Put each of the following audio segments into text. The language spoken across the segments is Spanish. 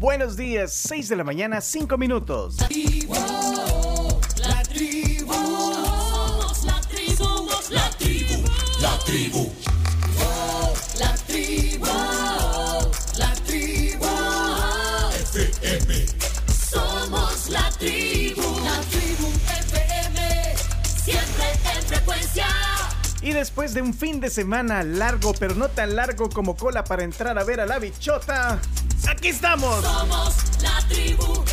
Buenos días, 6 de la mañana, 5 minutos. La tribu, la tribu, somos la tribu, somos la tribu, la tribu. La tribu, la tribu, FM. Somos la tribu, la tribu FM, siempre en frecuencia. Y después de un fin de semana largo, pero no tan largo como cola para entrar a ver a la bichota, aquí estamos. Somos la tribu,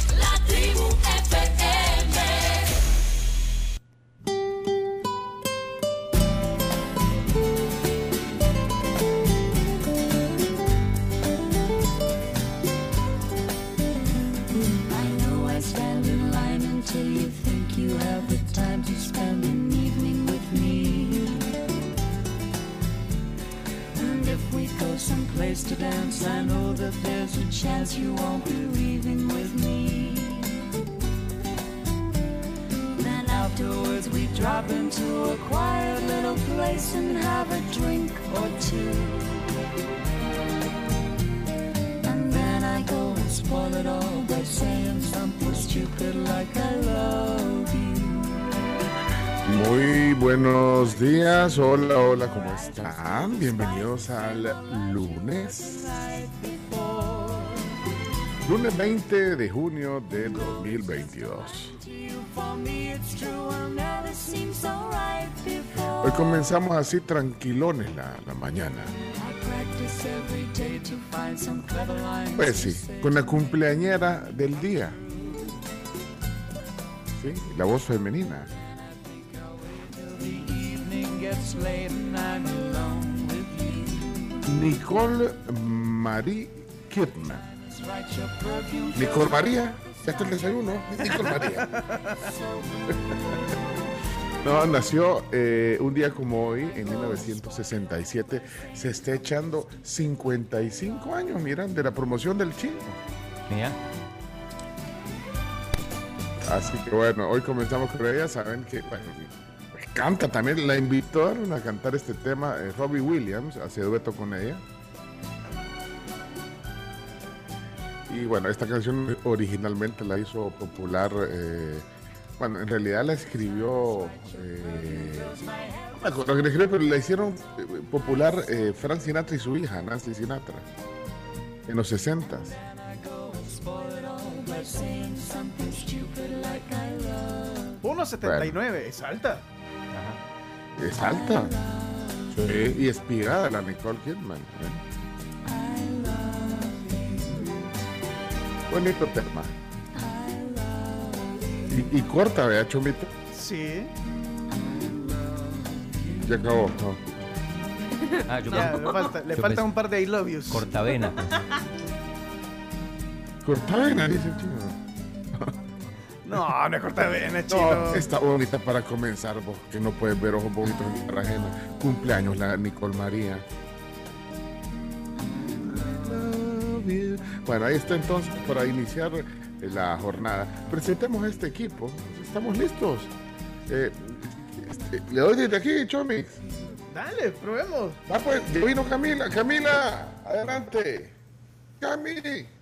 Bienvenidos al lunes. Lunes 20 de junio de 2022. For me, it's true, will never seem so right before. Hoy comenzamos así tranquilones la, la mañana. Pues sí, con la cumpleañera del día. Sí, la voz femenina. Late and I'm alone. Nicole Marie Kidman. Nicole María, ya está el desayuno. Nicole María. No, nació eh, un día como hoy, en 1967. Se está echando 55 años, miran, de la promoción del chino. Mira, Así que bueno, hoy comenzamos con ella. Saben que, bueno, canta también. La invitaron a cantar este tema eh, Robbie Williams, hace dueto con ella. Y bueno, esta canción originalmente la hizo popular. eh, bueno, en realidad la escribió. eh, no la hicieron popular Frank Sinatra y su hija, Nancy Sinatra, en los 60 by saying something stupid like I love 1.79, es alta. Es alta. Sí, y espigada la Nicole Kidman. ¿eh? Bonito tema. Y, y corta, vea, Chomito. Sí. Ya acabó. ¿no? ah, yo Ya, le falta, le yo falta pensé- un par de I love yous. cortavena. Cortavena, dice el chino. No, no es chino. No, está bonita para comenzar, vos, que no puedes ver ojos bonitos en tierra ajena. Cumpleaños la Nicole María. Bueno, ahí está entonces para iniciar la jornada. Presentemos a este equipo. ¿Estamos listos? Eh, este, le doy desde aquí, Chomix. Dale, probemos. Va pues, ya vino Camila. Camila, adelante. Cami.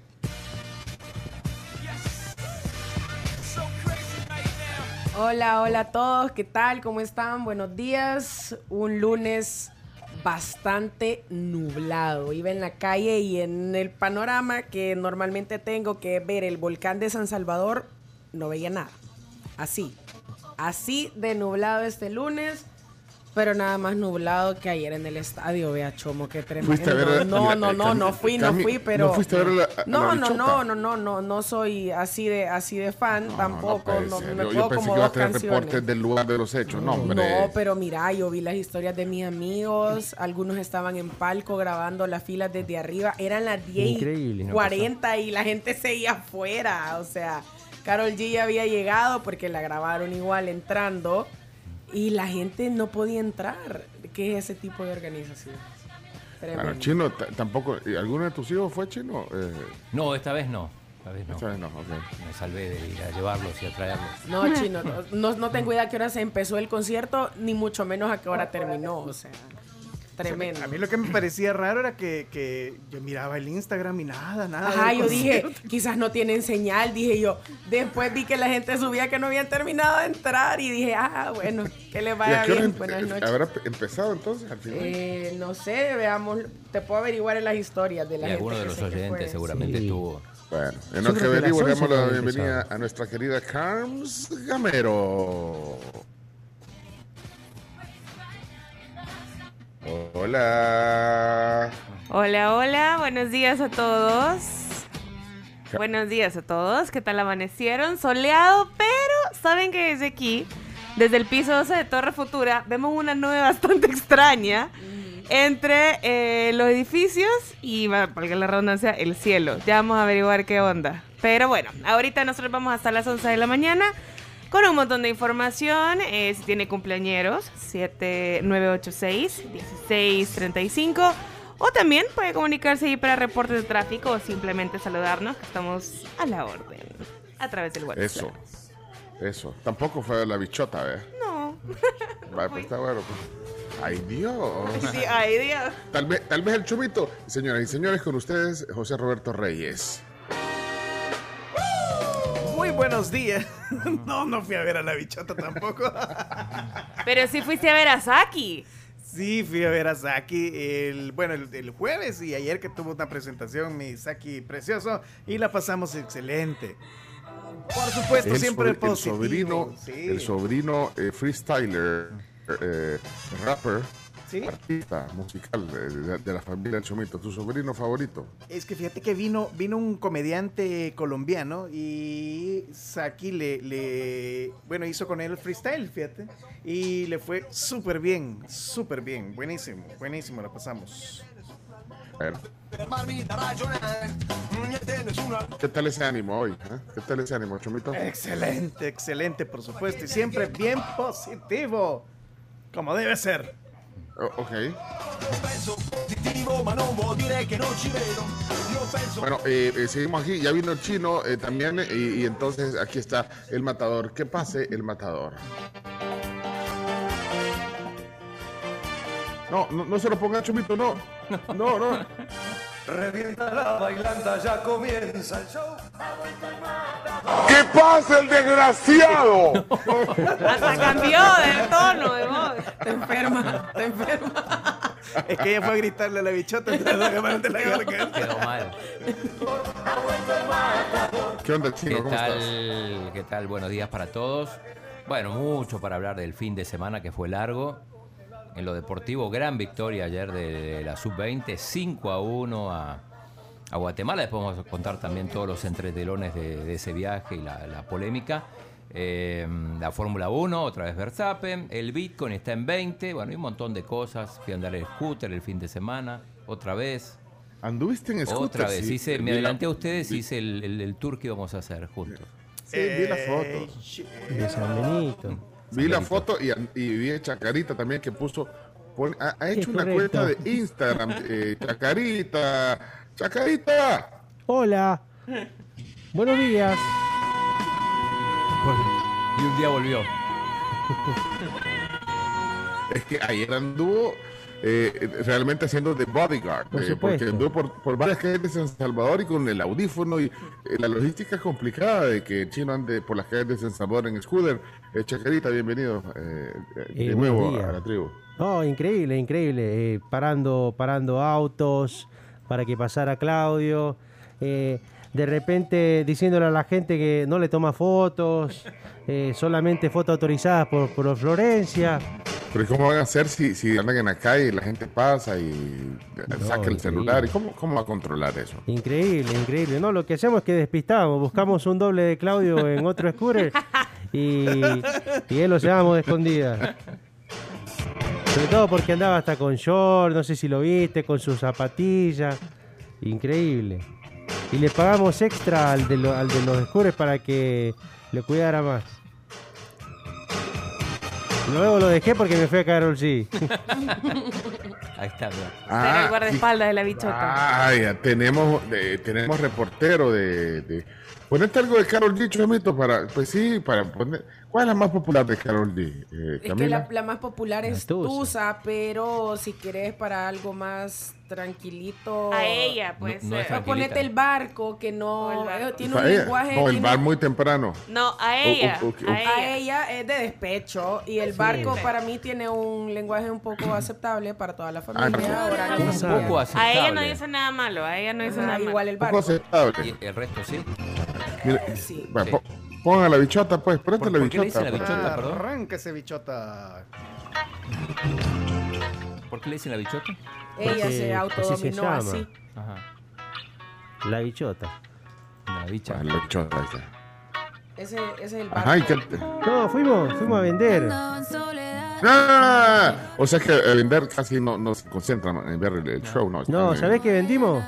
Hola, hola a todos, ¿qué tal? ¿Cómo están? Buenos días. Un lunes bastante nublado. Iba en la calle y en el panorama que normalmente tengo que ver el volcán de San Salvador, no veía nada. Así, así de nublado este lunes. Pero nada más nublado que ayer en el estadio, vea Chomo, qué tremendo. Fuiste a ver no, a- no, no, no fui, no fui, pero. ¿no fuiste a ver la- a la no, no, no, no, no, no, no soy así de, así de fan tampoco. puede No, ser. me yo, puedo yo pensé como que iba a canciones. reportes del lugar de los hechos. No, hombre. No, pero mira, yo vi las historias de mis amigos, algunos estaban en palco grabando las filas desde arriba, eran las 10 Increíble, y no 40 y la gente seguía afuera, o sea, Carol G ya había llegado porque la grabaron igual entrando y la gente no podía entrar. ¿Qué es ese tipo de organización? Bueno, chino, tampoco. ¿y ¿Alguno de tus hijos fue chino? Eh, No, esta vez no. Esta vez no. esta vez no, ok. Me salvé de ir a llevarlos y a traerlos. No, chino, no, no, no tengo idea a qué hora se empezó el concierto, ni mucho menos a qué hora terminó, o sea. Tremendo. A mí lo que me parecía raro era que, que yo miraba el Instagram y nada, nada. Ajá, yo dije, quizás no tienen señal, dije yo. Después vi que la gente subía que no habían terminado de entrar y dije, ah, bueno, que les ¿Y vaya bien. Buenas noches. habrá pe- empezado entonces al final? Eh, no sé, veamos, te puedo averiguar en las historias de la Y gente. alguno de los oyentes seguramente Sí. estuvo. Bueno, en lo que averiguo, damos 11 la bienvenida a nuestra querida Carms Gamero. Hola. Hola, hola, buenos días a todos. Buenos días a todos, ¿qué tal amanecieron? Soleado, pero saben que desde aquí, desde el piso 12 de Torre Futura, vemos una nube bastante extraña entre eh, los edificios y, va- valga la redundancia, el cielo. Ya vamos a averiguar qué onda. Pero bueno, ahorita nosotros vamos hasta las 11 de la mañana con un montón de información. eh, si tiene cumpleañeros, 7986-1635. O también puede comunicarse ahí para reportes de tráfico o simplemente saludarnos, que estamos a la orden a través del WhatsApp. Eso. Eso. Tampoco fue la bichota, ¿eh? No. Vale, pues está bueno. pues. Ay, Dios. Sí, ay, Dios. Tal vez, tal vez el chumito. Señoras y señores, con ustedes, José Roberto Reyes. Muy buenos días. No, no fui a ver a la bichota tampoco. Pero sí fuiste a ver a Saki. Sí, fui a ver a Saki el, bueno, el, el jueves y ayer que tuvo una presentación, mi Saki precioso, y la pasamos excelente. Por supuesto, El, siempre sobr- el sobrino, sí. el sobrino eh, freestyler, eh, rapper, Sí. artista musical de, de- de la familia Chomito. ¿Tu sobrino favorito? Es que fíjate que vino, vino un comediante colombiano y Saki le, le, bueno, hizo con él el freestyle, fíjate, y le fue súper bien, súper bien, buenísimo, buenísimo, la pasamos. A ver. ¿Qué tal ese ánimo hoy? eh? ¿Qué tal ese ánimo, Chomito? Excelente, excelente, por supuesto, y siempre bien positivo, como debe ser. Oh, ok. Bueno, eh, eh, seguimos aquí. Ya vino el chino eh, también. y, y entonces aquí está el matador. ¿Qué pase el matador? No, no, no se lo ponga Chomito, no. No, no. Revienta la bailanta, ya comienza el show. ¡Que pase el desgraciado! Hasta cambió de tono de voz. Te enferma, te enferma. Es que ella fue a gritarle a la bichota, entonces la garganta. Quedó mal. ¿Qué onda, chino? ¿Qué ¿Cómo estás? tal? ¿Qué tal? Buenos días para todos. Bueno, mucho para hablar del fin de semana que fue largo. En lo deportivo, gran victoria ayer de, de la sub-20, 5 a 1 a, a Guatemala. Después vamos a contar también todos los entretelones de, de ese viaje y la, la polémica. Eh, la Fórmula 1, otra vez Verstappen. El Bitcoin está en 20. Bueno, hay un montón de cosas. Fui a andar el scooter el fin de semana, otra vez. ¿Anduviste en scooter? Otra vez, Sí, hice, vi me la- adelanté a ustedes y hice el, el- el tour que íbamos a hacer juntos. Sí, vi las Eh, fotos. De San Benito. Vi la foto y, y vi a Chacarita también que puso. ha, ha hecho una correcto. cuenta de Instagram. eh, Chacarita. Chacarita. Hola. Buenos días. Y un día volvió. Es que ayer anduvo eh, realmente haciendo de bodyguard. Por eh, porque anduvo por, por varias calles de San Salvador y con el audífono. Y eh, la logística es complicada de que el chino ande por las calles de San Salvador en scooter. Eh, Chacarita, bienvenido de nuevo a la tribu. No, increíble, increíble. Parando, parando autos para que pasara Claudio. De repente diciéndole a la gente que no le toma fotos, solamente fotos autorizadas por, por Florencia. Pero ¿y ¿cómo van a hacer si, si andan en la calle y la gente pasa y No, saca el increíble. celular? ¿Y cómo, cómo va a controlar eso? Increíble, increíble. No, lo que hacemos es que despistamos, buscamos un doble de Claudio en otro scooter y, y él lo llevamos de escondida. Sobre todo porque andaba hasta con short, no sé si lo viste, con sus zapatillas. Increíble. Y le pagamos extra al de, lo- al de los scooters para que le cuidara más. Luego lo dejé porque me fui a Carol G. Ahí está, mira. Era el y- guardaespaldas de la bichota. Ah, ya tenemos, eh, tenemos reportero de, de, Ponete algo de Carol G, Chomito, para, pues sí, para poner. ¿Cuál es la más popular de Carol G? Eh, Es que la, la más popular es Tusa. Tusa, pero si querés para algo más tranquilito. A ella, pues. No- no es eh, o ponete el barco, que no. El barco. eh, tiene un ella. lenguaje. No, el bar muy temprano. No, a ella. o- o- a A ella. ella es de despecho y el barco para mí tiene un lenguaje un poco aceptable para toda la familia. Ah, Un poco A ella no dice nada malo. A ella no dice Ajá, nada malo. igual el Poco barco. aceptable. Y el resto sí. Mira, Sí. bueno, Sí. Po- pongan la bichota, pues. Ponete ¿Por- la por qué le bichota. dicen la pues. bichota? perdón. Arranca ese bichota. ¿Por qué le dicen la bichota? Ella Porque se así se autodominó llama. así. Ajá. La bichota. Una bicha. Ah, la bichota, ahí está. Ese, ese es el barco. Ajá, ¿y qué? No, fuimos, fuimos a vender. No, no, no, no. O sea que vender casi no, no se concentran en ver el, el show, ¿no? No, ¿sabés qué vendimos?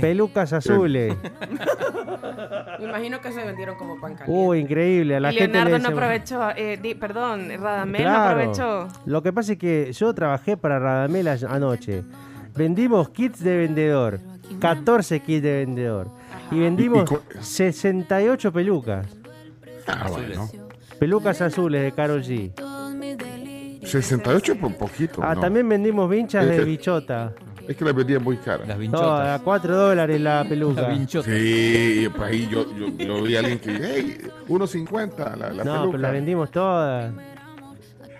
Pelucas azules. Me imagino que se vendieron como pan caliente. Uy, increíble. A la Y gente Leonardo le no aprovechó. eh, di- perdón, Radamel no aprovechó. Lo que pasa es que yo trabajé para Radamel anoche. Vendimos kits de vendedor. 14 kits de vendedor. Y vendimos Y- y cu- 68 pelucas. Ah, bueno. Pelucas azules de Carol G. 68 por poquito. Ah, no. también vendimos vinchas de bichota. Es que las vendían muy caras. Las No, vinchotas. a 4 dólares la peluca. Las vinchotas. Sí, pues ahí yo, yo, yo vi a alguien que hey, 1.50 la, la No, peluca. pero la vendimos todas.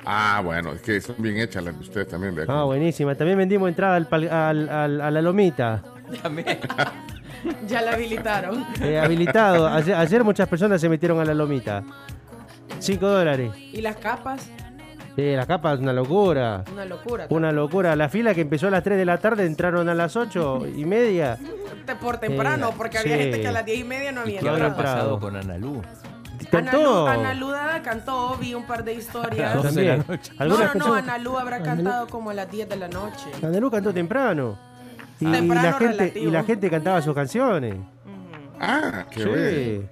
Ah, bueno, es que son bien hechas las de ustedes también. Ah, buenísima. También vendimos entrada al pal- al- al- a la lomita. También. Ya la habilitaron. Eh, habilitado. Ayer, ayer muchas personas se metieron a la lomita. 5 dólares. Y las capas, Eh, la capa es una locura. una locura. Una locura. La fila que empezó a las 3 de la tarde entraron a las 8 y media. Por temprano, Eh, porque había sí. gente que a las 10 y media no ¿Y había qué habrá pasado con Analú? Cantó. Analu Dada cantó, vi un par de historias. Doce de la noche. No, no, no, canciones- Analu habrá cantado como a las 10 de la noche. Andaluz cantó temprano. Y, Temprano la gente, relativo. y la gente cantaba sus canciones. Ah, qué bueno.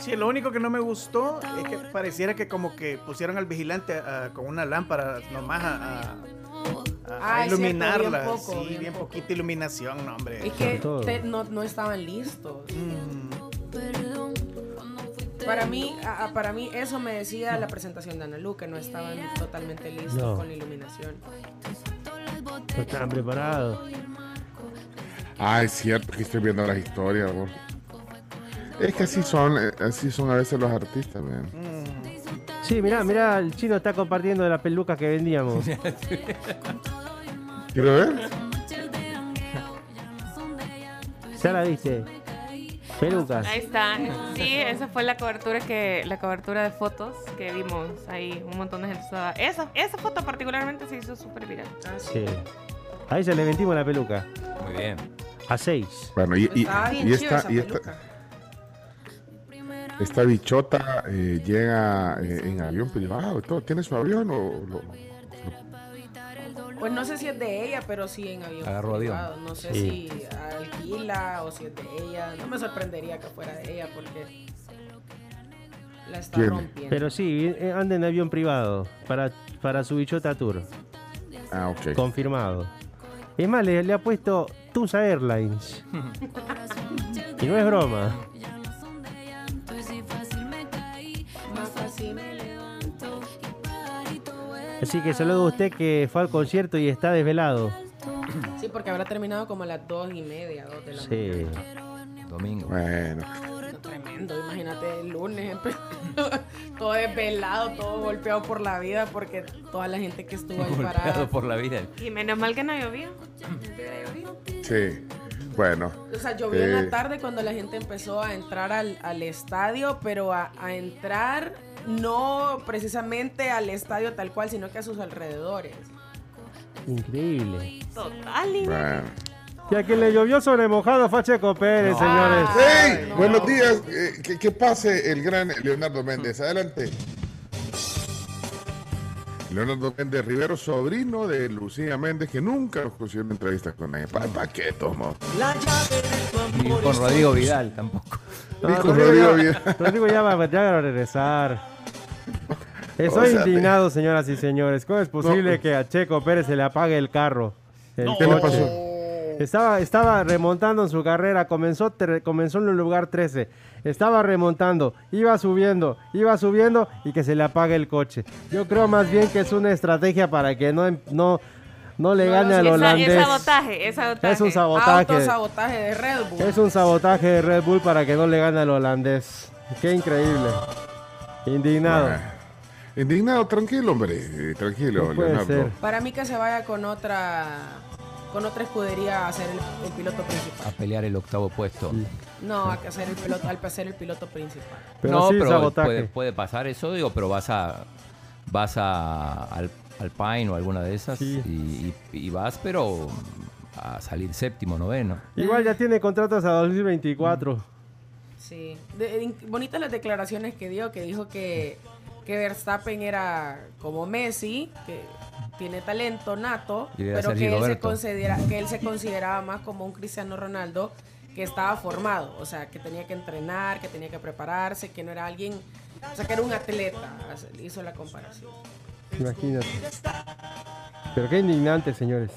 Sí. Lo único que no me gustó es que pareciera que como que pusieron al vigilante ah, con una lámpara nomás a, a- Ah, cierto, iluminarla. bien poco, sí, bien bien, poco. poquita iluminación, no, hombre. Es que te- no, no estaban listos. Para mí, a- a- para mí eso me decía la presentación de Analu, que no estaban totalmente listos No. con la iluminación. No estaban preparados. Ah, es cierto que estoy viendo las historias. vos. Es que así son, eh, así son a veces los artistas, man. Sí, mirá, mirá, el chino está compartiendo de la peluca que vendíamos. Quiero ver. Ya la viste. Pelucas. Ahí está. Sí, esa fue la cobertura que la cobertura de fotos que vimos ahí. Un montón de gente estaba. Esa, esa foto particularmente se hizo súper viral. Sí. A ella le vendimos la peluca. Muy bien. A 6. Bueno, y, y, y chiva esta, y esta. Esta bichota eh, llega eh, en avión privado. todo. ¿Tiene su avión o lo- Pues no sé si es de ella, pero sí en avión. Agarró avión. privado. No sé Sí. si alquila o si es de ella. No me sorprendería que fuera de ella porque la está ¿Quién? rompiendo. Pero sí, eh, anda en avión privado para, para su bichota tour. Ah, ok. Confirmado. Es más, le, le ha puesto Tusa Airlines. y no es broma. Así que saludo a usted que fue al concierto y está desvelado. Sí, porque habrá terminado como a las dos y media, dos de la Sí. Domingo. Bueno, No, tremendo, imagínate el lunes, todo desvelado, todo golpeado por la vida, porque toda la gente que estuvo ahí parada. Golpeado por la vida. Y menos mal que no llovió. Sí. Bueno, O sea, llovió en Eh. la tarde cuando la gente empezó a entrar al, al estadio, pero a, a entrar no precisamente al estadio tal cual, sino que a sus alrededores. Increíble. Total. y-. Y a quien le llovió sobre mojado fue a Checo Pérez, señores. ¡Hey! no. Buenos días. eh, que, que pase el gran Leonardo Méndez. Adelante. Leonardo Méndez Rivero, sobrino de Lucía Méndez, que nunca nos consiguió entrevistas con ella. ¿Para pa qué tomo? Ni con Rodrigo Vidal tampoco. Ni con Rodrigo Vidal. Rodrigo ya va, ya va a regresar. Estoy O sea, indignado, señoras y señores. ¿Cómo es posible No. que a Checo Pérez se le apague el carro? El ¿Qué le coche. pasó? Estaba, estaba remontando en su carrera, comenzó, comenzó en el lugar 13, estaba remontando, iba subiendo, iba subiendo y que se le apague el coche. Yo creo más bien que es una estrategia para que no, no, no le No, gane no, al holandés. Es sabotaje, es sabotaje. Es un sabotaje. Autosabotaje de Red Bull. Es un sabotaje de Red Bull para que no le gane al holandés. Qué increíble. Indignado. Indignado, tranquilo, hombre. eh, Tranquilo, No Leonardo. ser. Para mí que se vaya con otra con otra escudería a ser el, el piloto A principal. pelear el octavo puesto. No, a ser el piloto, al ser el piloto principal. Pero no, sí, pero puede, puede pasar eso, digo, pero vas a vas a al, al Pine o alguna de esas Sí. y, y- y vas, pero a salir séptimo, noveno. Igual ya tiene contratos a 2024. Sí. De- in- bonitas las declaraciones que dio, que dijo que, que Verstappen era como Messi, que tiene talento nato, pero que él, se considera, que él se consideraba más como un Cristiano Ronaldo que estaba formado, o sea, que tenía que entrenar, que tenía que prepararse, que no era alguien, o sea, que era un atleta, hizo la comparación. Imagínate. Pero qué indignante, señores.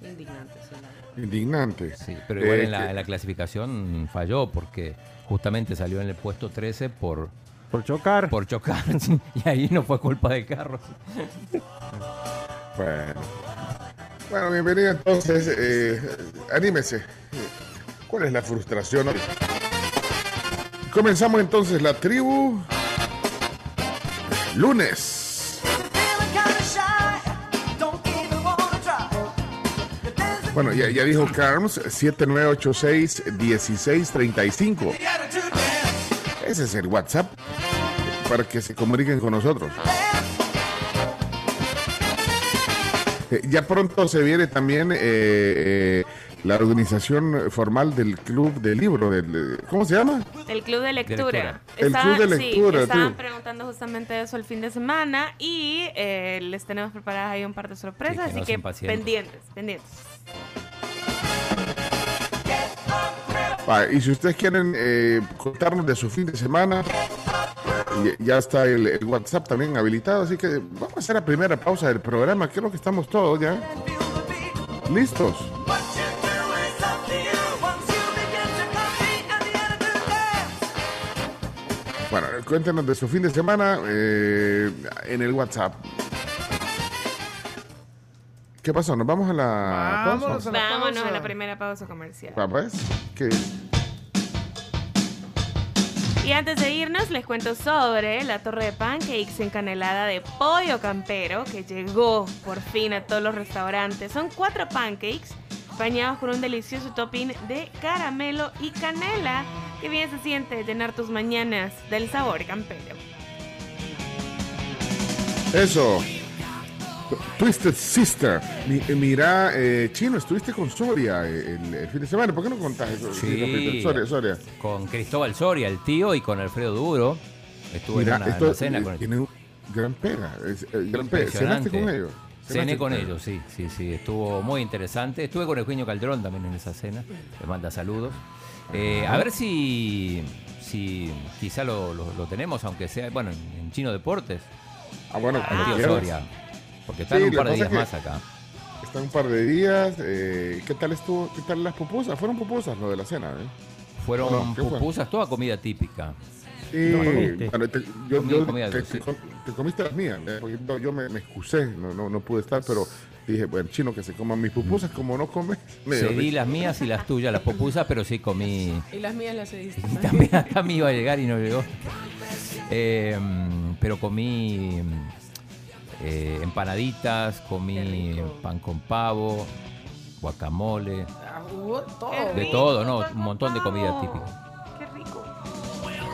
Indignante, verdad. Indignante. Sí, pero igual Eh, en, la, que- en la clasificación falló porque justamente salió en el puesto 13 por, Por chocar. por chocar y ahí no fue culpa del carro. Bueno. Bueno, bienvenido entonces. eh, anímese. ¿Cuál es la frustración hoy? Comenzamos entonces la tribu. Lunes. Bueno, ya, ya dijo Carms, 7986-1635. Ese es el WhatsApp para que se comuniquen con nosotros. Eh, ya pronto se viene también eh, eh, la organización formal del Club del Libro. Del, ¿Cómo se llama? El club de lectura. lectura. El club de sí, lectura, estaban tío. preguntando justamente eso el fin de semana y eh, les tenemos preparadas ahí un par de sorpresas, Sí, que así que pendientes, pendientes. Ah, y si ustedes quieren eh, contarnos de su fin de semana, ya está el, el WhatsApp también habilitado, así que vamos a hacer la primera pausa del programa. Creo que estamos todos ya listos. Bueno, cuéntenos de su fin de semana eh, en el WhatsApp. ¿Qué pasó? ¿Nos vamos a la Vámonos pausa? a la Vámonos a la primera pausa comercial. ¿qué? Y antes de irnos, les cuento sobre la torre de pancakes encanelada de pollo campero que llegó por fin a todos los restaurantes. Son cuatro pancakes bañados con un delicioso topping de caramelo y canela. Que bien se siente llenar tus mañanas del sabor campero. Eso. Twisted Sister. Mi- eh, mira, eh, Chino, estuviste con Soria eh, el, el fin de semana. ¿Por qué no contás eso? Sí. Soria, Soria. Con Cristóbal Soria, el tío, y con Alfredo Duro. Estuve Mira, en una, en esto una cena eh, con el un gran pega. es, eh, gran pega. Impresionante. ¿Cenaste con ellos? Cené ¿Cenaste con ellos, sí, sí, sí. Estuvo muy interesante. Estuve con Eugenio Calderón también en esa cena. Le manda saludos. Eh, a ver si, si quizá lo, lo- lo tenemos, aunque sea, bueno, en, Chino Deportes, Ah, bueno, quieras. Soria. Porque están Sí, un par de días más es que- acá. Está un par de días. eh, ¿Qué tal estuvo? ¿Qué tal las pupusas? Fueron pupusas lo de la cena, ¿eh? Fueron Bueno, ¿qué fue? pupusas, toda comida típica. Sí, No, comiste. bueno, te, yo, Comí yo- comida te, dulce. te com- te comiste las mías, ¿eh? porque yo, yo me, me excusé, no, no, no pude estar, pero dije, bueno, chino, que se coman mis pupusas, como no come. me dio Cedí las mías y las tuyas, las pupusas, pero sí comí. Y las mías las cediste. También acá me iba a llegar y no llegó. Eh, pero comí eh, empanaditas, comí pan con pavo, guacamole, Ah, hubo todo. Qué de todo, ¿no? Un montón de comida típica. Qué rico.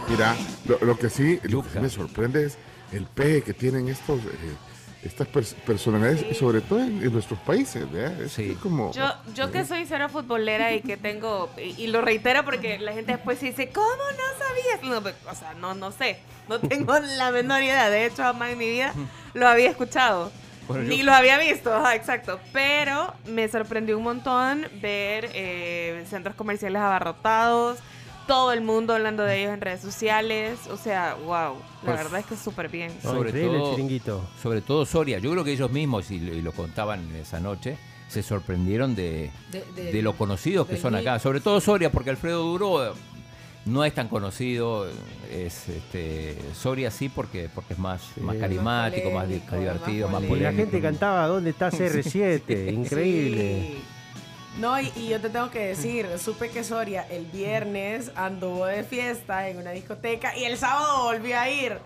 Mira, lo, lo que sí, lo que sí me sorprende es el pegue que tienen estos, eh, estas pers- personalidades, y sobre todo en, en nuestros países, ¿verdad? Es Sí. como... Yo, yo que soy cero futbolera y que tengo, y, y lo reitero porque la gente después dice, ¿cómo no sabías? No, pues, o sea, no, no sé, no tengo la menor idea, de hecho jamás en mi vida lo había escuchado. Bueno, yo- Ni lo había visto, ajá, exacto. Pero me sorprendió un montón ver eh, centros comerciales abarrotados, todo el mundo hablando de ellos en redes sociales. O sea, wow, la Pues- verdad es que es súper bien. Sobre increíble todo- el chiringuito. Sobre todo Soria, yo creo que ellos mismos, y, lo- y lo contaban esa noche, se sorprendieron de, De- de- de lo conocidos que son acá. Sobre todo Soria, porque Alfredo Duro eh, no es tan conocido. Es este, Soria sí, porque, porque es más, más carismático, más, di- polémico, más divertido, más más Y la polémico. gente cantaba ¿Dónde está CR7? Increíble. Sí. No, y, y yo te tengo que decir, supe que Soria el viernes anduvo de fiesta en una discoteca y el sábado volvió a ir.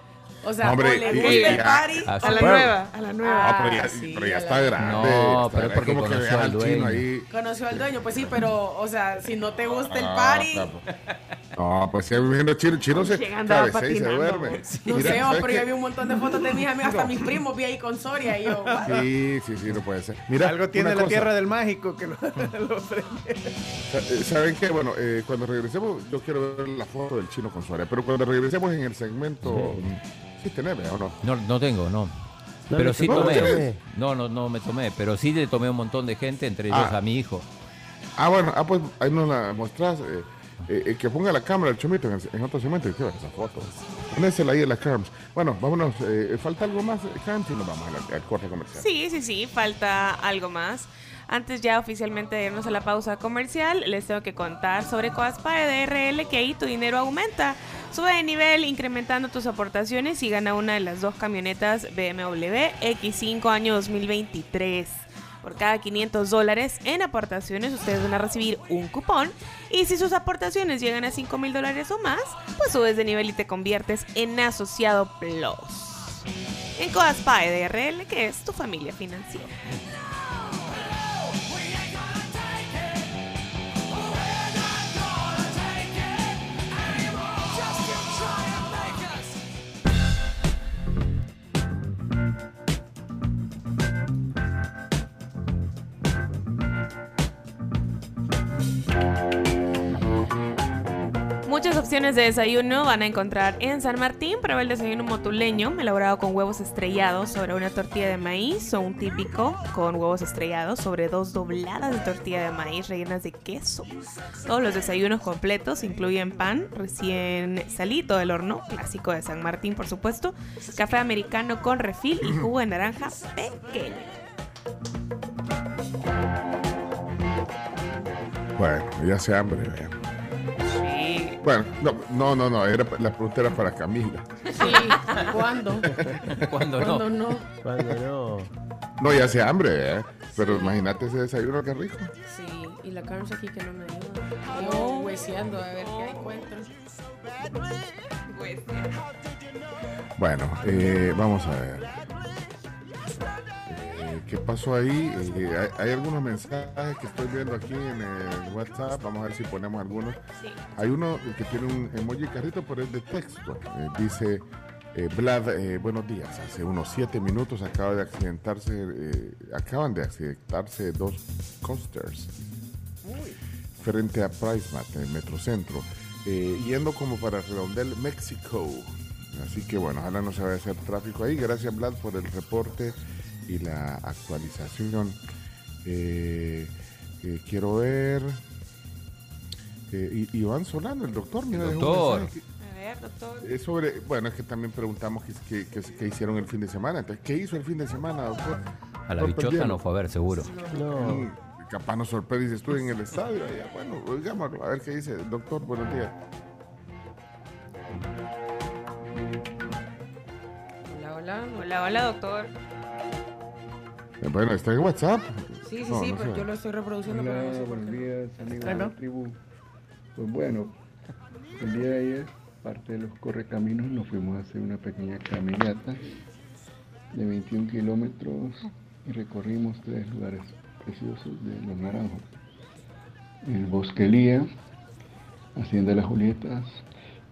O sea, Hombre, o le gusta y- el party. A la nueva, a la nueva. Ah, pero ya, sí, pero ya a está la- grande. No, está pero es porque como que conoció al chino dueño. ahí. Conoció al dueño, pues sí, pero, o sea, si no te gusta el Ah, party, claro. No, pues si viendo chino, chino se cabecea y se patinando. duerme. no Mira, sé, ¿sabes pero yo vi un montón de fotos de mis amigos, hasta mis primos vi ahí con Soria y yo. Sí, sí, sí, no puede ser. Mira, Algo tiene la cosa, tierra del mágico que lo, lo eh, ¿Saben qué? Bueno, eh, cuando regresemos, yo quiero ver la foto del chino con Suárez, pero cuando regresemos en el segmento, sí tenés, ¿o no? No, no tengo, no. No pero sí tomé. no. No, no, no me tomé. Pero sí le tomé un montón de gente, entre ellos Ah. a mi hijo. Ah, bueno, ah, pues ahí nos la mostrás. eh, eh, eh, que ponga la cámara el chomito en, otro segmento y que esa foto. Ponésela ahí en la Carms. Bueno, vámonos. eh, ¿Falta algo más, Carms? Y nos vamos al, al corte comercial. Sí, sí, sí, falta algo más. Antes ya oficialmente de irnos a la pausa comercial, les tengo que contar sobre Coaspire de RL que ahí tu dinero aumenta. Sube de nivel incrementando tus aportaciones y gana una de las dos camionetas BMW X5 año 2023. Por cada 500 dólares en aportaciones ustedes van a recibir un cupón y si sus aportaciones llegan a 5 mil dólares o más, pues subes de nivel y te conviertes en asociado plus. En Coaspire de RL, que es tu familia financiera. Opciones de desayuno van a encontrar en San Martín. Prueba el desayuno motuleño, elaborado con huevos estrellados sobre una tortilla de maíz o un típico con huevos estrellados sobre dos dobladas de tortilla de maíz rellenas de queso. Todos los desayunos completos incluyen pan recién salito del horno, clásico de San Martín por supuesto, café americano con refil y jugo de naranja pequeño. Bueno, ya se hambre. vea. Bueno, no, no, no, no, era, la pregunta era para Camila. Sí, ¿cuándo? Cuando ¿Cuándo no. no? Cuando no. No, ya se hambre, ¿eh? Pero imagínate ese desayuno, qué rico. Sí, y la Carms aquí que no me ayuda. Yo hueseando a ver qué encuentro. Bueno, eh, vamos a ver. ¿Qué pasó ahí? Eh, hay, hay algunos mensajes que estoy viendo aquí en el WhatsApp. Vamos a ver si ponemos algunos. Sí. Hay uno que tiene un emoji carrito, pero es de texto. Eh, dice, eh, Vlad, eh, buenos días. Hace unos siete minutos acaba de accidentarse, eh, acaban de accidentarse dos coasters frente a PriceMart, en Metrocentro, eh, yendo como para Redondel, México. Así que bueno, ojalá no se vaya a hacer tráfico ahí. Gracias, Vlad, por el reporte y la actualización. Eh, eh, quiero ver. Eh, Iván Solano, el doctor, mira, dejó un Doctor. mensaje A ver, doctor. que- es sobre, bueno, es que también preguntamos qué, qué- qué- qué hicieron el fin de semana. Entonces, ¿qué hizo el fin de semana, doctor? A la bichota no fue a ver, seguro. No. Capaz nos sorprende si estuve en el estadio. allá. Bueno, oigámoslo, a ver qué dice. Doctor, buenos días. Hola, hola. Hola, hola, doctor. Eh, Bueno, está en WhatsApp. Sí, sí, No, sí, no pero yo lo estoy reproduciendo. pero no Hola, sé por buenos días, amigos de la tribu. Pues bueno, el día de ayer, parte de los correcaminos, nos fuimos a hacer una pequeña caminata de 21 kilómetros y recorrimos tres lugares preciosos de Los Naranjos. El Bosque Lía, Hacienda de las Julietas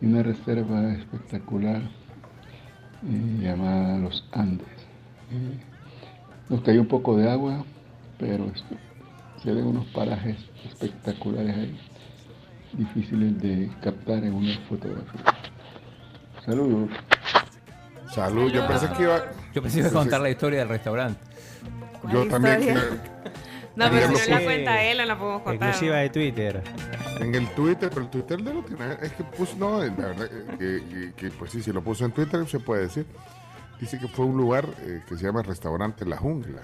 y una reserva espectacular eh, llamada Los Andes. Eh, nos cayó un poco de agua, pero es- se ven unos parajes espectaculares ahí, difíciles de captar en una fotografía. Saludos. Salud, yo pensé que iba. Yo pensé que iba a contar la historia del restaurante. Yo también. historia? No, pero si no Sí. la cuenta él, no la podemos contar. Exclusiva de Twitter. En el Twitter, pero el Twitter de lo tiene. Es que puso, no, la verdad, eh, que, que- que, pues sí, si lo puso en Twitter se puede decir. Dice que fue un lugar eh, que se llama Restaurante La Jungla.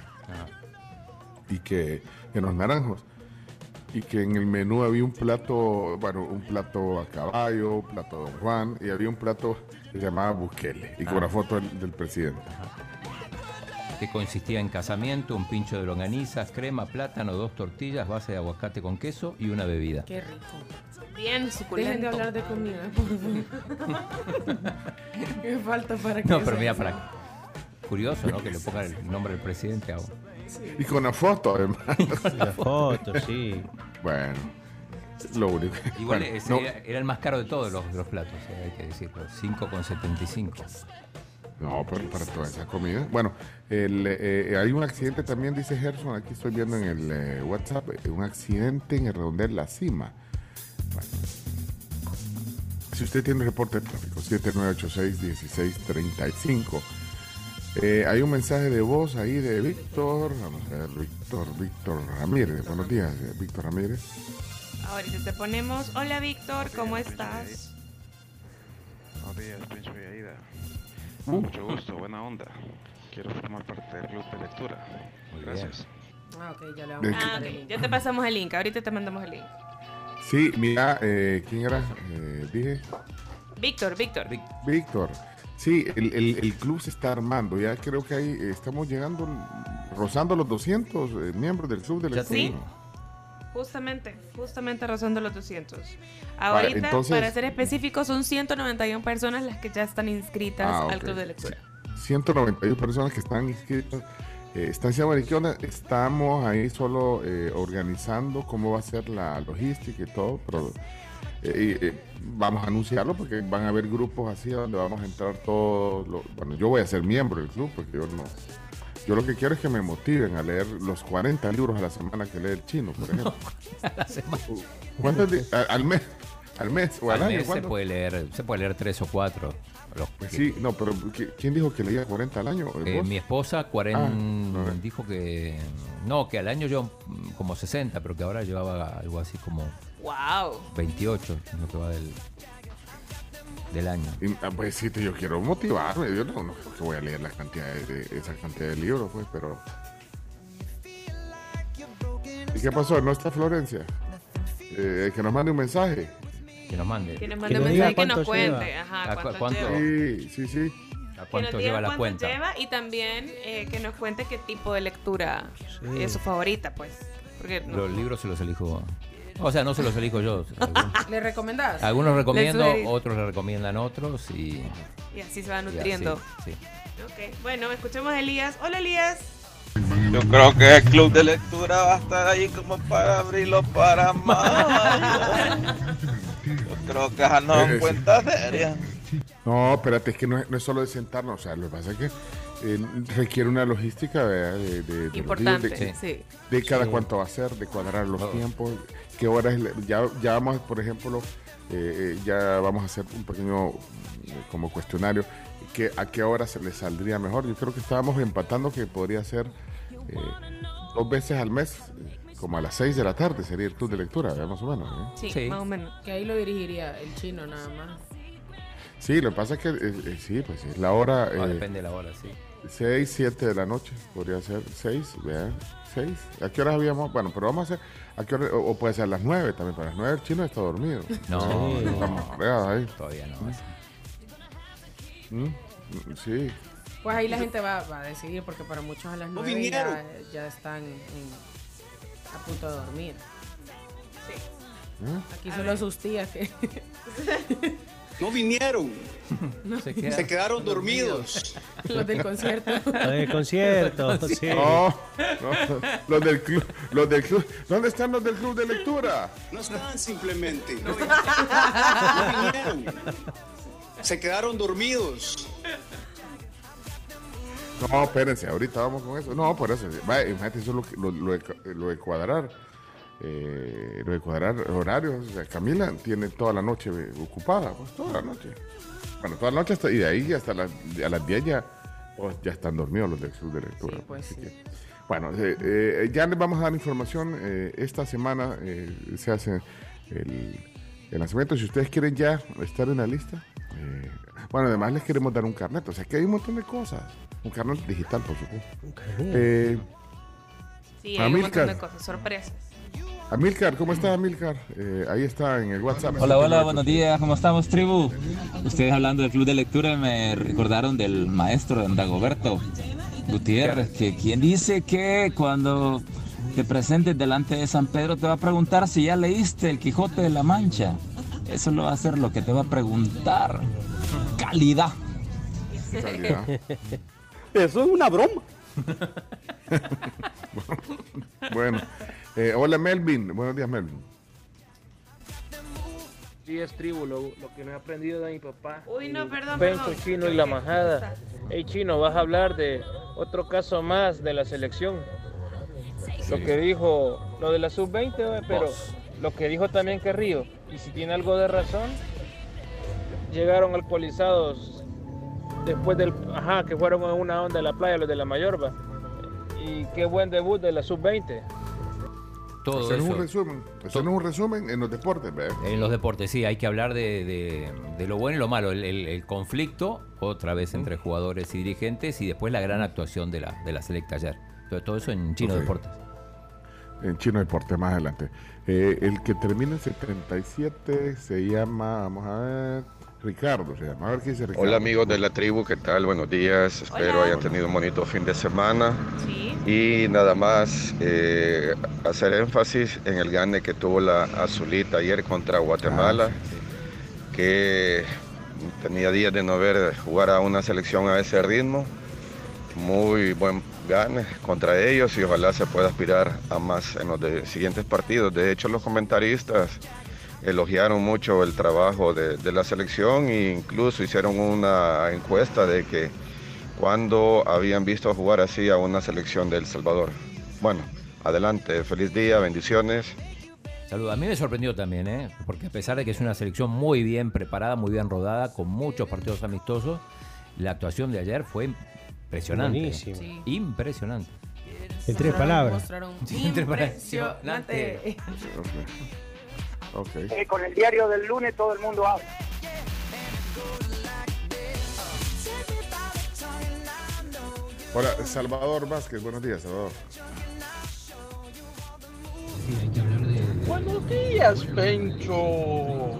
y que en los naranjos y que en el menú había un plato, bueno, un plato a caballo, un plato Don Juan y había un plato que se llamaba Bukele y con una foto del, del presidente. Que consistía en casamiento, un pincho de longanizas, crema, plátano, dos tortillas, base de aguacate con queso y una bebida. Qué rico. Bien suculento. Dejen de hablar de comida, por favor. ¿Qué falta para que No, pero mira, eso? para... Curioso, ¿no? Que le pongan el nombre del presidente a Y con una foto además. La foto, sí. bueno, lo único. Igual Bueno, ese no, era, era el más caro de todos los, los platos, eh, hay que decirlo. 5,75. No, pero para toda esa comida. Bueno, el, eh, hay un accidente también, dice Gerson, aquí estoy viendo en el eh, WhatsApp, eh, un accidente en el redondel La Cima. Bueno. Si usted tiene reporte de tráfico, 7986-1635. Eh, hay un mensaje de voz ahí de Víctor, vamos a ver, Víctor, Víctor Ramírez. Buenos días, eh, Víctor Ramírez. Ahorita te ponemos. Hola Víctor, ¿cómo estás? Buenos días, Príncipe Aida. Mucho gusto, buena onda. Quiero formar parte del club de lectura. Gracias. Ah, ok, ya le ¿De vamos a? Ah, mandar el ok. link. Ya te pasamos el link. Ahorita te mandamos el link. Sí, mira, eh, ¿quién era? Eh, dije. Víctor, Víctor. Víctor, sí, el, el- el club se está armando. Ya creo que ahí eh, estamos llegando, rozando los 200 eh, miembros del club de Ya lectura. Sí. Justamente, justamente rozando los 200. Ahorita, entonces- para ser específicos, son 191 personas las que ya están inscritas Ah, al club de lectura. 191 personas que están inscritas. Eh, Estancia Mariquiona, estamos ahí solo eh, organizando cómo va a ser la logística y todo, pero eh, eh, vamos a anunciarlo porque van a haber grupos así donde vamos a entrar todos. los- bueno, yo voy a ser miembro del club porque yo no. Yo lo que quiero es que me motiven a leer los 40 libros a la semana que lee el chino, por ejemplo. ¿Cuántos di- a- al mes? ¿Al mes o al, Al año? mes se puede leer, se puede leer tres o cuatro. Los- Pues sí, no, pero ¿qui- ¿quién dijo que leía 40 al año? Eh, mi esposa cuaren- Ah, no. dijo que no, que al año yo mm, como 60, pero que ahora llevaba algo así como ¡Wow! 28, lo que va del, del año. Y, ah, pues sí, te- yo quiero motivarme. Yo no, no creo que voy a leer la cantidad de, de- esa cantidad de libros, pues, pero. ¿Y qué pasó? ¿No está Florencia? Eh, que nos mande un mensaje. Que nos mande. Que nos mande un mensaje que nos cuánto lleva. cuente. Ajá, cuánto, ¿cuánto? lleva. Sí, sí, sí. ¿A Que nos cuánto diga lleva la cuánto cuenta? lleva y también eh, que nos cuente qué tipo de lectura Sí. es su favorita, pues. Porque no- Los libros se los elijo. O sea, no se los elijo yo. Algunos, ¿Le recomendás? algunos recomiendo, sugerí. otros le recomiendan otros y, y así se va y así, nutriendo. sí. Ok, bueno, escuchemos a Elías. Hola Elías. Yo creo que el club de lectura va a estar ahí como para abrirlo para mayo. Yo creo que esa no es cuenta seria. No, espérate, es que no es, no es solo de sentarnos. O sea, lo que pasa es que eh, requiere una logística ¿verdad? de, de- de los Importante, días, de, sí. de cada Sí. cuánto va a ser, de cuadrar los tiempos, qué horas. Ya, ya vamos, por ejemplo, eh, eh, ya vamos a hacer un pequeño eh, como cuestionario. Que, ¿A qué hora se le saldría mejor? Yo creo que estábamos empatando que podría ser eh, dos veces al mes, eh, como a las 6 de la tarde sería el club de lectura, ¿verdad? más o menos. ¿eh? Sí, Sí. más o menos. Que ahí lo dirigiría el chino nada más. Sí, lo que pasa es que eh, eh, sí, pues es la hora. Ah, eh, depende de la hora, sí. 6, 7 de la noche, podría ser 6, vean, 6. ¿A qué horas habíamos? Bueno, pero vamos a hacer, ¿a qué hora? O, o puede ser a las 9 también, para las 9 el chino está dormido. No, Sí. no, Estamos fregados ahí. todavía no. ¿Mm? Sí. Pues ahí la gente va, va a decidir porque para muchos a las nueve vinieron. ya, ya están en- a punto de dormir. ¿Eh? Aquí solo sus tías que No vinieron, Se queda- se quedaron dormidos. los del concierto. Lo del concierto, sí. No, no, los del club, los del club. ¿Dónde están los del club de lectura? No estaban simplemente. No, vinieron. Se quedaron dormidos. No, espérense, ahorita vamos con eso. No, por eso. Imagínate eso lo, que- lo, lo de, lo de cuadrar. eh, lo de cuadrar horarios. O sea, Camila tiene toda la noche ocupada, pues, toda la noche. Bueno, toda la noche hasta, y de ahí hasta las, a las 10 ya, pues, ya están dormidos los del club de lectura. Sí, pues sí. que, bueno, eh, eh, ya les vamos a dar información. eh, esta semana eh, se hace el, el lanzamiento. Si ustedes quieren ya estar en la lista, eh, bueno, además les queremos dar un carnet. O sea, que hay un montón de cosas. Un carnet digital, por supuesto. Eh, Sí, hay un montón Amilcar. de cosas, sorpresas. Amilcar, ¿cómo está Amilcar? Eh, ahí está en el WhatsApp. Hola, hola, buenos días, ¿cómo estamos, tribu? Ustedes hablando del club de lectura me recordaron del maestro Dagoberto Gutiérrez, que quien dice que cuando te presentes delante de San Pedro te va a preguntar si ya leíste El Quijote de la Mancha. Eso lo va a hacer lo que te va a preguntar. Calidad. Calidad. Eso es una broma. Bueno, eh, hola Melvin. Buenos días, Melvin. Sí, es tribu, lo, lo que no he aprendido de mi papá. Uy, no, perdón, Penso, perdón. Chino y la majada. Hey, Chino, vas a hablar de otro caso más de la selección. Lo que dijo, lo de la sub-20, oye, pero lo que dijo también que Río, y si tiene algo de razón, llegaron alcoholizados después del, ajá, que fueron en una onda de la playa los de la Mayorba. Y qué buen debut de la sub-20. Todo Hacer eso. un resumen. Hacer un resumen en los deportes, ¿ve? En los deportes, sí, hay que hablar de, de- de lo bueno y lo malo. El, el- el conflicto, otra vez entre jugadores y dirigentes, y después la gran actuación de la, de la selecta ayer. Todo, todo eso en Chino. Deportes. En Chino Deporte, más adelante. Eh, el que termina en 77 se llama, vamos a ver, Ricardo se llama. A ver qué dice Ricardo. Hola amigos de la tribu, ¿qué tal? Buenos días, espero hayan tenido un bonito fin de semana. Y nada más eh, hacer énfasis en el gane que tuvo la Azulita ayer contra Guatemala, que tenía días de no ver jugar a una selección a ese ritmo. Muy buen gane contra ellos y ojalá se pueda aspirar a más en los siguientes partidos. De hecho, los comentaristas elogiaron mucho el trabajo de, de la selección e incluso hicieron una encuesta de que cuando habían visto jugar así a una selección de El Salvador. Bueno, adelante, feliz día, bendiciones. Saludos. A mí me sorprendió también, ¿eh? porque a pesar de que es una selección muy bien preparada, muy bien rodada, con muchos partidos amistosos, la actuación de ayer fue impresionante. Buenísimo. Sí. Impresionante. En tres palabras. Mostraron Sí, en tres palabras. impresionante. Eh, con el diario del lunes todo el mundo habla. Hola, Salvador Vázquez. Buenos días, Salvador. Buenos días, Pencho.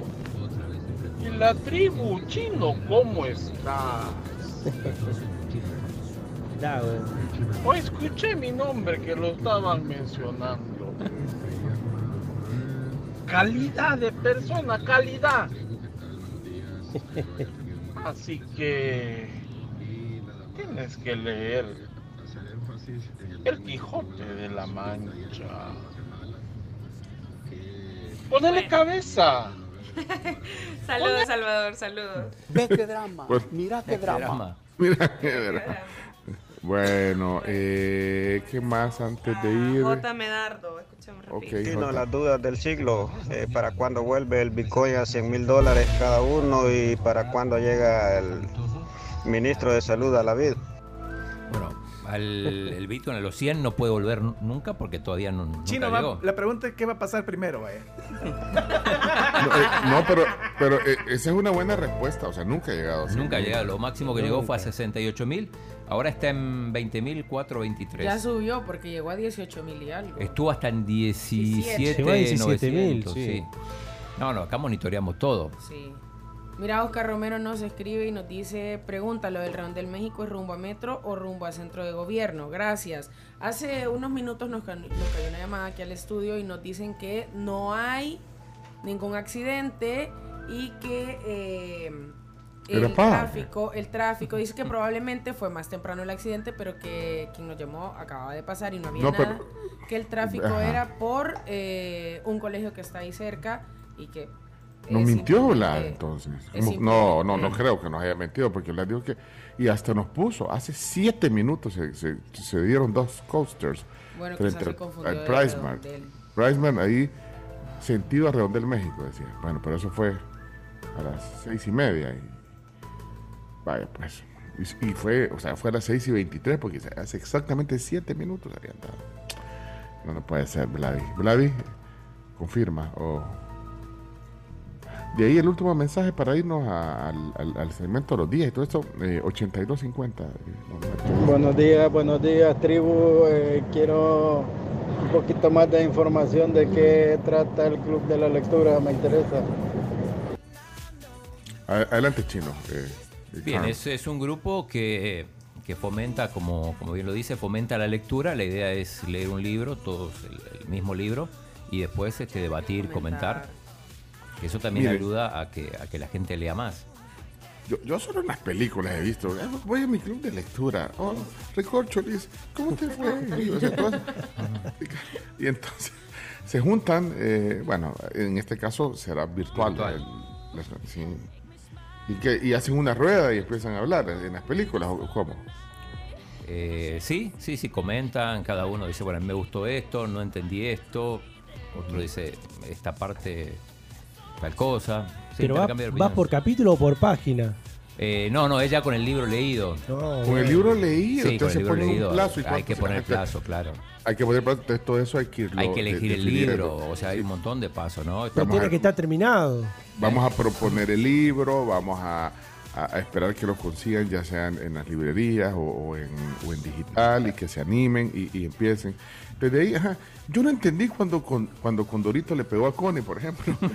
Y la tribu chino, ¿cómo está? O escuché mi nombre que lo estaban mencionando. Calidad de persona, calidad. Así que tienes que leer El Quijote de la Mancha. Ponele cabeza. Saludos, Salvador, saludos. Ve qué drama. Pues- Mira qué drama. Mira, qué verdad. Bueno, eh, ¿qué más antes de ir? J. Medardo, escuchemos Ok, rápido. Chino, Jota. las dudas del siglo, eh, para cuándo vuelve el Bitcoin a 100 mil dólares cada uno y para cuándo llega el ministro de Salud a la vida. Bueno, al, el Bitcoin a los 100 no puede volver nu- nunca porque todavía no, nunca Chino, va- llegó. la pregunta es qué va a pasar primero, vaya. No, eh, no, pero, pero eh, esa es una buena respuesta. O sea, nunca ha llegado. a cien Nunca ha mil. llegado. Lo máximo que llegó fue a 68 mil. Ahora está en 20 mil 423. Ya subió porque llegó a 18 mil y algo. Estuvo hasta en 17, Llegó a 17.000, 900, sí. sí. No, no, acá monitoreamos todo. Sí. Mira, Oscar Romero nos escribe y nos dice, pregunta, ¿lo del Redondel México es rumbo a Metro o rumbo a Centro de Gobierno? Gracias. Hace unos minutos nos, nos cayó una llamada aquí al estudio y nos dicen que no hay ningún accidente y que eh, el tráfico, el tráfico dice que probablemente fue más temprano el accidente, pero que quien nos llamó acababa de pasar y no había No, nada. pero- que el tráfico Ajá. era por eh, un colegio que está ahí cerca y que Nos mintió Vlad entonces. es No, no, no, creo que nos haya mentido porque Vlad dijo que. Y hasta nos puso, hace siete minutos se, se- se dieron dos coasters. Bueno, frente se confundió al de Price Mart. Redondel. Price Mart ahí, sentido a Redondel, México, decía. Bueno, pero eso fue a las seis y media. Y, vaya, pues. Y, y fue, o sea, fue a las seis y veintitrés porque hace exactamente siete minutos habían dado. No, no puede ser, Vladi. Vladi, confirma. O... De ahí el último mensaje para irnos a- al, al- al segmento de los días y todo esto, eh, 8250. eh. Buenos días, buenos días, tribu. Eh, quiero poquito más de información de qué trata el Club de la Lectura, me interesa. Adelante, chino. eh, Bien, es, es un grupo que, que fomenta, como, como bien lo dice, fomenta la lectura. La idea es leer un libro, todos el, el mismo libro, y después este, debatir, comentar. Eso también Mire. ayuda a que, a que la gente lea más. Yo, yo solo en las películas he visto. eh, Voy a mi club de lectura. Oh, Recorcholis, ¿cómo te fue? Y, o sea, todas- y entonces se juntan. eh, bueno, en este caso será virtual. Virtual. el- sí. Y, que, y hacen una rueda y empiezan a hablar en las películas. ¿o ¿Cómo? Eh, sí, sí, sí, comentan. Cada uno dice, bueno, me gustó esto, no entendí esto. Otro dice, esta parte, tal cosa. Sí, Pero va, intercambio de va opiniones. por capítulo o por página. Eh, no, no, ella con el libro leído. Con el libro leído, Sí, con entonces el libro leído. plazo y hay cuánto que poner hay plazo, claro. Hay que poner plazo, entonces todo eso hay que irlo Hay que elegir de- el libro, o sea, hay un montón de pasos, ¿no? No Vamos tiene a- que estar terminado. Vamos a proponer el libro, vamos a, a- a esperar que lo consigan, ya sean en las librerías o, o en, o en digital, y que se animen y, y empiecen. Desde ahí, ajá, yo no entendí cuando, con, cuando Condorito le pegó a Connie, por ejemplo.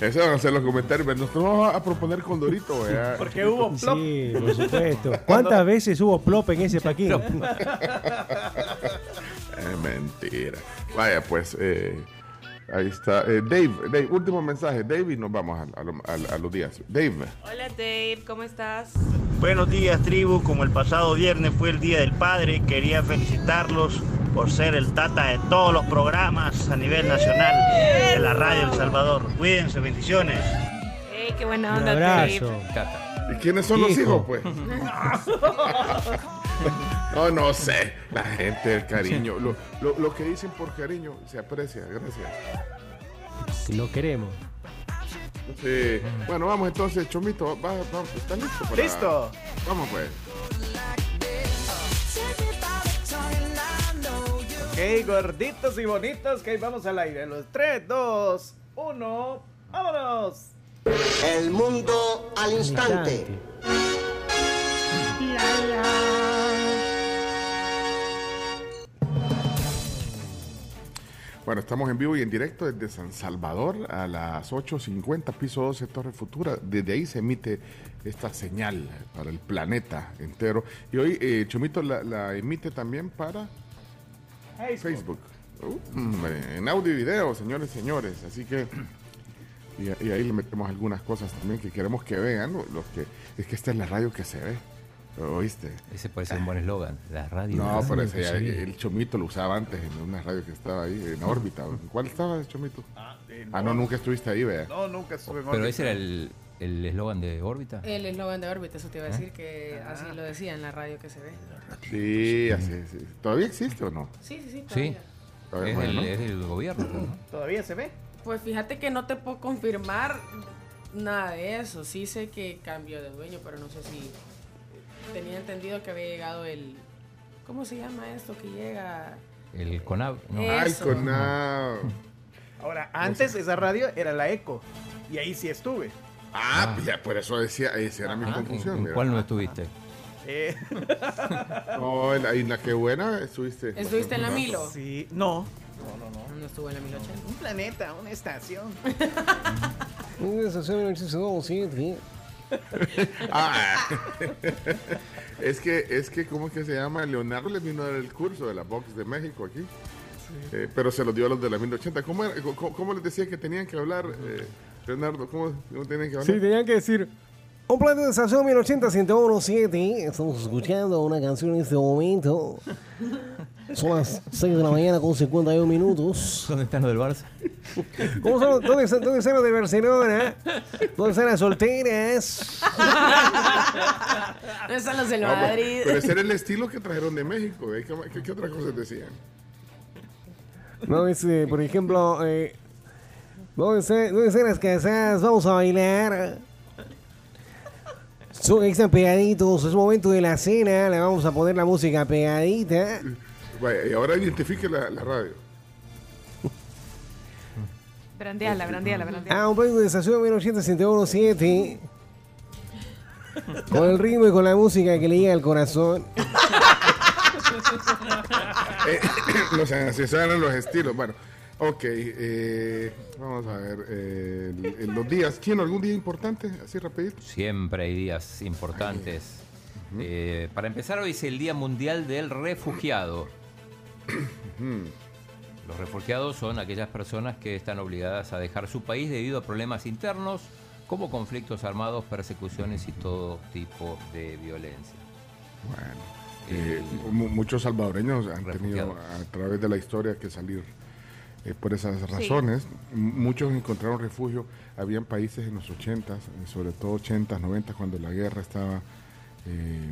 Eso van a ser los comentarios. pero Nosotros vamos a proponer Condorito. ¿verdad? Porque hubo plop. Sí, por supuesto. ¿Cuántas veces hubo plop en ese paquín? Es mentira. Vaya, pues, eh, ahí está. Eh, Dave, Dave, último mensaje. Dave, y nos vamos a, a lo- a- a los días. Dave. Hola Dave, ¿cómo estás? Buenos días, tribu. Como el pasado viernes fue el Día del Padre, quería felicitarlos por ser el tata de todos los programas a nivel nacional de la radio El Salvador. Cuídense, bendiciones. Hey, qué buena Un onda, abrazo. Dave. ¿Y quiénes son los Hijo. hijos, pues? No, no sé. La gente, el cariño. Lo, lo- lo que dicen por cariño se aprecia. Gracias. Lo queremos. Sí. Bueno, vamos entonces, Chomito. Va, va, ¿Está listo? para- Listo. Vamos, pues. Ok, gorditos y bonitos, que ahí vamos al aire. En Los 3, 2, 1, ¡vámonos! El mundo al instante. Bueno, estamos en vivo y en directo desde San Salvador a las 8.50, piso 12, Torre Futura. Desde ahí se emite esta señal para el planeta entero. Y hoy eh, Chomito la, la emite también para Facebook. Uh, en audio y video, señores y señores. Así que... Y, y ahí le metemos algunas cosas también que queremos que vean. Los que, es que esta es la radio que se ve. ¿Oíste? Ese puede ser un buen eslogan, la radio. No, pero ese ya- el Chomito lo usaba antes en una radio que estaba ahí, en órbita. ¿En cuál estaba el Chomito? Ah, no, nunca estuviste ahí, vea. No, nunca estuve en Pero órbita. ese era el el eslogan de órbita. El eslogan de órbita, eso te iba a decir que así lo decía en la radio que se ve. Sí, así, sí. ¿Todavía existe o no? Sí, sí, sí. Sí, todavía. es, Bueno, del, ¿no? es del gobierno. ¿no? ¿Todavía se ve? Pues fíjate que no te puedo confirmar nada de eso. Sí sé que cambió de dueño, pero no sé si tenía entendido que había llegado el ¿cómo se llama esto que llega? El CONAV. No. Ay, Eso. con nada. Ahora, antes esa radio era la Eco. Y ahí sí estuve. Ah, ya, por eso decía, esa era mi confusión. ¿En, en cuál no estuviste? Eh, No, en la, en la que buena estuviste. ¿Estuviste en la Milo? sí, no. No, no, no. No estuvo en la 1080. Un planeta, una estación. Ah, es que, es que, ¿cómo es que se llama? Leonardo le vino a dar el curso de la Box de México aquí. Eh, pero se lo dio a los de la 1080. ¿Cómo, era? ¿Cómo, cómo les decía que tenían que hablar, eh, Leonardo? ¿Cómo, cómo tenían que hablar? Sí, tenían que decir. Un plan de estación 1080 1017. Estamos escuchando una canción en este momento. Son las 6 de la mañana con 51 minutos. ¿Dónde están los del Barça? ¿Cómo son, dónde, están, ¿Dónde están los de Barcelona? ¿Dónde están las solteras? No están los del Madrid. pero ese era el estilo que trajeron de México. ¿eh? ¿Qué, qué, qué otras cosas decían? No, este, por ejemplo, eh, ¿dónde, están, ¿dónde están las casadas? Vamos a bailar. Son, están pegaditos, es momento de la cena, le vamos a poner la música pegadita. Vaya, y ahora identifique la, la radio. Brandeala, brandeala, brandeala. Ah, un plan de estación 1017. Con el ritmo y con la música que le llega al corazón. Eh, así eran los estilos. Bueno, ok. eh, vamos a ver. eh, el- el- los días. ¿Quién? ¿Algún día importante? Así rapidito. Siempre hay días importantes. Eh, para empezar, hoy es el Día Mundial del Refugiado. Los refugiados son aquellas personas que están obligadas a dejar su país debido a problemas internos, como conflictos armados, persecuciones y todo tipo de violencia. Bueno. Eh, mu- muchos salvadoreños han tenido a través de la historia que salir eh, por esas razones. Muchos encontraron refugio. Habían países en los 80, eh, sobre todo 80, 90, cuando la guerra estaba eh,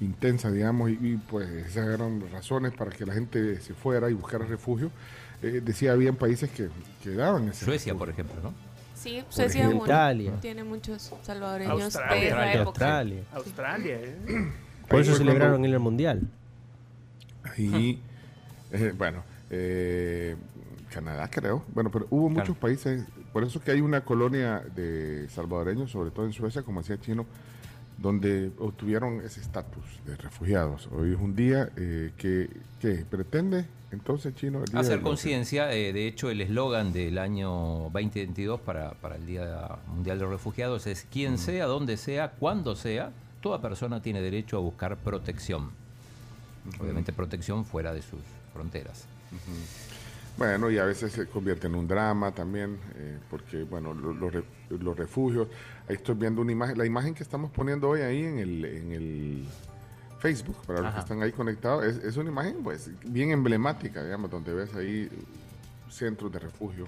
intensa, digamos, y, y, pues esas eran razones para que la gente se fuera y buscara refugio. Eh, decía, habían países que, que daban ese Suecia, refugio. por ejemplo, ¿no? Sí, Por Suecia ejemplo. Italia. tiene muchos salvadoreños Australia. de esa época. Australia. Australia, ¿eh? Por eso celebraron en el Mundial. Y eh, bueno, eh, Canadá creo. Bueno, pero hubo muchos países, por eso que hay una colonia de salvadoreños, sobre todo en Suecia, como decía Chino, donde obtuvieron ese estatus de refugiados. Hoy es un día eh, que, que pretende, entonces, Chino, el día Hacer los- conciencia, eh, de hecho el eslogan del año 2022 para, para el Día Mundial de los Refugiados es quien sea, donde sea, cuando sea, toda persona tiene derecho a buscar protección. Obviamente protección fuera de sus fronteras. Bueno, y a veces se convierte en un drama también, eh, porque, bueno, lo- lo re- los refugios, ahí estoy viendo una imagen, la imagen que estamos poniendo hoy ahí en el, en el Facebook, para los Ajá. que están ahí conectados, es, es una imagen, pues, bien emblemática, digamos, donde ves ahí centros de refugio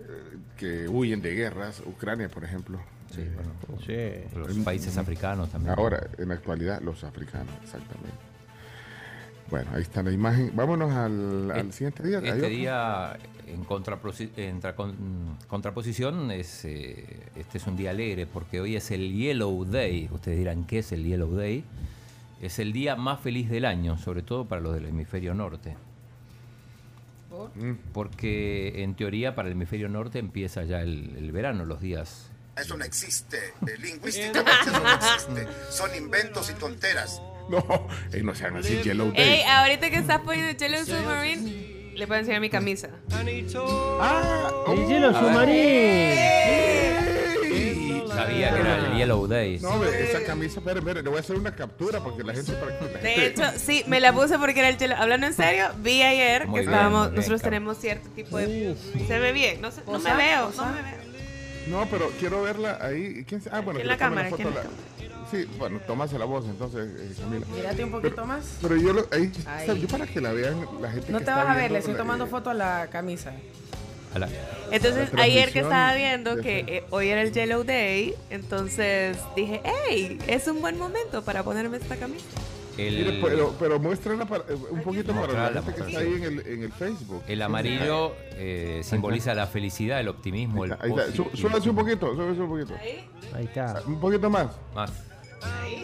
eh, que huyen de guerras, Ucrania, por ejemplo. Sí, Eh, bueno, los países africanos también. Ahora, en la actualidad, los africanos, exactamente. Bueno, ahí está la imagen. Vámonos al, al siguiente día. ¿Hay Este día, en, contraposi- en tra- con- contraposición, es, eh, este es un día alegre porque hoy es el Yellow Day. Ustedes dirán, ¿qué es el Yellow Day? Es el día más feliz del año, sobre todo para los del hemisferio norte. Mm. Porque en teoría para el hemisferio norte empieza ya el, el verano, los días. Eso no existe. Eh, Lingüísticamente eso no existe. Son inventos y tonteras. No, ey, no sean así, Yellow Day. Ey, ahorita que estás poniendo Yellow Submarine, le puedo enseñar mi camisa. Ah, El hielo submarino. Sabía que era el Yellow Day. No, esa camisa, espere, espere, le voy a hacer una captura porque la gente... Para que la De gente- hecho, sí, me la puse porque era el Yellow. Hablando en serio, vi ayer Muy que bien, estábamos, bien, nosotros tenemos cierto tipo de. Se ve bien, no, sé, no me veo, no me veo. No, pero quiero verla ahí. ¿Quién se- Ah, bueno, En la cámara, foto a la- Sí, bueno, tomase la voz entonces, eh, Camila. Mírate un poquito más. Pero yo lo, ahí, Ahí. yo para que la vean la gente No que te está vas a ver, le estoy la- tomando foto a la camisa. Entonces, La ayer que estaba viendo que eh, hoy era el Yellow Day, entonces dije, hey, es un buen momento para ponerme esta camisa. El, Mire, pero, pero muéstrenla para- eh, un poquito para la gente que está ahí en el, en el Facebook. el amarillo eh, simboliza la felicidad, el optimismo, Ahí está, súbase un poquito, súbase un poquito. Ahí está. Un poquito más. Más.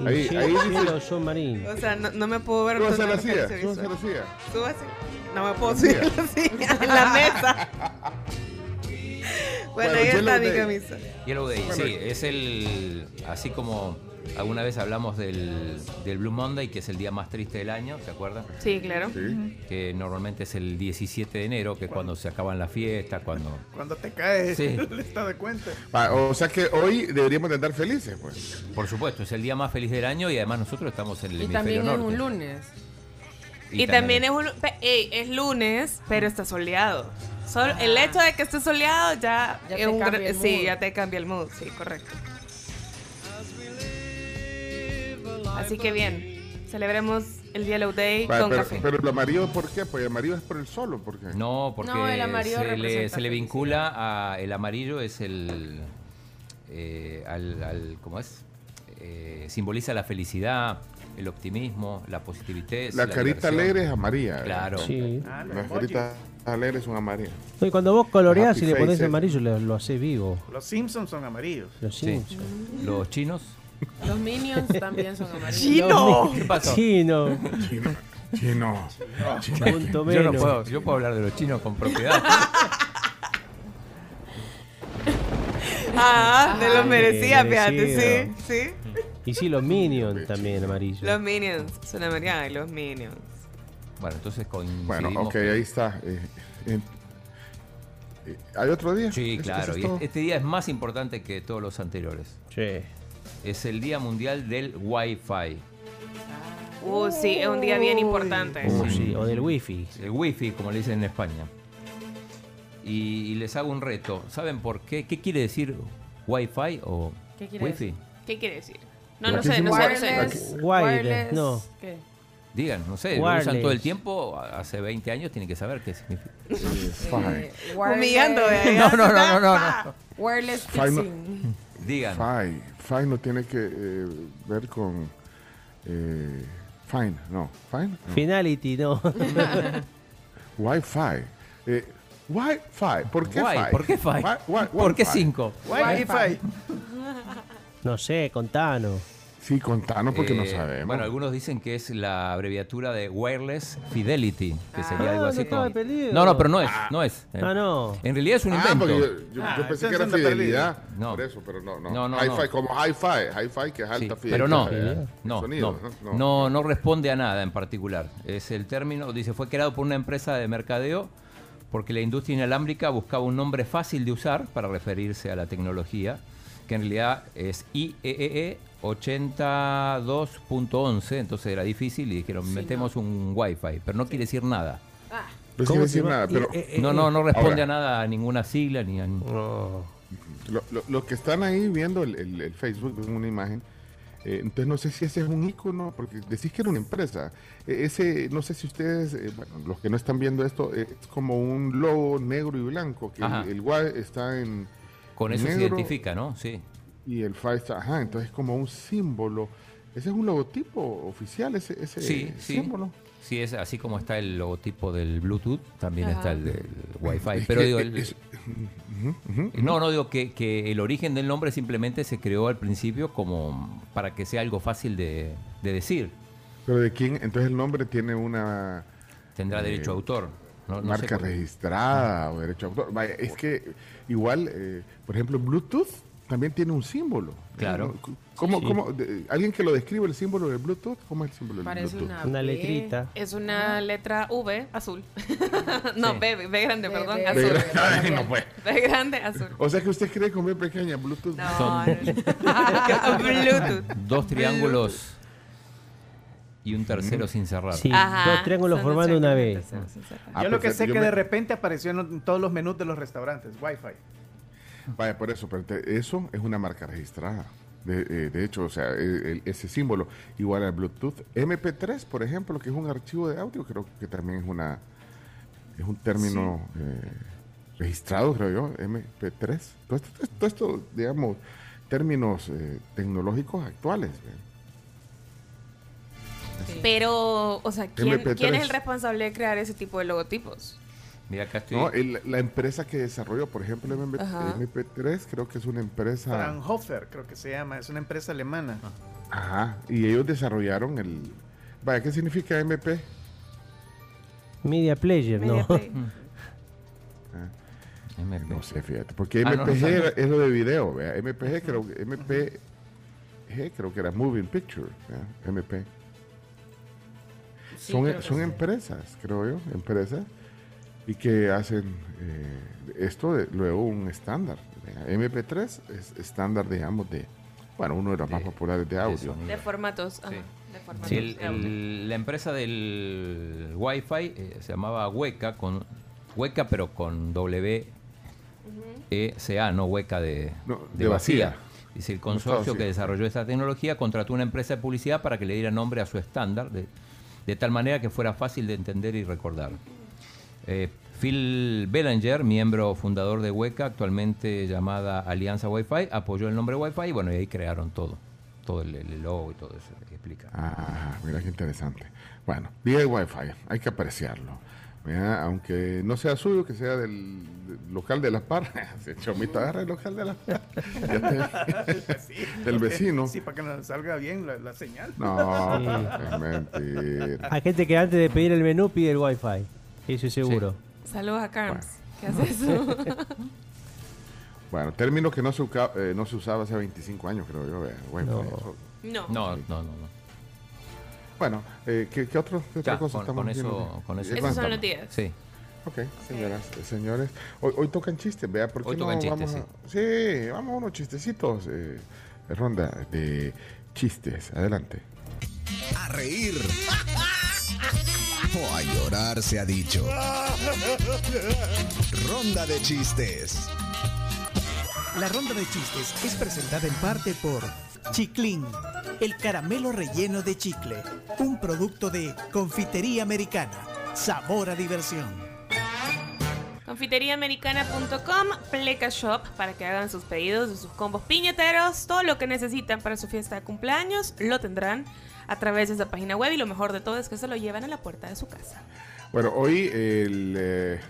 Ahí, ahí dice- hielo submarino. O sea, no, no me puedo ver. Súbase a la silla, súbase a la visual. silla. Súbase. No me puedo subir a la silla, en la mesa. Bueno, Bueno, ahí está mi camisa. Yellow Day, sí, es el. Así como alguna vez hablamos del, del Blue Monday, que es el día más triste del año, ¿se acuerdan? Sí, claro. Que normalmente es el 17 de enero, que es cuando se acaban las fiestas, cuando. Cuando te caes, Sí. le estás de cuenta. Ah, o sea que hoy deberíamos de andar felices, pues. Por supuesto, es el día más feliz del año y además nosotros estamos en el Y hemisferio también es norte. un lunes. Y, también es un es lunes, pero está soleado. Sol- el hecho de que esté soleado ya, Ya es te un cambia gra- el sí, ya te cambia el mood, sí, correcto. Así que bien, celebremos el Yellow Day con pero, café. pero el amarillo, ¿por qué? Pues el amarillo es por el sol, ¿o por qué? No, porque No, el amarillo se, le, representa se le vincula a. El amarillo es el. eh, al, al- ¿Cómo es? Eh, simboliza la felicidad, el optimismo, la positividad. La carita alegre es amarilla. Claro. Sí. Ah, Las caritas alegres son amarillas. No, y cuando vos coloreás y le pones amarillo, lo, lo haces vivo. Los Simpsons son amarillos. Los Sí. Simpsons. Los chinos. Los Minions también son amarillos. ¡Chino! ¿Qué pasó? Chino. Chino. Chino. Punto Yo no menos. puedo, yo puedo hablar de los chinos con propiedad. Ah, te lo Ah, merecía, fíjate, merecido. sí, sí. Y sí, los Minions también amarillos. Los Minions, son americanos, los Minions. Bueno, entonces coincidimos. Bueno, ok, que- ahí está. eh, eh, eh, ¿Hay otro día? Sí, ¿Eso- claro. es y todo? este día es más importante que todos los anteriores. Sí. Es el Día Mundial del Wi-Fi. Uh, sí, es un día bien importante. Uh, sí, o del wifi. El Wi-Fi, como le dicen en España. Y, y les hago un reto. ¿Saben por qué? ¿Qué quiere decir Wi-Fi o ¿Qué quiere Wi-Fi? decir? ¿Qué quiere decir? No, no sé, no sé, no sé. Wireless, no. ¿Qué? Digan, no sé, lo Wireless. usan todo el tiempo. Hace 20 años tienen que saber qué significa. Eh, Humillando, wireless- ¿eh? No, no, no, no, no, no. Wireless fixing. Digan. Fi, Fi no tiene que eh, ver con eh, Fine, no, Fine. no. Finality, no. Wi-Fi. Eh, Wi-Fi. ¿Por qué Fi? ¿Por qué Fi? ¿Por qué Wi-Fi. 5? Wi-Fi. no sé, contanos. Sí, contanos porque no Eh, sabemos. Bueno, algunos dicen que es la abreviatura de Wireless Fidelity, que sería Ah, algo así como... No, no, pero no es, no es. Eh, Ah, no. En realidad es un Ah, invento. porque yo, yo- Ah, yo pensé que era fidelidad. No. Por eso, pero no, no. No, no, Hi-Fi no. como hi-fi. Hi-fi que es Sí, alta fidelidad. pero no, eh, no, sonido, no, no, no responde a nada en particular. Es el término, dice, fue creado por una empresa de mercadeo porque la industria inalámbrica buscaba un nombre fácil de usar para referirse a la tecnología, que en realidad es E IEEE 82.11, entonces era difícil y dijeron, metemos un Wi-Fi, pero no quiere decir nada. No ¿Cómo quiere se decir nada, pero eh, No, no, no responde Ahora. a nada, a ninguna sigla ni a... No. lo- lo- los que están ahí viendo el, el- el Facebook, ven una imagen. eh, entonces no sé si ese es un icono, porque decís que era una empresa. Eh, ese, no sé si ustedes, eh, bueno, los que no están viendo esto, eh, es como un logo negro y blanco, que Ajá. el, el está en Con eso se identifica, ¿no? Sí. Y el Fi está, ajá, entonces es como un símbolo. Ese es un logotipo oficial, ese, ese Sí, sí. símbolo. Sí, es así como está el logotipo del Bluetooth, también Ajá. está el del Wi-Fi. Es Pero que digo, el- es- no, no digo que, que el origen del nombre simplemente se creó al principio como para que sea algo fácil de, de decir. Pero de quién, entonces el nombre tiene una Tendrá Eh, derecho a autor. No, no sé marca registrada o derecho a autor. Vaya, es que igual, eh, por ejemplo, Bluetooth también tiene un símbolo. Claro. ¿Cómo, Sí. cómo- de- ¿Alguien que lo describe el símbolo del Bluetooth? ¿Cómo es el símbolo del Parece Bluetooth? una, Una letrita. Es una letra V azul. no, Sí. B, B grande, B, perdón, B, azul. B grande. No, pues. B grande, azul. O sea que usted cree con B pequeña Bluetooth. No, Son-. Bluetooth. Dos triángulos y un tercero sin cerrar. Sí, Ajá, dos triángulos formando una B. Ah, yo lo que perfecto. sé Yo que me- de repente apareció en todos los menús de los restaurantes, Wi-Fi. Vaya, por eso, pero te- eso es una marca registrada. De, eh, de hecho, o sea, el- el- ese símbolo igual al Bluetooth. MP3, por ejemplo, que es un archivo de audio, creo que también es una es un término eh, registrado, creo yo, MP3. Todo esto, todo esto, digamos, términos eh, tecnológicos actuales. Pero, o sea, ¿quién, MP3. quién es el responsable de crear ese tipo de logotipos? Mira, acá estoy. No, el- la empresa que desarrolló, por ejemplo, MP, Ajá. MP3, creo que es una empresa... Fraunhofer, creo que se llama, es una empresa alemana. Ajá, y ellos desarrollaron el... Vaya, ¿qué significa MP? Media Player, Media ¿no? Play. MP. No sé, fíjate, porque Ah, no, MPG no sabía. era- es lo de video, ¿vea? MPG creo que MPG creo que era Moving Picture, ¿vea? MP. Sí, son son sí. empresas, creo yo, empresas y que hacen eh, esto de, luego un estándar. ¿vea? MP3 es estándar, digamos, de bueno, uno de los más populares de audio. De formatos. ajá, Sí. de formatos Sí, el- de audio. el- la empresa del Wi-Fi eh, se llamaba Hueca, con Hueca pero con W E C A, no Hueca de, No, de de vacía. vacía. Dice el consorcio que desarrolló esta tecnología contrató una empresa de publicidad para que le diera nombre a su estándar, de, de tal manera que fuera fácil de entender y recordar. Eh, Phil Bellinger, miembro fundador de Hueca, actualmente llamada Alianza Wi-Fi, apoyó el nombre Wi-Fi y bueno, y ahí crearon todo, todo el, el logo y todo eso que explica. Ah, mira qué interesante. Bueno, día de Wi-Fi, hay que apreciarlo. Mira, aunque no sea suyo, que sea del, del local de la par. Se chomito agarra el local de la par. Del vecino. Sí, para que nos salga bien la, la señal. No, Sí. es mentira. Hay gente que antes de pedir el menú pide el wifi. Eso es seguro. Saludos a Carms. ¿Qué hace eso? Bueno, término que no se, eh, no se usaba hace 25 años, creo yo. Wi-Fi, No. eso No. No, no, no. no. Bueno, eh, ¿qué, qué otro- qué otra cosa con- estamos con eso- viendo? con eso. Eh, Esos son los días. Sí. Ok, señoras, eh, señores. Hoy, hoy tocan chistes, vea, ¿por qué Hoy no tocan chistes, vamos a- sí. vamos a unos chistecitos. eh, ronda de chistes. Adelante. A reír. O a llorar se ha dicho. Ronda de chistes. La ronda de chistes es presentada en parte por Chiclín, el caramelo relleno de chicle, un producto de confitería americana. Sabor a diversión. Confiteriaamericana.com, Pleca Shop, para que hagan sus pedidos de sus combos piñateros, todo lo que necesitan para su fiesta de cumpleaños, lo tendrán a través de esa página web y lo mejor de todo es que se lo llevan a la puerta de su casa. Bueno, hoy el, eh,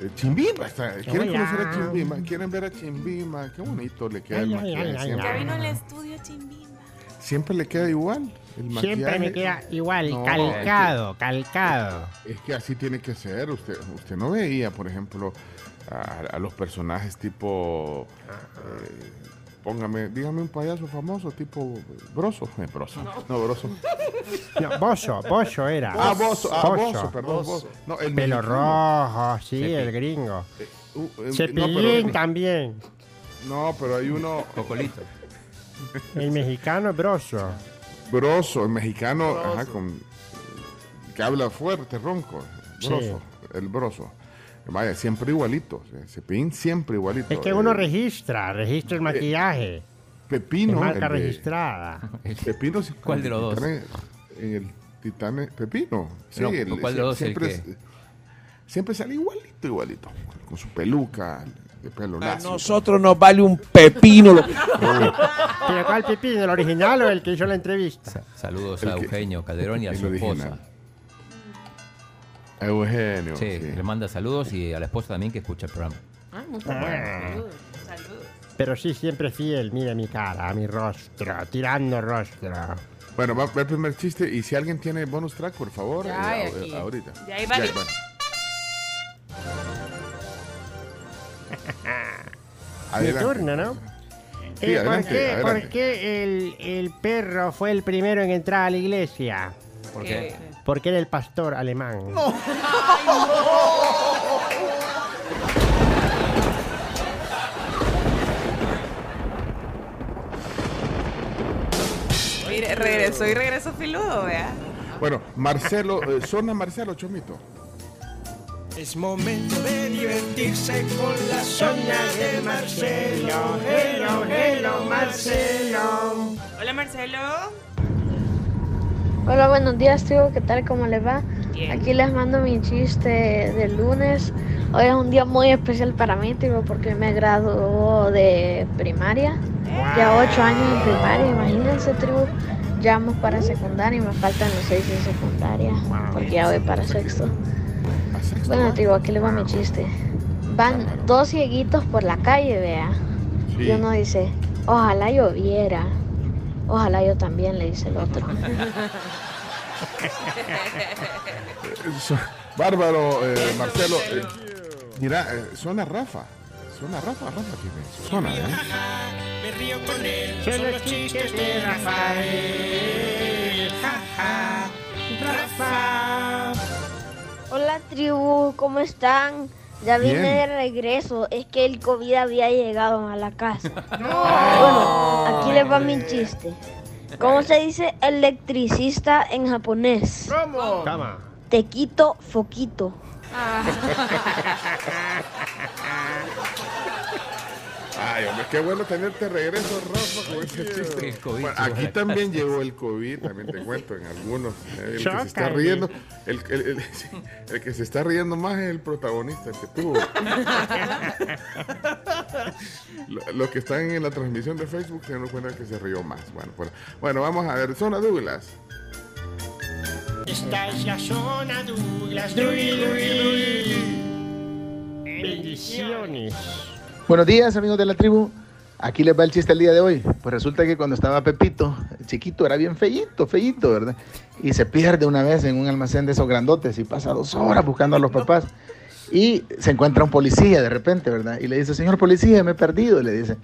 el Chimbimba está. ¿Quieren Hola. conocer a Chimbimba? ¿Quieren ver a Chimbimba? Qué bonito le queda el Ay, maquillaje. ay, ay, siempre, Ya vino al estudio Chimbimba. siempre le queda igual. El Siempre maquillaje. me queda igual, No, calcado, calcado. Es que así tiene que ser. Usted, usted no veía, por ejemplo, a, a los personajes tipo. eh, póngame, dígame un payaso famoso tipo Broso. Eh, broso. No, Broso. No, Bozo, Bozo era. Ah, Bozo, ah, Bozo, perdón, Bozo. No, el Pelo rojo, sí, Cepi- el gringo. Uh, eh, Cepillín no, pero- también. No, pero hay uno. Cocolito. El mexicano es Broso. Broso, el mexicano, ajá, con. que habla fuerte, ronco. Sí. Broso, el broso. Vaya, siempre igualito. Cepillín siempre igualito. Es que Eh, uno registra, registra el maquillaje. Pepino. Marca el de- registrada. Pepino. ¿Cuál de los dos? Titane- En el Titane. Pepino. Sí, No, el- ¿cuál de los dos el siempre, que? siempre sale igualito, igualito. Con su peluca, de pelo A lacio. nosotros nos vale un pepino. lo- ¿Pero cuál pepino? ¿El original o el que hizo la entrevista? Saludos El a que- Eugenio Calderón y a su original. esposa. Eugenio. Sí, sí. le manda saludos y a la esposa también que escucha el programa. Ah, muy Ah. Saludos, saludos. Pero sí, siempre fiel. Mira mi cara, mi rostro, tirando rostro. Bueno, va, va el primer chiste. Y si alguien tiene bonus track, por favor, Ya eh, aquí. ahorita. Ya hay varios. bueno. Mi turno, ¿no? Sí, Eh, ¿por, qué, adelante. por qué el, el perro fue el primero en entrar a la iglesia? ¿Por qué? Porque era el pastor alemán. Mire, regresó y regresó filudo, vea. Bueno, Marcelo, eh, zona Marcelo Chomito. Es momento de divertirse con la zona de Marcelo. Hello, hello, Marcelo. Hola, Marcelo. Hola, buenos días, tío. ¿Qué tal? ¿Cómo les va? Bien. Aquí les mando mi chiste del lunes. Hoy es un día muy especial para mí, tío, porque me graduó de primaria. Ya ocho años en primaria, imagínense, tribu. Ya vamos para secundaria y me faltan los seis de secundaria, porque ya voy para sexto. Bueno, tribu, aquí les va mi chiste. Van dos cieguitos por la calle, vea. Y uno dice, ojalá yo viera. Ojalá yo también, le dice el otro. Bárbaro, eh, Marcelo. eh, mira, eh, suena Rafa. Suena Rafa, Rafa tiene. Suena, ¿eh? Me río con él. Son los chistes de Rafael. Ja, ja. Rafa. Hola tribu, ¿cómo están? Ya vine Bien. de regreso, es que el COVID había llegado a la casa. Bueno, aquí les va mi chiste. ¿Cómo se dice electricista en japonés? ¿Cómo? Te quito foquito. Ay, hombre, qué bueno tenerte regreso, Rafa, con ese chiste. Bueno, aquí también llegó el COVID, también te cuento, en algunos. eh, El que se está riendo, el, el- el- sí, el que se está riendo más es el protagonista, el que tuvo. Lo- Los que están en la transmisión de Facebook se dan cuenta que se rió más. Bueno, bueno, bueno, vamos a ver, zona Douglas. Esta es la zona Douglas. Dui. Bendiciones. Buenos días, amigos de la tribu. Aquí les va el chiste el día de hoy. Pues resulta que cuando estaba Pepito, el chiquito, era bien feíto, feíto, ¿verdad? Y se pierde una vez en un almacén de esos grandotes y pasa dos horas buscando a los papás. Y se encuentra un policía de repente, ¿verdad? Y le dice, señor policía, me he perdido, le dice.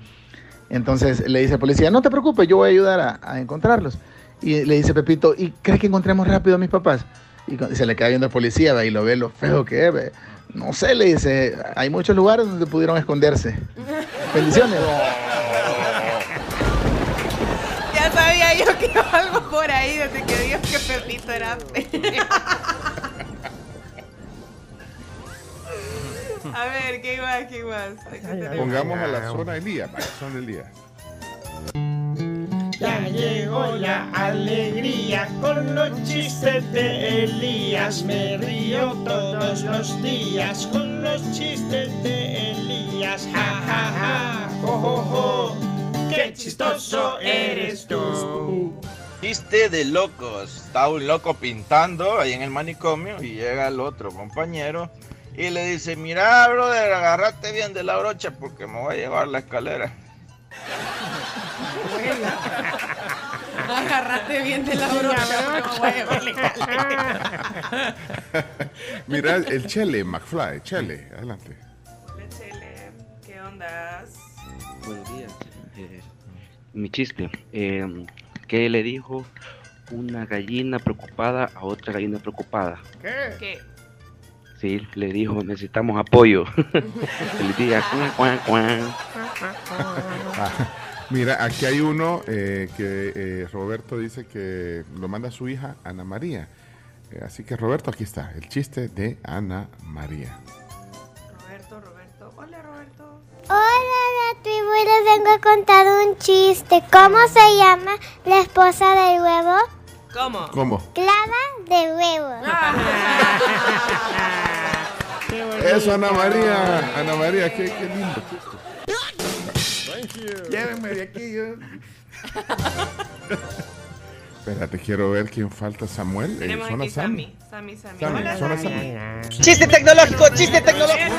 Entonces le dice el policía, no te preocupes, yo voy a ayudar a, encontrarlos. Y le dice Pepito, ¿y crees que encontremos rápido a mis papás? Y se le queda viendo el policía ve, y lo ve lo feo que es. ve. No sé, le dice, hay muchos lugares donde pudieron esconderse. Bendiciones. Ya sabía yo que iba algo por ahí desde que dijo que Pepito era. A ver, ¿qué más? ¿Qué más? Pongamos a la zona Elías, zona Elías. Ya llegó la alegría con los chistes de Elías. Me río todos los días con los chistes de Elías. Ja, ja, ja, jo, jo, jo. Qué chistoso eres tú. Chiste de locos. Está un loco pintando ahí en el manicomio y llega el otro compañero y le dice, mira, brother, agárrate bien de la brocha porque me voy a llevar la escalera. Agárrate bien de la brocha. Mira, el Chele, McFly, Chele, adelante. Hola, Chele. ¿Qué ondas? Buenos días. Eh, mi chiste. eh, ¿Qué le dijo una gallina preocupada a otra gallina preocupada? ¿Qué? ¿Qué? Sí, le dijo, necesitamos apoyo. Feliz día. Mira, aquí hay uno eh, que eh, Roberto dice que lo manda su hija Ana María. Eh, así que Roberto, aquí está, el chiste de Ana María. Roberto, Roberto. Hola, Roberto. Hola, la tribu, y les vengo a contar un chiste. ¿Cómo se llama la esposa del huevo? ¿Cómo? ¿Cómo? Clava de huevo. Eso, Ana María, Ana María, qué, qué lindo. Llévenme de aquí. Yo. Espérate, quiero ver quién falta, Samuel. Eh, Tenemos zona aquí Sammy. Sammy, Sammy. Sammy, Hola, Sammy. Sammy. Chiste tecnológico, chiste tecnológico.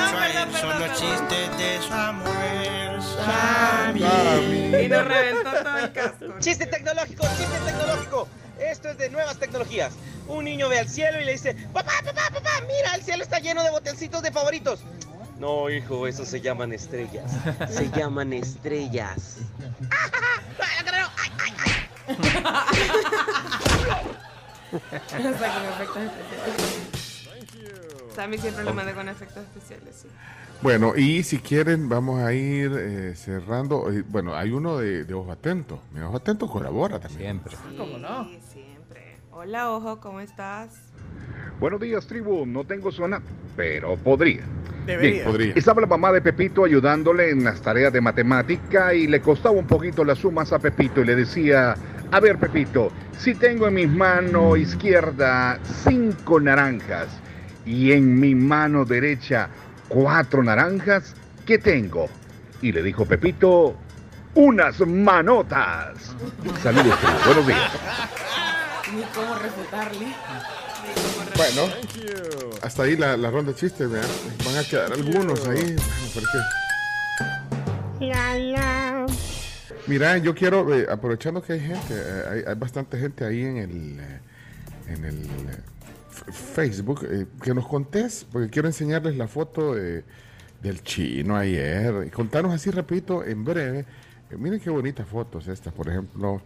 Son los chistes de Samuel. Y nos reventó todo el casco. Chiste tecnológico, chiste tecnológico. Esto es de nuevas tecnologías. Un niño ve al cielo y le dice, papá, papá, papá, mira, el cielo está lleno de botecitos de favoritos. No, hijo, eso se llaman estrellas. Se llaman estrellas. Hasta con efectos especiales. Sammy siempre lo manda con efectos especiales, sí. Bueno, y si quieren, vamos a ir eh, cerrando. Eh, Bueno, hay uno de, de Ojo Atento. Mi Ojo Atento colabora también. Siempre. ¿Cómo no? siempre. Hola, Ojo, ¿cómo estás? Buenos días, tribu. No tengo zona, pero podría. Debería. Bien, Podría. Estaba la mamá de Pepito ayudándole en las tareas de matemática y le costaba un poquito las sumas a Pepito y le decía, a ver Pepito, si tengo en mi mano izquierda cinco naranjas y en mi mano derecha cuatro naranjas, ¿qué tengo? Y le dijo Pepito, unas manotas. Saludos, tribu. Buenos días. Ni cómo refutarle. Bueno, hasta ahí la, la ronda de chistes. vean. Van a quedar algunos ahí. Bueno. Mira, yo quiero, eh, aprovechando que hay gente, eh, hay, hay bastante gente ahí en el, eh, en el eh, Facebook, eh, que nos contés, porque quiero enseñarles la foto de- del chino ayer. Contanos así, repito, en breve. Eh, miren qué bonitas fotos estas, por ejemplo.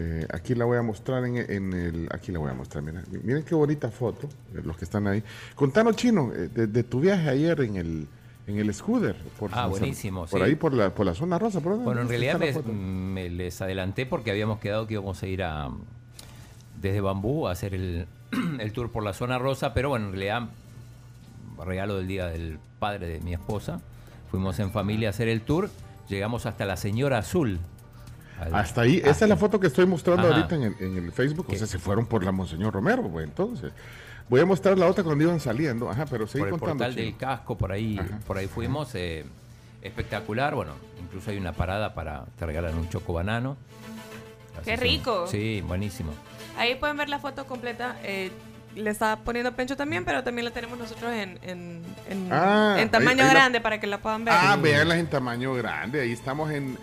Eh, aquí la voy a mostrar en, en el. Aquí la voy a mostrar, miren. Miren qué bonita foto, los que están ahí. Contanos, chino, eh, de, de tu viaje ayer en el. En el scooter. Por, Ah, buenísimo, Por sí. ahí, por la, por la zona rosa. ¿por dónde Bueno, en realidad les, me les adelanté porque habíamos quedado que íbamos a ir a desde Bambú a hacer el, el tour por la zona rosa, pero bueno, en realidad regalo del día del padre de mi esposa. Fuimos en familia a hacer el tour, llegamos hasta la Señora Azul. Hasta ahí, esa es la foto que estoy mostrando Ajá. ahorita en el, en el Facebook. O sea, se fueron por la Monseñor Romero, pues entonces. Voy a mostrar la otra cuando iban saliendo. Ajá, pero seguí por el contando. portal del casco, por ahí, por ahí fuimos. eh, espectacular, bueno, incluso hay una parada para te regalan un choco banano. ¡Qué son- rico! Sí, buenísimo. Ahí pueden ver la foto completa. eh, le está poniendo Pencho también, pero también la tenemos nosotros en, en, en- Ah, en tamaño ahí- ahí la- grande para que la puedan ver. Ah, veanlas en tamaño grande. Ahí estamos en.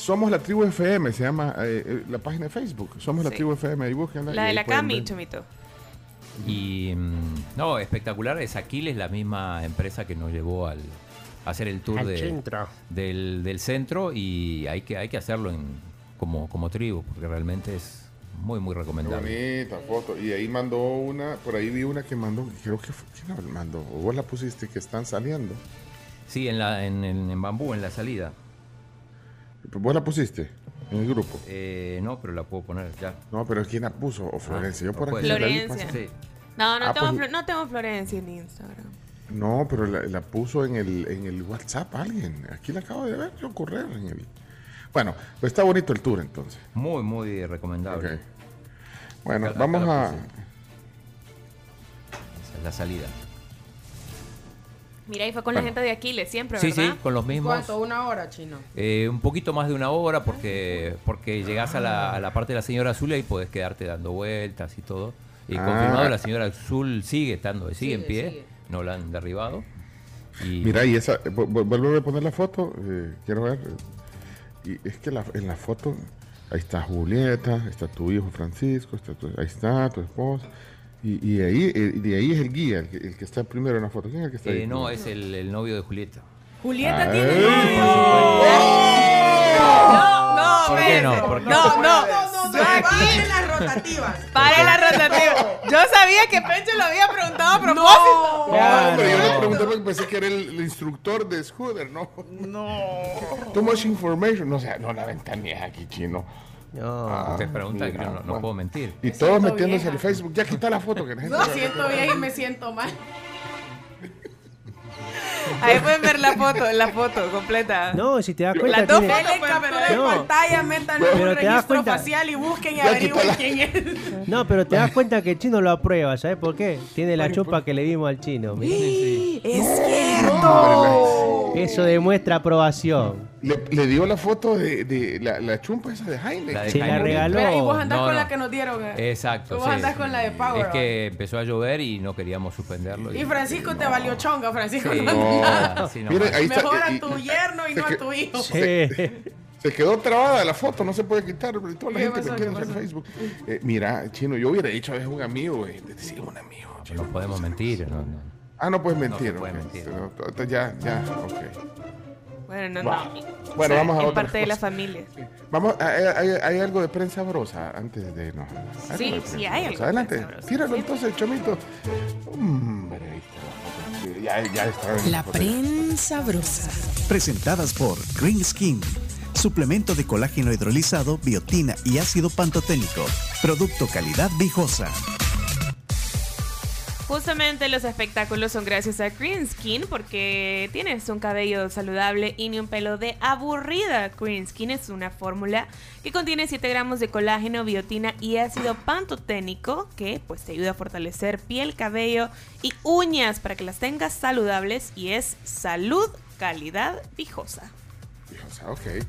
Somos la tribu FM, se llama eh, eh, la página de Facebook. Somos la tribu FM. Ahí búsquenla. y La de ahí la Cami, ver. Chomito. Y mm, no, espectacular. Es Aquiles, la misma empresa que nos llevó al, hacer el tour Al de- centro. Del, del centro y hay que, hay que hacerlo en, como, como tribu, porque realmente es muy, muy recomendable. bonita foto. Y ahí mandó una, por ahí vi una que mandó, creo que fue, ¿quién la mandó? O vos la pusiste que están saliendo. Sí, en, la, en, en- en bambú, en la salida. ¿Vos la pusiste en el grupo? Eh, no, pero la puedo poner ya. No, pero ¿quién la puso? ¿O Florencia? Yo por aquí pues. la vi Florencia. pasar. No, no, Ah, tengo, pues- no tengo Florencia en Instagram. No, pero la, la puso en el, en el WhatsApp alguien. Aquí la acabo de ver yo correr en el. Bueno, pues está bonito el tour entonces. Muy, muy recomendable. Ok. Bueno, Acá- acá vamos la a. Esa es la salida. Mira, y fue con la gente de Aquiles siempre, Sí, ¿verdad? sí, con los mismos. ¿Cuánto? ¿Una hora, chino? Eh, un poquito más de una hora porque porque llegás a la, a la parte de la señora Azul y ahí podés quedarte dando vueltas y todo. Y Ah. confirmado, la señora Azul sigue estando, sigue, Sigue, en pie, sigue. no la han derribado. Y Mira, y esa. vu- vu- Vuelve a poner la foto. eh, quiero ver. Y es que la- en la foto. Ahí está Julieta, está tu hijo Francisco, está tu- ahí está tu esposa. Y, y ahí, eh, de ahí es el guía, el que, el que está primero en la foto. ¿Quién es el que está ahí? Eh, no, es el, el novio de Julieta. Julieta Ah, tiene eh, No, no, ¿Por qué no? ¿Por qué? No, no, no, no, paren las rotativas. Pare la rotativa. Yo sabía que Pencho lo había preguntado a propósito. No, pero yo le pregunté porque pensé que era el, el instructor de Scooter, ¿no? No. Too much information. No, o sea, no la ventanees aquí, chino. No. Usted pregunta, mira, yo no, no puedo mentir. Y todos metiéndose vieja. al Facebook. Ya quita la foto que la gente. No, siento bien y me siento mal. Ahí pueden ver la foto, la foto completa. No, si te das cuenta. Las dos tiene- fotos pueden No. pantalla, métanlo en un te das registro cuenta- facial y busquen y averigüen quién es. No, pero te das cuenta que el chino lo aprueba, ¿sabes por qué? Tiene la chupa que le vimos al chino. mira. ¡Es cierto! Eso demuestra aprobación. Le, le dio la foto de, de la, la chumpa esa de Jaime. La de Se la regaló. Y vos andás No, con no. la que nos dieron. eh. Exacto. Vos sí. andás con la de Power. Es que empezó a llover y no queríamos suspenderlo. Y Francisco te valió chonga, Francisco. Sí, no no, sí, no, no. está. Mejor a y- tu y- yerno y no a tu hijo. Sí. Se quedó trabada la foto, no se puede quitar. pero Toda la ¿Qué gente pasó? metiéndose ¿Qué en? Facebook. Eh, mira, chino, yo hubiera dicho a veces un amigo, güey. Decir un amigo. No podemos mentir. no, no. Ah, no puedes No mentir. se puede ok. mentir. No, ya, ya, ok. Bueno, no, Wow. no. Bueno, vamos a Es otra parte de la familia. Vamos, hay, hay- hay algo de prensa brosa antes de. No, Sí, de sí, hay algo de Adelante, tíralo entonces, chomito. Hombre, la foto. Ya, ya está. La foto. prensa brosa. Presentadas por Green Skin. Suplemento de colágeno hidrolizado, biotina y ácido pantoténico. Producto calidad viejosa. Justamente los espectáculos son gracias a Green Skin porque tienes un cabello saludable y ni un pelo de aburrida. Green Skin es una fórmula que contiene 7 gramos de colágeno, biotina y ácido pantoténico que pues te ayuda a fortalecer piel, cabello y uñas para que las tengas saludables y es salud, calidad, sea, ok.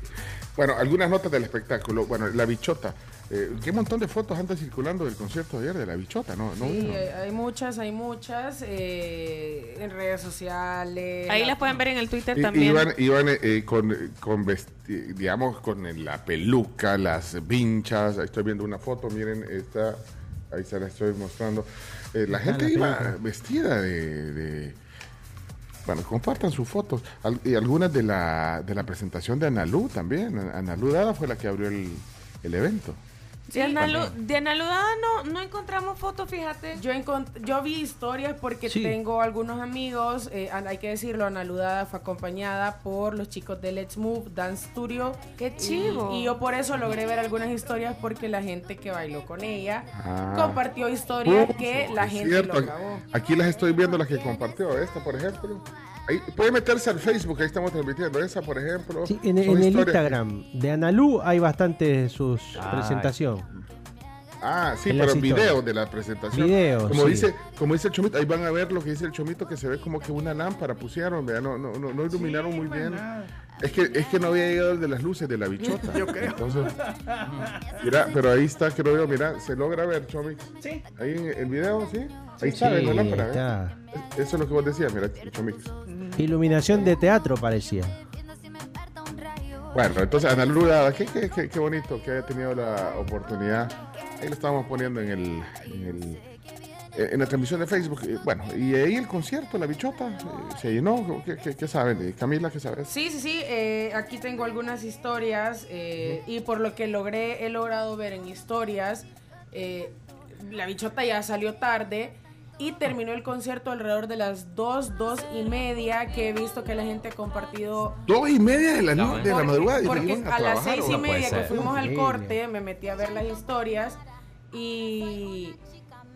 Bueno, algunas notas del espectáculo. Bueno, la bichota. Eh, qué montón de fotos andan circulando del concierto de ayer de la bichota, ¿no? ¿No Sí, hay, muchas, hay muchas eh, en redes sociales. Ahí la- las pueden ver en el Twitter también. Iban, iban eh, con, con vesti- digamos, con la peluca, las vinchas. Ahí estoy viendo una foto, miren, esta, ahí se la estoy mostrando. Eh, la gente la iba peluca. vestida de, de- Bueno, compartan sus fotos. Al- y algunas de la, de la presentación de Analú también. Analú Dada fue la que abrió el, el evento. De Analu- de Analudada no, no encontramos fotos, fíjate. Yo, yo vi historias porque Sí. tengo algunos amigos, eh, hay que decirlo, Ana Ludada fue acompañada por los chicos de Let's Move Dance Studio. ¡Qué chivo! Y, yo por eso logré ver algunas historias porque la gente que bailó con ella Ah. compartió historias Oh, que la gente cierto. lo grabó. Aquí las estoy viendo, las que compartió. Esta, por ejemplo. Ahí, puede meterse al Facebook, ahí estamos transmitiendo. Esa, por ejemplo. Sí, en, el Instagram de Analú hay bastante de sus Ah, presentación. Ah, sí, En pero las en historias. video de la presentación. Video, como sí. dice, como dice el chomito, ahí van a ver lo que dice el chomito, que se ve como que una lámpara pusieron, vea, no, no, no, no iluminaron muy bien. Es que, es que no había llegado el de las luces de la bichota. Yo creo. Entonces, mira, pero ahí está, creo yo, mira, se logra ver, Chomix. Sí. Ahí en el video, sí. Ahí está, Sí, ven la lámpara, ¿eh? está. Eso es lo que vos decías, mira, Chomix. Iluminación de teatro parecía. Bueno, entonces Ana Lula, qué, qué, qué, qué bonito que haya tenido la oportunidad. Ahí lo estábamos poniendo en el, en el, eh, en la transmisión de Facebook. bueno, y ahí el concierto, la bichota, eh, se llenó. ¿Qué, qué- qué saben? Eh, Camila, ¿qué sabes? Sí, sí, sí. eh, aquí tengo algunas historias eh, y por lo que logré, he logrado ver en historias, eh, la bichota ya salió tarde y terminó el concierto alrededor de las 2, 2 y media que he visto que la gente ha compartido Dos y media de la, no- de la madrugada. Porque a, las seis ¿o y no? media que fuimos al corte, me metí a ver las historias y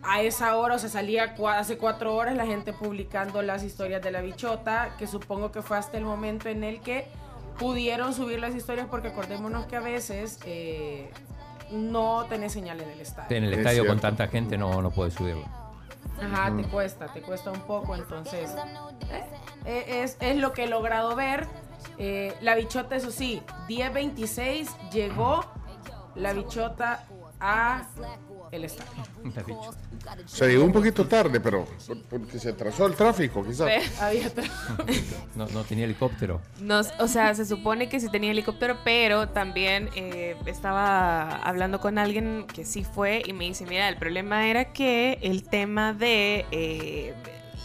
a esa hora, o sea, salía hace cuatro horas la gente publicando las historias de la bichota, que supongo que fue hasta el momento en el que pudieron subir las historias, porque acordémonos que a veces eh, no tenés señal en el estadio. En el Es estadio con tanta gente no, no puede subirlo. Ajá, te cuesta, te cuesta un poco, entonces eh, es, es lo que he logrado ver. Eh, la bichota, eso sí, 10.26 llegó la bichota a el estadio. Se llegó un poquito tarde, pero por- porque se atrasó el tráfico, quizás. Había tra- No, no tenía helicóptero. No, o sea, se supone que sí tenía helicóptero, pero también eh, estaba hablando con alguien que sí fue y me dice, mira, el problema era que el tema de eh,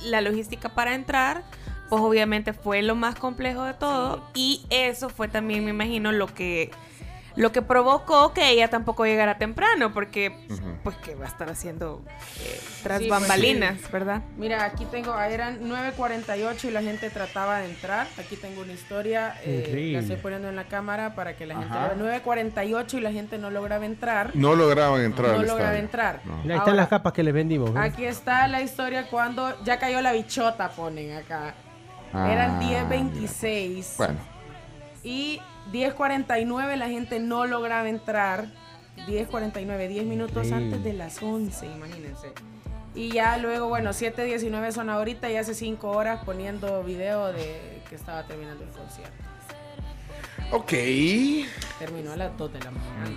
la logística para entrar, pues obviamente fue lo más complejo de todo y eso fue también, me imagino, lo que lo que provocó que ella tampoco llegara temprano, porque pues que va a estar haciendo eh, tras Sí, pues, bambalinas, sí. ¿verdad? Mira, aquí tengo, ah, eran 9.48 y la gente trataba de entrar. Aquí tengo una historia, eh, la estoy poniendo en la cámara para que la gente Ajá. vea. 9.48 y la gente no lograba entrar. No lograban entrar No lograba entrar. No. Ahí están Ahora, las capas que les vendimos. ¿eh? Aquí está la historia cuando ya cayó la bichota, ponen acá. Ah, Eran 10.26 Bueno, y 10.49 la gente no lograba entrar. 10.49, 10 minutos Sí. antes de las 11, imagínense. Y ya luego, bueno, 7.19 son ahorita y hace 5 horas poniendo video de que estaba terminando el concierto. ok. Terminó a las 2 de la mañana.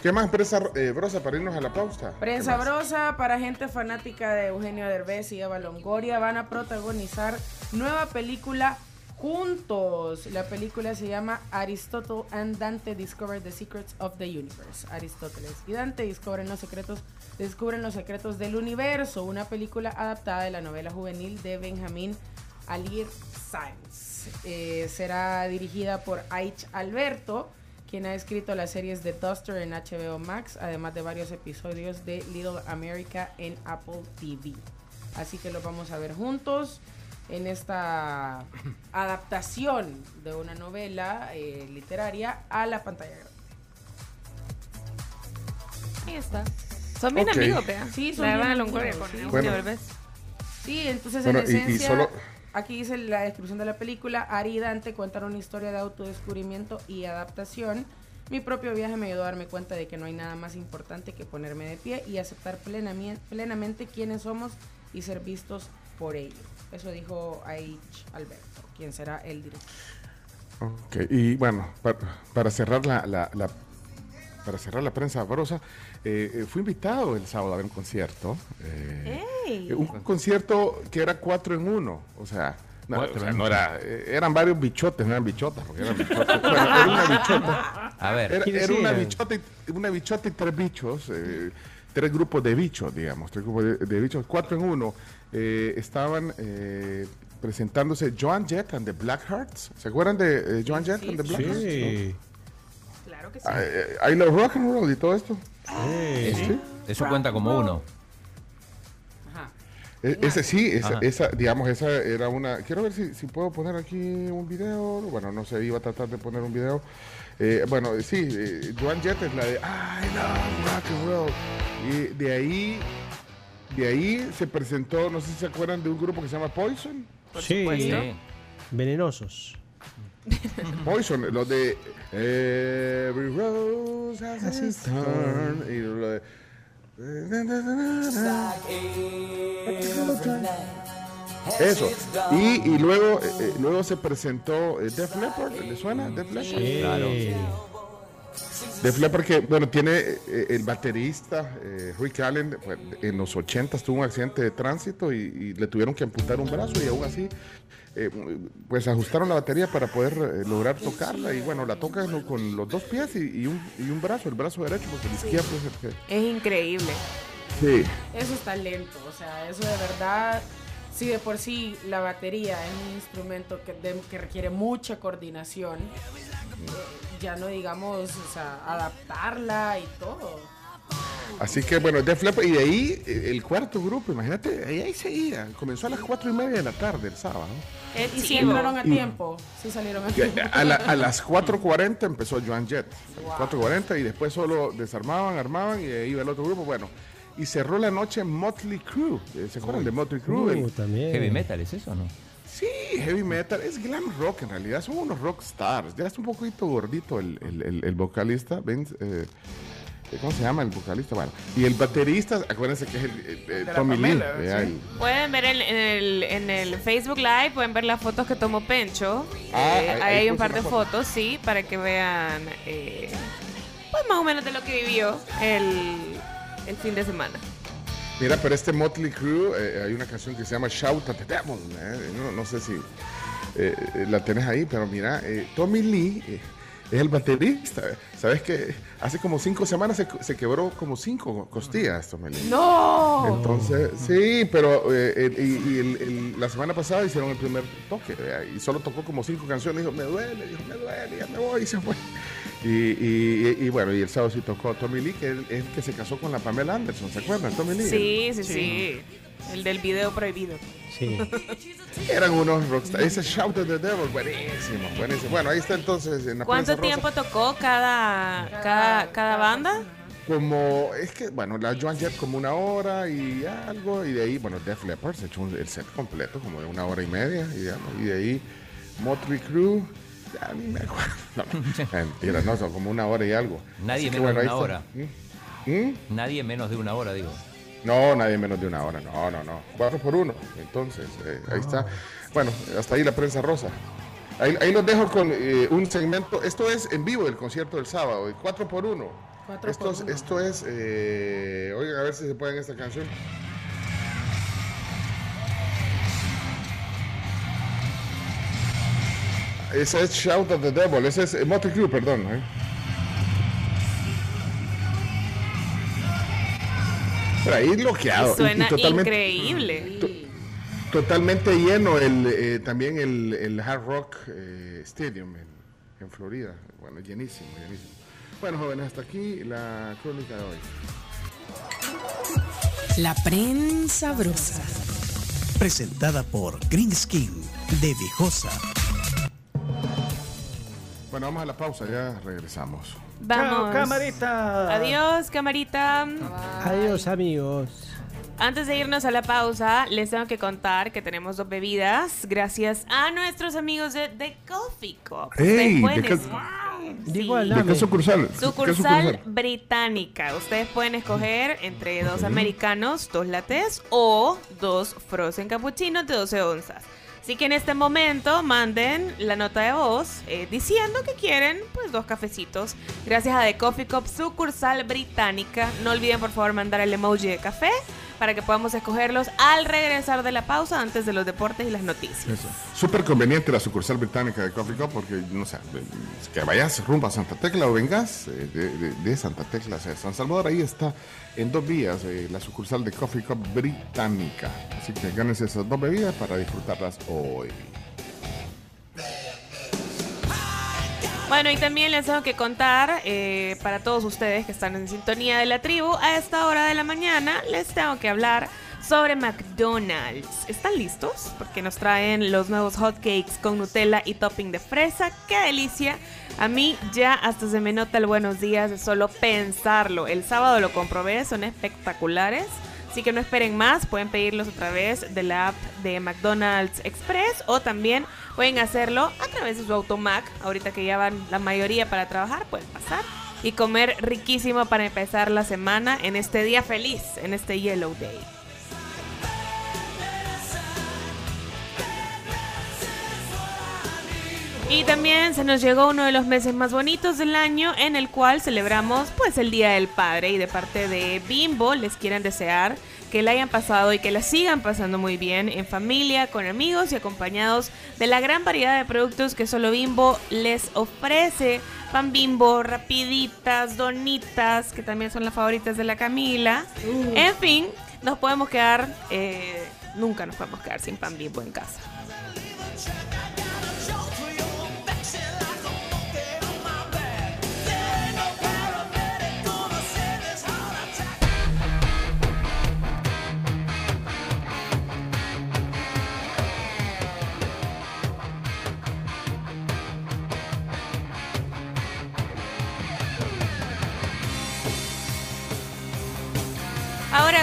¿Qué más, prensa eh, brosa, para irnos a la pausa? Prensa. Brosa para gente fanática de Eugenio Derbez y Eva Longoria van a protagonizar nueva película juntos. La película se llama Aristotle and Dante Discover the Secrets of the Universe. Aristóteles y Dante descubren los secretos, descubren los secretos del universo. Una película adaptada de la novela juvenil de Benjamín Alir Sáenz. Eh, será dirigida por Aich Alberto, quien ha escrito las series de Duster en HBO Max, además de varios episodios de Little America en Apple TV. Así que lo vamos a ver juntos en esta adaptación de una novela eh, literaria a la pantalla grande. Ahí está. Son bien amigos, vea. Sí, son La bien Longoria sí. con Eugenio Bueno. Sí, entonces Bueno, en y- y esencia, solo- aquí dice la descripción de la película, Ari y Dante cuentan una historia de autodescubrimiento y adaptación. Mi propio viaje me ayudó a darme cuenta de que no hay nada más importante que ponerme de pie y aceptar plenamente quiénes somos y ser vistos por ello. Eso dijo Aich Alberto, quien será el director. Ok, y bueno, para, para cerrar la, la- la- para cerrar la prensa brosa, eh, eh, fui invitado el sábado a ver un concierto. eh, ¡Ey! eh, un concierto que era cuatro en uno, o sea, no, o sea, no era, eh, eran varios bichotes, no eran bichotas, porque eran bichotes. Bueno, era una bichota. A ver, Era, ¿quiénes era una, bichota y, una bichota y tres bichos, eh, tres grupos de bichos, digamos, tres grupos de, de bichos, cuatro en uno. Eh, estaban eh, presentándose Joan Jett and the Blackhearts. ¿Se acuerdan de eh, Joan Jett and the Blackhearts? Sí. Claro que sí. Ah, eh, I Love Rock and Roll y todo esto. eso, eso cuenta como uno. Ajá. E- ese sí, esa, Ajá. esa, digamos, esa era una... Quiero ver si, si puedo poner aquí un video. Bueno, no sé, iba a tratar de poner un video. Eh, bueno, sí, eh, Joan Jett es la de I Love Rock and Roll. Y de ahí, de ahí se presentó, no sé si se acuerdan de un grupo que se llama Poison. Sí. Sí. Venenosos. Poison, los de Every Rose has its thorn. Y lo de... Eso. Y, y luego, eh, eh, luego se presentó eh, Def Leppard. ¿Le suena? Def Leppard. Sí. Claro. Def Leppard que, bueno, tiene eh, el baterista eh, Rick Allen, en los 80 tuvo un accidente de tránsito y, y le tuvieron que amputar un brazo y aún así, eh, pues ajustaron la batería para poder eh, lograr tocarla y bueno, la tocan con los dos pies y, y un, y un brazo, el brazo derecho, porque el izquierdo es el que... Es increíble. Sí. Eso es talento, o sea, eso de verdad, si de por sí la batería es un instrumento que, de- que requiere mucha coordinación, ya no digamos, o sea, adaptarla y todo. Así que bueno, Def Leppard, y de ahí eh, el cuarto grupo, imagínate, ahí, ahí seguía. Comenzó a las cuatro y media de la tarde el sábado. El Y sí chivo. entraron a tiempo, sí salieron a tiempo. A, la- a las 4.40 empezó Joan Jett. 4.40 y después solo desarmaban, armaban y ahí iba el otro grupo. Bueno, y cerró la noche Motley Crue. Eh, ¿Se acuerdan de Motley Crue? Uh. Heavy metal, ¿es eso o no? Sí, heavy metal, es glam rock en realidad, son unos rock stars. Ya es un poquito gordito el, el- el- el vocalista, Vince, eh, ¿cómo se llama el vocalista? Bueno, y el baterista, acuérdense que es el, el- el la Tommy Lee. Pamela, vea, sí. el- Pueden ver en, en el, en el Facebook Live, pueden ver las fotos que tomó Pencho. Ah, Eh, ahí- hay un par de foto. fotos, sí, para que vean, eh, pues más o menos de lo que vivió el, el fin de semana. Mira, pero este Motley Crue, eh, hay una canción que se llama Shout at the Devil. eh, No, no sé si eh, eh, la tenés ahí, pero mira, eh, Tommy Lee eh, es el baterista. ¿Sabes que Hace como cinco semanas se, se quebró como cinco costillas, Tommy Lee. ¡No! Entonces, sí, pero eh, eh, y, y el- el- la semana pasada hicieron el primer toque eh, y solo tocó como cinco canciones. Dijo, me duele, dijo, me duele, ya me voy y se fue. Y, y- y- bueno, y el sábado sí tocó Tommy Lee, que es el, el que se casó con la Pamela Anderson, ¿se acuerdan? Tommy Lee. Sí, sí, sí. El del video prohibido. Sí. Eran unos rockstars. Ese Shout at the Devil, buenísimo, buenísimo. Bueno, ahí está entonces en la ¿Cuánto rosa. tiempo tocó cada, cada, cada banda? Como, es que, bueno, la Joan Jett como una hora y algo, y de ahí, bueno, Def Leppard se echó un- el set completo, como de una hora y media, y de ahí Motley Crue, ya ni me acuerdo. No, mentira, no, son como una hora y algo. Nadie Así que, menos bueno, de una hora. ¿Mm? Nadie menos de una hora, digo. No, nadie menos de una hora, no, no, no. Cuatro por uno. Entonces, eh, ahí está. Bueno, hasta ahí la prensa rosa. Ahí, ahí los dejo con eh, un segmento. Esto es en vivo el concierto del sábado, el cuatro por uno. Cuatro esto, por es- uno. esto es, eh, oigan, a ver si se pueden esta canción. Esa es Shout at the Devil, ese es Motley Crue, perdón. ¿eh? Pero ahí bloqueado. y- y Suena totalmente- increíble. Totalmente lleno el, eh, también el, el Hard Rock eh, Stadium en, en Florida. Bueno, llenísimo, llenísimo. Bueno, jóvenes, hasta aquí la crónica de hoy. La prensa brosa. Presentada por Green Skin de Viejosa. Bueno, vamos a la pausa, ya regresamos. Vamos. camarita. Adiós, camarita. Adiós, amigos. Antes de irnos a la pausa, les tengo que contar que tenemos dos bebidas gracias a nuestros amigos de The Coffee Cup. ¡Ey! ¿De qué- es- De Sí. igual, ¿De qué sucursal? ¿Qué Sucursal sucursal? británica. Ustedes pueden escoger entre dos americanos, dos lattes o dos frozen cappuccinos de 12 onzas. Así que en este momento manden la nota de voz eh, diciendo que quieren pues dos cafecitos. Gracias a The Coffee Cup, sucursal británica. No olviden por favor mandar el emoji de café para que podamos escogerlos al regresar de la pausa antes de los deportes y las noticias. Eso. Súper conveniente la sucursal británica de Coffee Cup porque, no sé, que vayas rumbo a Santa Tecla o vengas eh, de, de- de Santa Tecla hacia San Salvador, ahí está en dos vías eh, la sucursal de Coffee Cup británica. Así que gánense esas dos bebidas para disfrutarlas hoy. Bueno, y también les tengo que contar eh, para todos ustedes que están en sintonía de la tribu, a esta hora de la mañana les tengo que hablar sobre McDonald's. ¿Están listos? Porque nos traen los nuevos hotcakes con Nutella y topping de fresa. ¡Qué delicia! A mí ya hasta se me nota el buenos días de solo pensarlo. El sábado lo comprobé, son espectaculares. Así que no esperen más, pueden pedirlos a través de la app de McDonald's Express o también pueden hacerlo a través de su automac. Ahorita que ya van la mayoría para trabajar, pueden pasar y comer riquísimo para empezar la semana en este día feliz, en este Yellow Day. Y también se nos llegó uno de los meses más bonitos del año en el cual celebramos pues el Día del Padre y de parte de Bimbo les quieren desear que la hayan pasado y que la sigan pasando muy bien en familia, con amigos y acompañados de la gran variedad de productos que solo Bimbo les ofrece. Pan Bimbo, rapiditas, donitas, que también son las favoritas de la Camila. Uh. En fin, nos podemos quedar, eh, nunca nos podemos quedar sin pan Bimbo en casa.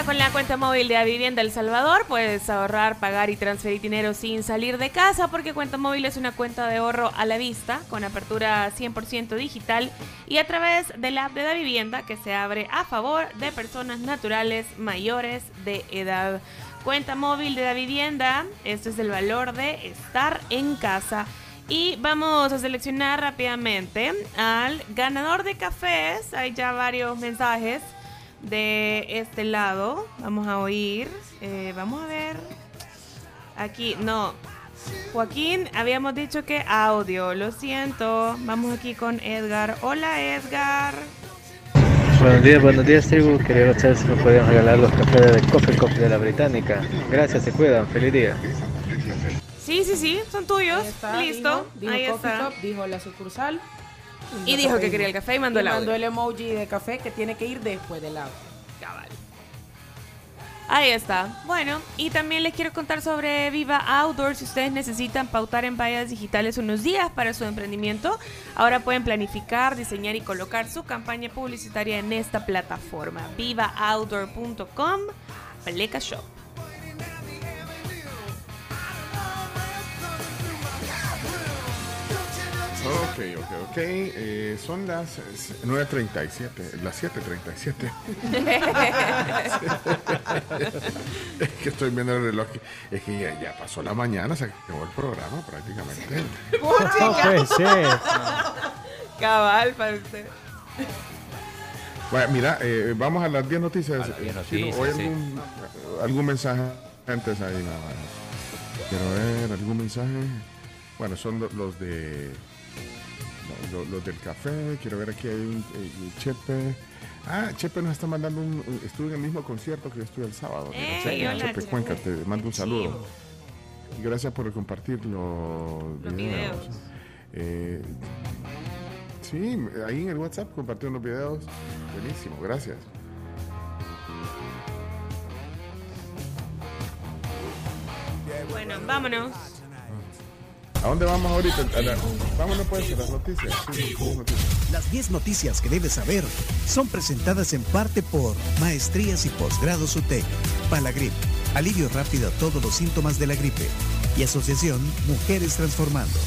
Con la cuenta móvil de la Vivienda El Salvador puedes ahorrar, pagar y transferir dinero sin salir de casa porque cuenta móvil es una cuenta de ahorro a la vista con apertura 100% digital y a través del app de la vivienda que se abre a favor de personas naturales mayores de edad. Cuenta móvil de la vivienda, esto es el valor de estar en casa. Y vamos a seleccionar rápidamente al ganador de cafés. Hay ya varios mensajes de este lado. Vamos a oír. Eh, vamos a ver. Aquí, no. Joaquín, habíamos dicho que audio. Lo siento. Vamos aquí con Edgar. Hola, Edgar. Buenos días, buenos días, tribu. Quería saber si me pueden regalar los cafés de Coffee Coffee de la Británica. Gracias, se cuidan. Feliz día. Sí, sí, sí, son tuyos. está, Listo. dijo- dijo Ahí Coffee está. Cup, dijo la sucursal. Y dijo que quería el café y mandó el audio. mandó el emoji de café que tiene que ir después del audio. Cabal. Ahí está. Bueno, y también les quiero contar sobre Viva Outdoor. Si ustedes necesitan pautar en vallas digitales unos días para su emprendimiento, ahora pueden planificar, diseñar y colocar su campaña publicitaria en esta plataforma. VivaOutdoor.com, Pleca Shop. Ok, ok, ok. Eh, son las eh, 9.37, las 7.37. es que estoy viendo el reloj. Es que ya, ya pasó la mañana, se acabó el programa prácticamente. No puede ser. Cabal, para usted. Bueno, mira, eh, vamos a las 10 noticias. A las 10 Eh, noticias, Chino, ¿hay sí. algún, algún mensaje antes ahí? nada más? Quiero ver, algún mensaje. Bueno, son lo- los de lo- lo- los del café. Quiero ver aquí hay un eh, Chepe. Ah, Chepe nos está mandando un. Estuve en el mismo concierto que yo estuve el sábado. Ey, Chepe, hola, Chepe. Cuenca, te mando un saludo. Y gracias por compartir los, Los videos. Eh, sí, ahí en el WhatsApp compartieron los videos. Buenísimo, gracias. Bueno, vámonos. ¿A dónde vamos ahorita? Vámonos pues a las noticias. Las 10 noticias que debes saber son presentadas en parte por Maestrías y Posgrados UTEC, Palagrip, alivio rápido a todos los síntomas de la gripe y Asociación Mujeres Transformando.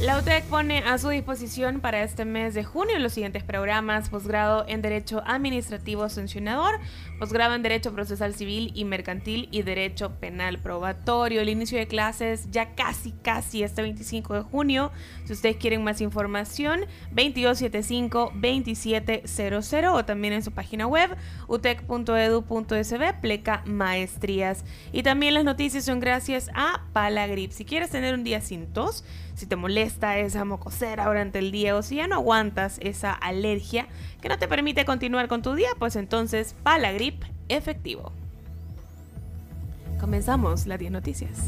La UTEC pone a su disposición para este mes de junio los siguientes programas: posgrado en Derecho Administrativo Sancionador, posgrado en Derecho Procesal Civil y Mercantil y Derecho Penal Probatorio. El inicio de clases ya casi, casi este 25 de junio. Si ustedes quieren más información, 2275-2700 o también en su página web utec.edu.sb, pleca maestrías. Y también las noticias son gracias a Palagrip. Si quieres tener un día sin tos, si te molesta esa mocosera durante el día o si ya no aguantas esa alergia que no te permite continuar con tu día, pues entonces Palagrip efectivo. Comenzamos las 10 noticias.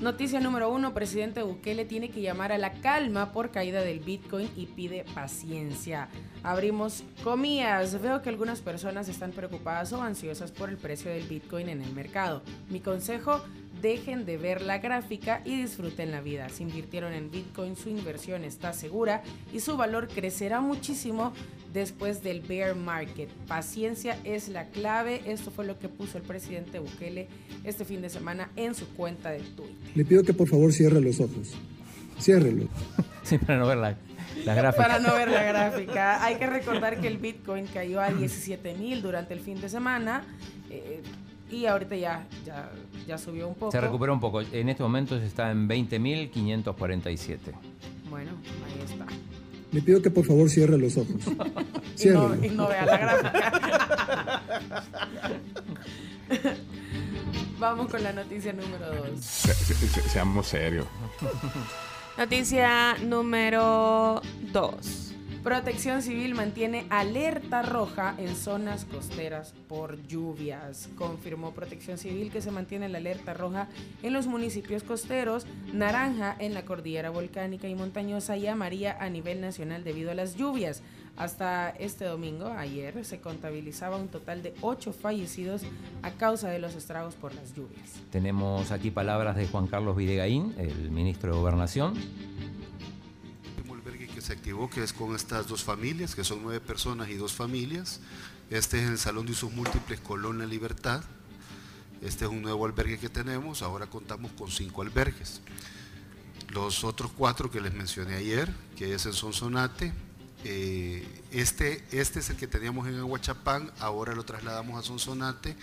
Noticia número uno, presidente Bukele tiene que llamar a la calma por caída del Bitcoin y pide paciencia. Abrimos comillas. Veo que algunas personas están preocupadas o ansiosas por el precio del Bitcoin en el mercado. Mi consejo, dejen de ver la gráfica y disfruten la vida. Si invirtieron en Bitcoin, su inversión está segura y su valor crecerá muchísimo después del bear market. Paciencia es la clave. Esto fue lo que puso el presidente Bukele este fin de semana en su cuenta de Twitter. Le pido que por favor cierre los ojos. Ciérrelos. Sí, para no ver la, la gráfica. Para no ver la gráfica. Hay que recordar que el Bitcoin cayó a 17 mil durante el fin de semana eh, y ahorita ya, ya, ya subió un poco. Se recuperó un poco. En este momento está en 20.547. Bueno, ahí está. Le pido que por favor cierre los ojos. Y no, Ciérrelos. y no vea la gráfica. Vamos con la noticia número 2. Se- se- se- seamos serios. Noticia número 2. Protección Civil mantiene alerta roja en zonas costeras por lluvias. Confirmó Protección Civil que se mantiene la alerta roja en los municipios costeros, naranja en la cordillera volcánica y montañosa y amarilla a nivel nacional debido a las lluvias. Hasta este domingo, ayer, se contabilizaba un total de 8 fallecidos a causa de los estragos por las lluvias. Tenemos aquí palabras de Juan Carlos Videgaín, el ministro de Gobernación. Que se activó, que es con estas dos familias, que son nueve personas y dos familias. Este es el Salón de Usos Múltiples Colón La Libertad. Este es un nuevo albergue que tenemos, ahora contamos con cinco albergues. Los otros cuatro que les mencioné ayer, que es en Sonsonate, eh, este, este es el que teníamos en Aguachapán, ahora lo trasladamos a Sonsonate,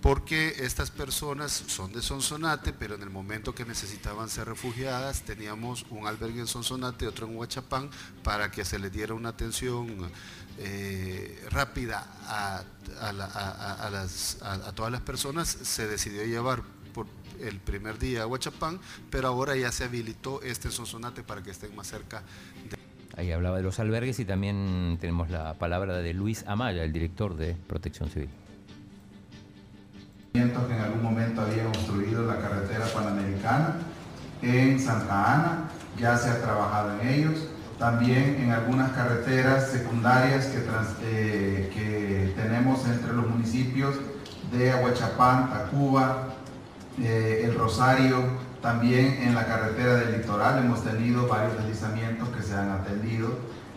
porque estas personas son de Sonsonate, pero en el momento que necesitaban ser refugiadas, teníamos un albergue en Sonsonate y otro en Huachapán para que se les diera una atención eh, rápida a, todas las personas. Se decidió llevar por el primer día a Huachapán, pero ahora ya se habilitó este en Sonsonate para que estén más cerca de Ahí hablaba de los albergues y también tenemos la palabra de Luis Amaya, el director de Protección Civil. Que en algún momento habían obstruido la carretera panamericana en Santa Ana, ya se ha trabajado en ellos. También en algunas carreteras secundarias que, eh, tenemos entre los municipios de Aguachapán, Tacuba, eh, El Rosario, también en la carretera del litoral hemos tenido varios deslizamientos que se han atendido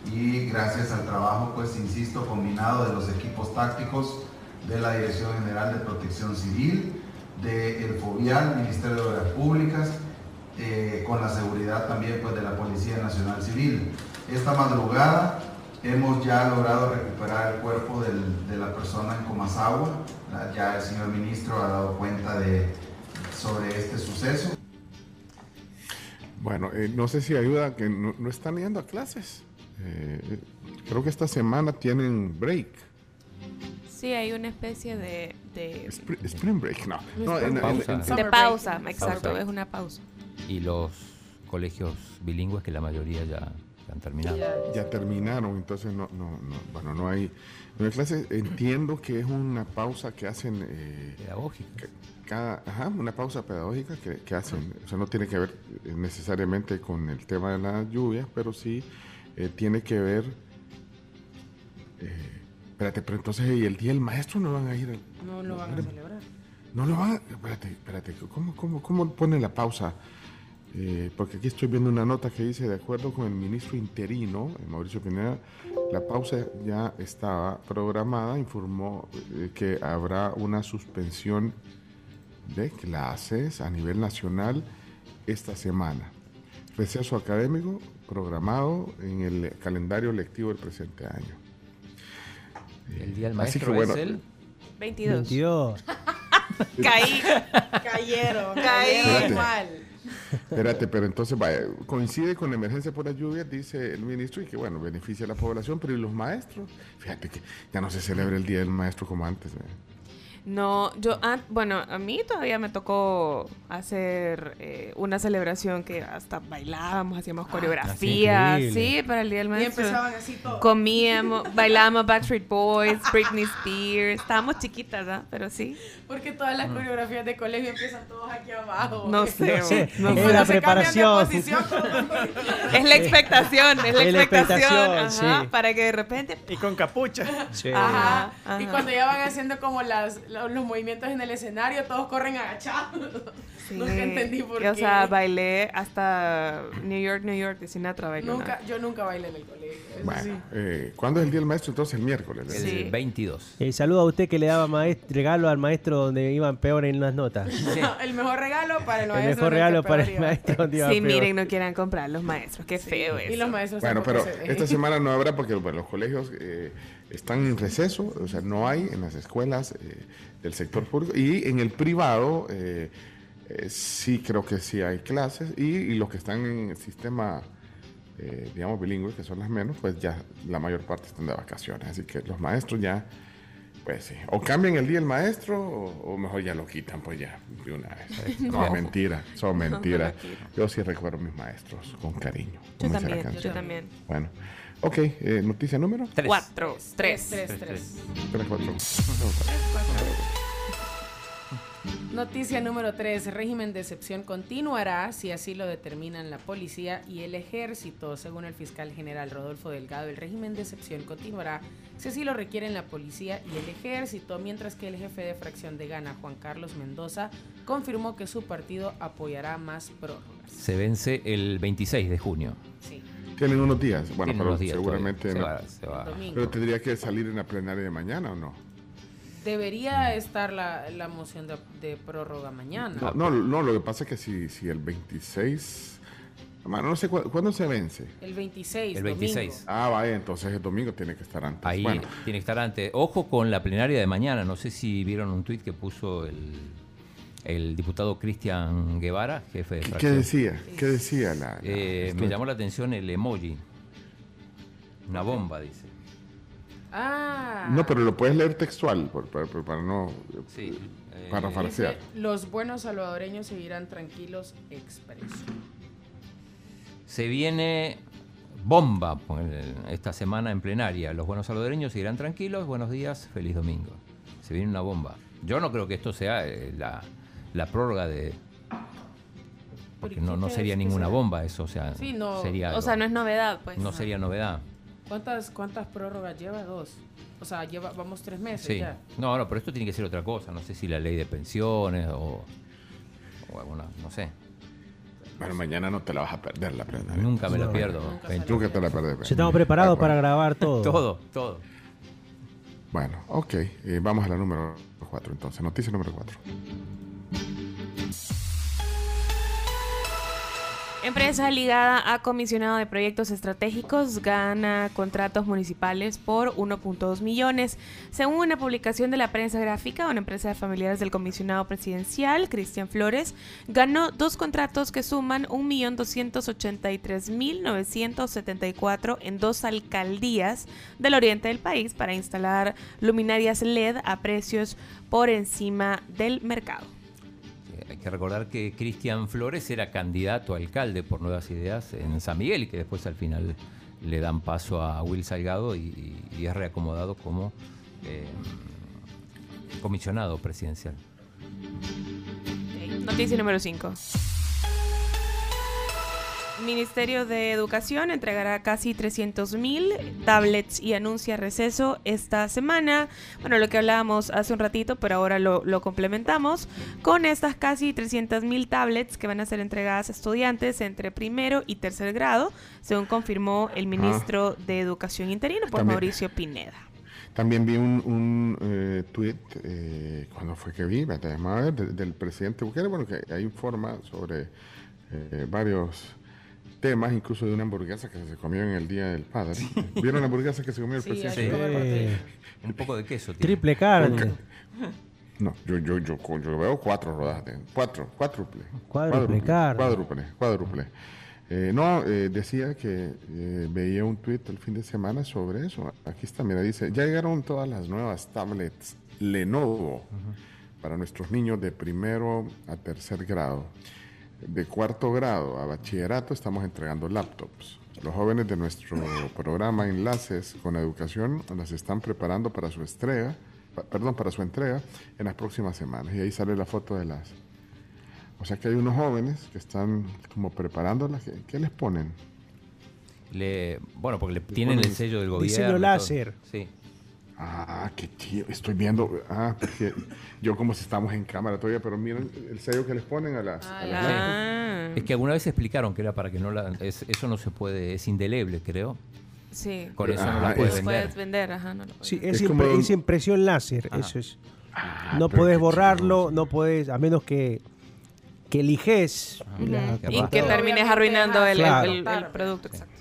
y gracias al trabajo, pues insisto, combinado de los equipos tácticos de la Dirección General de Protección Civil, del FOBIAL, Ministerio de Obras Públicas, eh, con la seguridad también pues, de la Policía Nacional Civil. Esta madrugada hemos ya logrado recuperar el cuerpo de la persona en Comasagua. Ya el señor ministro ha dado cuenta de, sobre este suceso. Bueno, eh, no sé si ayuda que no, no están yendo a clases. Eh, creo que esta semana tienen break. Sí, hay una especie de... de Spr- Spring break, no. no en- en- Pausa. en- de pausa, Pausa. exacto, es una pausa. Y los colegios bilingües, que la mayoría ya, ya han terminado. ya terminaron, entonces no, no, no, bueno, no hay, no hay clases. Entiendo que es una pausa que hacen... Eh, pedagógica. Cada, ajá, una pausa pedagógica que, que hacen. O sea, no tiene que ver eh, necesariamente con el tema de las lluvias, pero sí eh, tiene que ver... eh, espérate, pero entonces, ¿y el día del maestro no van a ir? al- No lo van a celebrar. No lo van a... Espérate, espérate, ¿cómo, cómo, cómo pone la pausa? Eh, porque aquí estoy viendo una nota que dice, de acuerdo con el ministro interino, eh, Mauricio Pineda, la pausa ya estaba programada, informó eh, que habrá una suspensión de clases a nivel nacional esta semana. Receso académico programado en el calendario lectivo del presente año. El día del Así que maestro bueno, es el... 22. 22. Caí. Cayeron, Caí. Espérate. mal. Espérate, pero entonces vaya, coincide con la emergencia por las lluvias, dice el ministro, y que bueno, beneficia a la población, pero ¿y los maestros? Fíjate que ya no se celebra el Día del Maestro como antes. ¿eh? No, yo, ah, bueno, a mí todavía me tocó hacer eh, una celebración que hasta bailábamos, hacíamos coreografías, increíble. sí, para el Día del Y Maestro. empezaban así todos. Comíamos, bailábamos Backstreet Boys, Britney Spears, estábamos chiquitas, ¿ah? Pero sí. Porque todas las coreografías de colegio empiezan todos aquí abajo. No sé, No sé, no es la Se cambian de preparación. posición Es la expectación, es la Es la expectación, expectación, ajá, sí. para que de repente... Y con capucha. Sí. Ajá. Ajá. Y cuando ya van haciendo como las, lo- los, movimientos en el escenario, todos corren agachados. Sí. Nunca entendí por qué. O sea, bailé hasta New York, New York de Sinatra bailó. nunca, yo nunca bailé en el colegio. Bueno, sí. eh, ¿cuándo es el Día del Maestro? Entonces el miércoles. El Sí. 22. Eh, saludo a usted que le daba regalo al maestro donde iban peor en las notas. el mejor regalo para el El maestro. mejor el regalo que para el maestro donde iba Sí, peor. miren, no quieran comprar los maestros. Qué feo Y es. los maestros Bueno, pero se esta semana no habrá porque bueno, los colegios eh, están en receso, o sea, no hay en las escuelas eh, del sector público y en el privado eh, eh, sí creo que sí hay clases y, y los que están en el sistema eh, digamos, bilingües, que son las menos, pues ya la mayor parte están de vacaciones. Así que los maestros ya, pues sí, o cambian el día el maestro o, o mejor ya lo quitan, pues ya, de una vez. No, No. mentira, son mentiras. Yo sí recuerdo a mis maestros con cariño. Yo también, yo también. Bueno, ok, eh, noticia número. Cuatro, tres. Tres, tres. Tres, cuatro. Noticia número 3. Régimen de excepción continuará si así lo determinan la policía y el ejército. Según el fiscal general Rodolfo Delgado, el régimen de excepción continuará si así lo requieren la policía y el ejército, mientras que el jefe de fracción de Gana, Juan Carlos Mendoza, confirmó que su partido apoyará más prórrogas. Se vence el 26 de junio. Sí. Tienen unos días. Bueno, Tienen pero unos días seguramente no. Se va- se va. Domingo. Pero tendría que salir en la plenaria de mañana o no? Debería estar la, la moción de, de prórroga mañana. No, no, no, lo que pasa es que si, si el 26. Hermano, no sé cu- cuándo se vence. El 26. El domingo. 26. Ah, vaya, entonces el domingo tiene que estar antes. Ahí Bueno, tiene que estar antes. Ojo con la plenaria de mañana. No sé si vieron un tuit que puso el, el diputado Cristian Guevara, jefe de ¿qué, qué decía? ¿Qué decía la.? la- Eh, me llamó la atención el emoji. Una bomba, dice. Ah. No, pero lo puedes leer textual, por- para, no. Sí. Farsear. los buenos salvadoreños seguirán tranquilos, expreso. Se viene bomba esta semana en plenaria. Los buenos salvadoreños seguirán tranquilos. Buenos días, feliz domingo. Se viene una bomba. Yo no creo que esto sea eh, la, la prórroga de. Porque no, no sería que ninguna sea? bomba eso, o sea, Sí, no. sería O sea, no es novedad, pues. no sería novedad. ¿Cuántas, ¿Cuántas prórrogas lleva? Dos. O sea, lleva, vamos tres meses Sí. ya. No, no, pero esto tiene que ser otra cosa. No sé si la ley de pensiones o, o alguna, no sé. Bueno, mañana no te la vas a perder la plenaria. Nunca me la No, pierdo. Nunca, Ven. Nunca te la pierdes. Si estamos preparados para grabar todo. Todo, todo. Bueno, ok. eh, vamos a la número 4 entonces. Noticia número 4. Empresa ligada a comisionado de proyectos estratégicos gana contratos municipales por 1.2 millones. Según una publicación de la prensa gráfica, una empresa de familiares del comisionado presidencial, Cristian Flores, ganó dos contratos que suman 1.283.974 en dos alcaldías del oriente del país para instalar luminarias LED a precios por encima del mercado. Hay que recordar que Cristian Flores era candidato a alcalde por Nuevas Ideas en San Miguel y que después al final le dan paso a Will Salgado y, y es reacomodado como eh, comisionado presidencial. Noticia número 5. Ministerio de Educación entregará casi 300.000 tablets y anuncia receso esta semana. Bueno, lo que hablábamos hace un ratito, pero ahora lo, lo complementamos con estas casi 300.000 tablets que van a ser entregadas a estudiantes entre primero y tercer grado, según confirmó el ministro de Educación interino, También- Mauricio Pineda. También vi un, un eh, tweet, eh, cuando fue que vi, a ver, de- del presidente Bukele, bueno, que ahí informa sobre eh, varios temas, incluso de una hamburguesa que se comió en el Día del Padre. ¿Vieron la hamburguesa que se comió el Sí, presidente? Eh, Un poco de queso. tiene. triple carne. No, yo, yo, yo, yo veo cuatro rodajas, de, cuatro, cuádruple. Cuádruple carne. Cuádruple, cuádruple. Eh, no, eh, decía que eh, veía un tweet el fin de semana sobre eso. Aquí está, mira, dice, ya llegaron todas las nuevas tablets Lenovo para nuestros niños de primero a tercer grado. De cuarto grado a bachillerato estamos entregando laptops. Los jóvenes de nuestro programa Enlaces con Educación las están preparando para su entrega, pa- perdón, para su entrega en las próximas semanas. Y ahí sale la foto de las. O sea que hay unos jóvenes que están como preparándolas. ¿Qué, qué les ponen? Le, bueno, porque le tienen el sello del gobierno. diseño láser. Sí. Ah, qué tío. Estoy viendo. Ah, porque yo como si estamos en cámara todavía, pero miren el sello que les ponen a las. a las. Ah, Es que alguna vez explicaron que era para que no la... es- eso no se puede, es indeleble, creo. sí. Con eso no Ah, la puedes es- vender. Puedes vender, ajá, no lo Sí, es, Es como impre- un- es impresión láser, Ajá. eso es. Ah, no puedes borrarlo, no puedes, a menos que, que eliges. La Y que termines arruinando el, el- Claro. el- el producto. Exacto.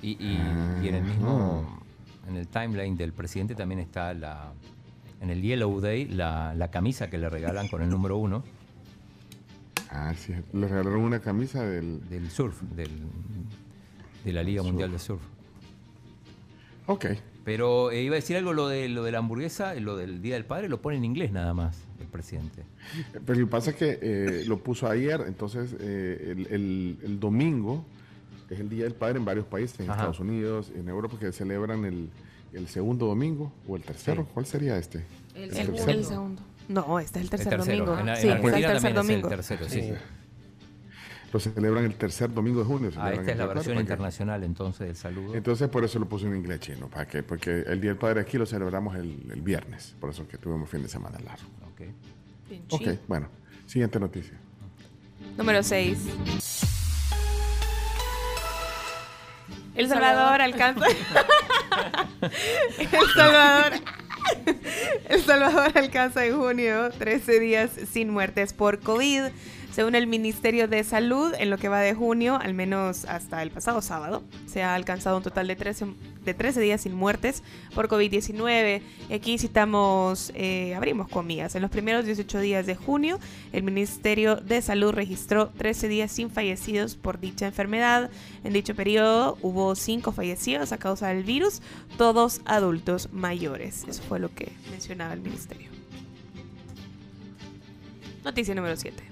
Y, y- y en el mismo, en el timeline del presidente también está la, en el Yellow Day, la, la camisa que le regalan con el número uno Ah, sí. Le regalaron una camisa del. del surf, del, de la Liga Mundial de Surf. Ok. Pero eh, iba a decir algo, lo de, lo de la hamburguesa, lo del Día del Padre, lo pone en inglés nada más el presidente. Pero lo que pasa es que eh, lo puso ayer, entonces eh, el, el- el domingo es el Día del Padre en varios países, en Ajá. Estados Unidos, en Europa, que celebran el, el segundo domingo o el tercero. Sí. ¿Cuál sería este? El, tercero. el segundo. No, este es el tercer tercero. domingo. En, en sí, es el tercer domingo. es el tercero, sí. Sí. Lo celebran el tercer domingo de junio. Ah, esta es la versión internacional entonces del saludo. Entonces por eso lo puse en inglés chino, ¿para qué? Porque el Día del Padre aquí lo celebramos el, el viernes, por eso que tuvimos fin de semana largo. Ok, chido. bueno, siguiente noticia. Número 6. El Salvador alcanza. El Salvador. El Salvador alcanza en junio 13 días sin muertes por COVID. Según el Ministerio de Salud, en lo que va de junio, al menos hasta el pasado sábado, se ha alcanzado un total de 13, de 13 días sin muertes por COVID-19. Y aquí citamos, eh, abrimos comillas, en los primeros 18 días de junio, el Ministerio de Salud registró 13 días sin fallecidos por dicha enfermedad. En dicho periodo hubo 5 fallecidos a causa del virus, todos adultos mayores. Eso fue lo que mencionaba el Ministerio. Noticia número 7.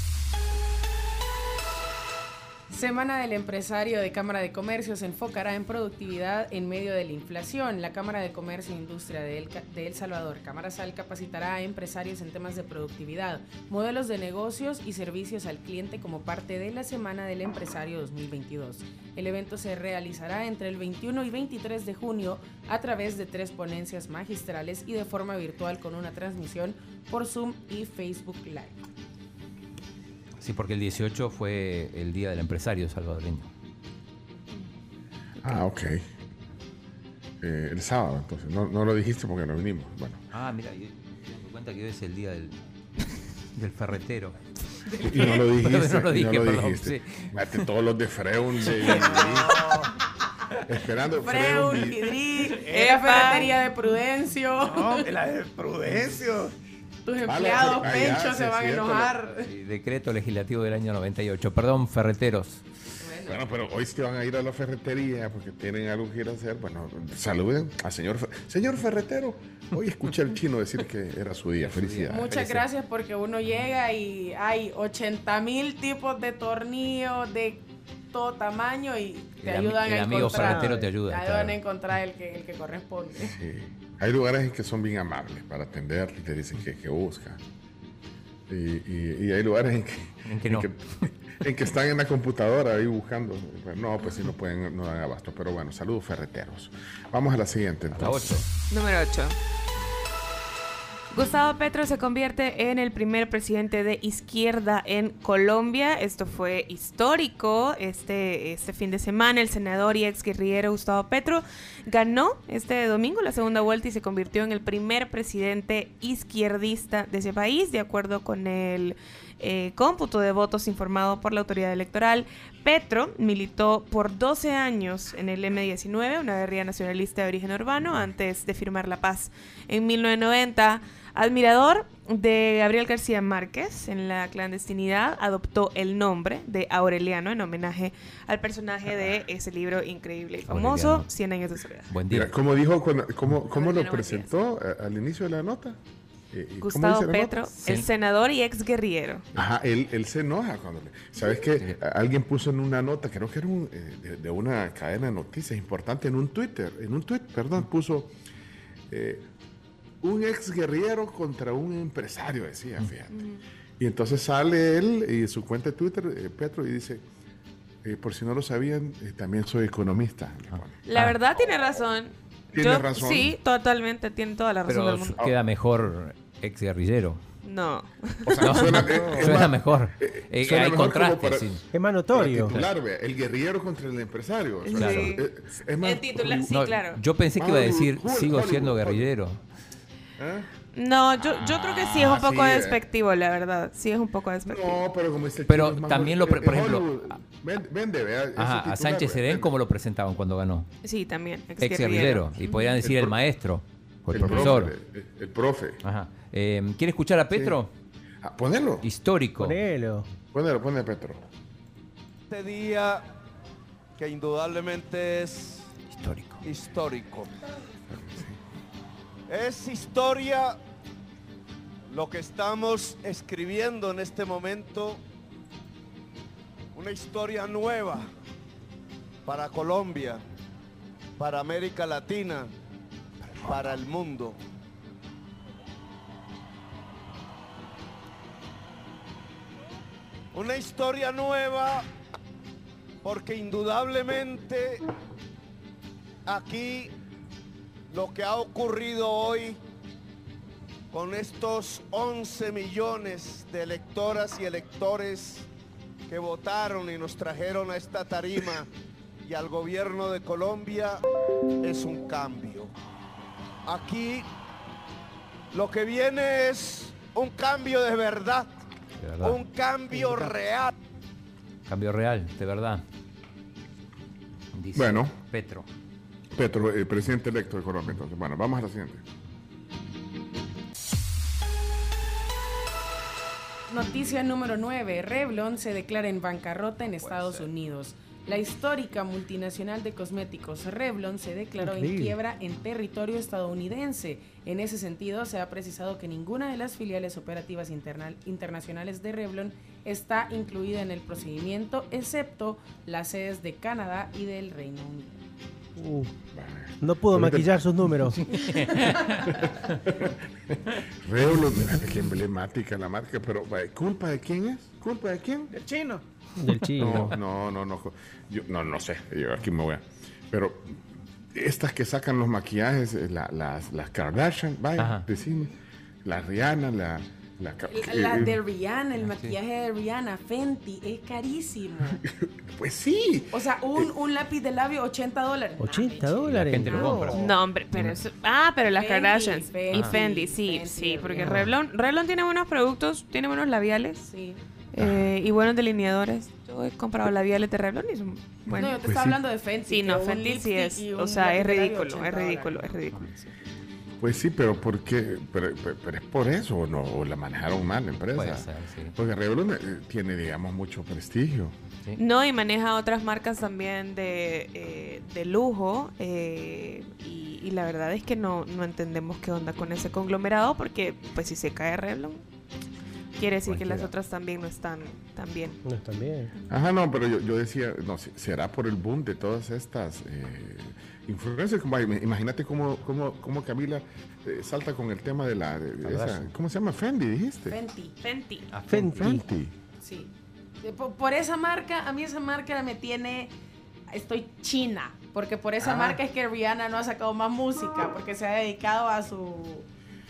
Semana del Empresario de Cámara de Comercio se enfocará en productividad en medio de la inflación. La Cámara de Comercio e Industria de El, Salvador, Cámara Sal, capacitará a empresarios en temas de productividad, modelos de negocios y servicios al cliente como parte de la Semana del Empresario 2022. El evento se realizará entre el 21 y 23 de junio a través de tres ponencias magistrales y de forma virtual con una transmisión por Zoom y Facebook Live. Sí, porque el 18 fue el Día del Empresario salvadoreño. Ah, ok. Eh, el sábado, entonces. No, no lo dijiste porque no vinimos. Bueno. Ah, mira, yo, yo me doy cuenta que hoy es el Día del, del ferretero. Y no lo dijiste. no lo y dije, no lo perdón, dijiste. sí. Mate todos los de Freun. de- Esperando Freun, Freun. Hidri, la ferretería de Prudencio. No, la de Prudencio. Tus Vale, empleados ya, penchos sí, se es van a enojar. Decreto legislativo del año 98. Perdón, ferreteros. Bueno, pero hoy sí van a ir a la ferretería porque tienen algo que ir a hacer. Bueno, saluden al señor Fer- señor ferretero. Hoy escuché al chino decir que era su día. Felicidades. Muchas gracias porque uno llega y hay 80 mil tipos de tornillos de todo tamaño y te El ayudan el a amigo encontrar. te ayuda, Te claro. ayudan a encontrar el que, el que corresponde. Sí. Hay lugares en que son bien amables para atender y te dicen que, que buscan. Y, y- y hay lugares en que, En que no. en que están en la computadora ahí buscando. No, pues si no pueden, no dan abasto. Pero bueno, saludos ferreteros. Vamos a la siguiente entonces. Número 8. Gustavo Petro se convierte en el primer presidente de izquierda en Colombia. Esto fue histórico este, este fin de semana. El senador y ex guerrillero Gustavo Petro ganó este domingo la segunda vuelta y se convirtió en el primer presidente izquierdista de ese país, de acuerdo con el eh, cómputo de votos informado por la autoridad electoral. Petro militó por 12 años en el M19, una guerrilla nacionalista de origen urbano, antes de firmar la paz en 1990. Admirador de Gabriel García Márquez en la clandestinidad, adoptó el nombre de Aureliano en homenaje al personaje de ese libro increíble y famoso, Aureliano. 100 años de soledad. Buen Mira, ¿cómo dijo, cuando- cómo, cómo lo presentó eh, al inicio de la nota? Eh, ¿cómo Gustavo? Petro, el senador y ex guerrillero. Ajá, él, él se enoja cuando le... ¿Sabes qué? Alguien puso en una nota, creo que era un, eh, de, de una cadena de noticias importante, en un Twitter, en un tweet, perdón, puso eh, un ex guerrillero contra un empresario, decía, fíjate. Y entonces sale él y su cuenta de Twitter, eh, Petro, y dice, eh, por si no lo sabían, eh, también soy economista. pone. La verdad tiene razón. Tiene Yo- razón. Sí, totalmente, tiene toda la razón Pero del mundo. queda mejor ex guerrillero. No. O sea, No, suena, eh, es suena mejor. eh, Eh, suena hay mejor contraste, para- sí. Es más notorio. Titular, vea, el guerrillero contra el empresario. O sea, Claro. es más, El titular, sí, No, claro. Yo pensé que iba a decir, sigo siendo guerrillero. ¿Eh? No, yo, yo creo que sí es un Ah, poco sí, eh. despectivo, la verdad. Sí es un poco despectivo. No, pero como dice el Pero más también lo, pre- por ejemplo, ven- Vende, vea. Ajá, a Sánchez Serén. ¿cómo lo presentaban cuando ganó? Sí, también. Ex, Ex guerrillero. Y podrían decir el, maestro o el, el profesor. profe, el, el profe. Ajá. Eh, ¿Quiere escuchar a Petro? Ah, ponelo. Histórico. Ponelo. Ponelo, ponelo, Petro. este día que indudablemente es histórico. Histórico. Es historia lo que estamos escribiendo en este momento, una historia nueva para Colombia, para América Latina, para el mundo. Una historia nueva porque indudablemente aquí lo que ha ocurrido hoy con estos 11 millones de electoras y electores que votaron y nos trajeron a esta tarima y al gobierno de Colombia es un cambio. Aquí lo que viene es un cambio de verdad, De verdad. un cambio real. Cambio real, de verdad. Dice Bueno. Petro. Petro, el presidente electo de Colombia. Entonces, bueno, vamos a la siguiente. Noticia número 9. Revlon se declara en bancarrota en Estados Unidos. La histórica multinacional de cosméticos Revlon se declaró en quiebra en territorio estadounidense. En ese sentido, se ha precisado que ninguna de las filiales operativas internacionales de Revlon está incluida en el procedimiento, excepto las sedes de Canadá y del Reino Unido. Uh, no pudo Ahorita- maquillar sus números. Mira qué emblemática la marca, pero ¿culpa de quién es? ¿Culpa de quién? El chino. Del chino. No, no, no, no. Yo, no, no sé. Yo aquí me voy a. Pero estas que sacan los maquillajes, eh, la- las, las Kardashian, vaya, decime. La Rihanna, la. La, La eh, de Rihanna, el maquillaje de Rihanna, Fenty, es carísimo. Pues sí. O sea, un, un lápiz de labio, 80 dólares. 80 dólares. gente lo compra. No, hombre, pero eso. Ah, pero las Fendi, Kardashians. Fendi, y Fendi, sí, Fendi, sí. Porque Revlon. Revlon, tiene buenos productos, tiene buenos labiales. Sí. eh, y buenos delineadores. Yo he comprado labiales de Revlon y son buenos. No, yo te estaba hablando de Fenty. Sí, no, un Fendi sí es. O sea, es de ridículo, 80 es ridículo, es ridículo. Pues sí, pero ¿por qué? Pero, pero- pero es por eso o no, o la manejaron mal la empresa. Puede ser, sí. Porque Revlon eh, tiene, digamos, mucho prestigio. No, y maneja otras marcas también de, eh, de lujo. eh, y, y la verdad es que no, no entendemos qué onda con ese conglomerado, porque pues si se cae Revlon, quiere decir que las otras también no están tan bien. No están bien. Ajá, no, pero yo, yo decía, no, será por el boom de todas estas eh, influencers. Como, imagínate cómo, cómo, cómo Camila eh, salta con el tema de la... de- esa-. ¿Cómo se llama? Fendi, dijiste. Fenty. Fenty. Ah, Fenty. Fenty. Sí. Por, por esa marca, a mí esa marca me tiene. Estoy china. Porque por esa Ah. marca es que Rihanna no ha sacado más música. Porque se ha dedicado a su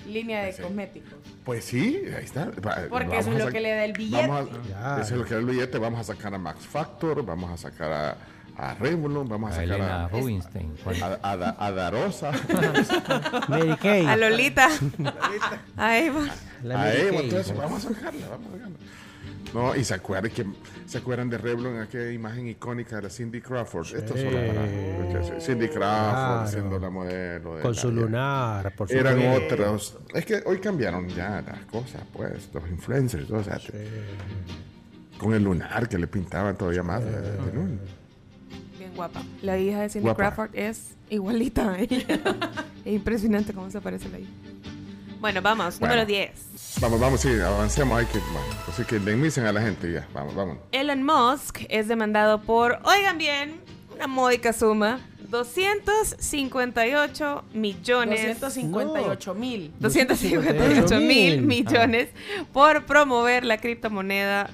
línea de Sí. cosméticos. Pues sí, ahí está. Porque vamos eso es lo que le da el billete. A-. Eso es lo que da el billete. Vamos a sacar a Max Factor, vamos a sacar a, a Revlon, vamos a A sacar Elena a, Rubinstein. a, a Da- a Darosa. Mary Kay. A Lolita. a Eva. A Eva, entonces vamos a sacarla, vamos a sacarla. No, y se acuerdan, que, se acuerdan de Revlon, aquella imagen icónica de la Cindy Crawford. Esto es solo para Cindy Crawford Claro. siendo la modelo. de Con su lunar, por Eran otros. Es que hoy cambiaron ya las cosas, pues, los influencers, o sea, te- con el lunar que le pintaban todavía más. de- de luna. Bien guapa. La hija de Cindy Guapa. Crawford es igualita a ella. es impresionante cómo se parece la hija. Bueno, vamos, Bueno. número 10. Vamos, vamos, sí, avancemos. Hay que, bueno, así que indemnicen a la gente ya. Vamos, vamos. Elon Musk es demandado por, oigan bien, una módica suma, 258 millones. 258 mil. 258 mil 258.000. millones por promover la criptomoneda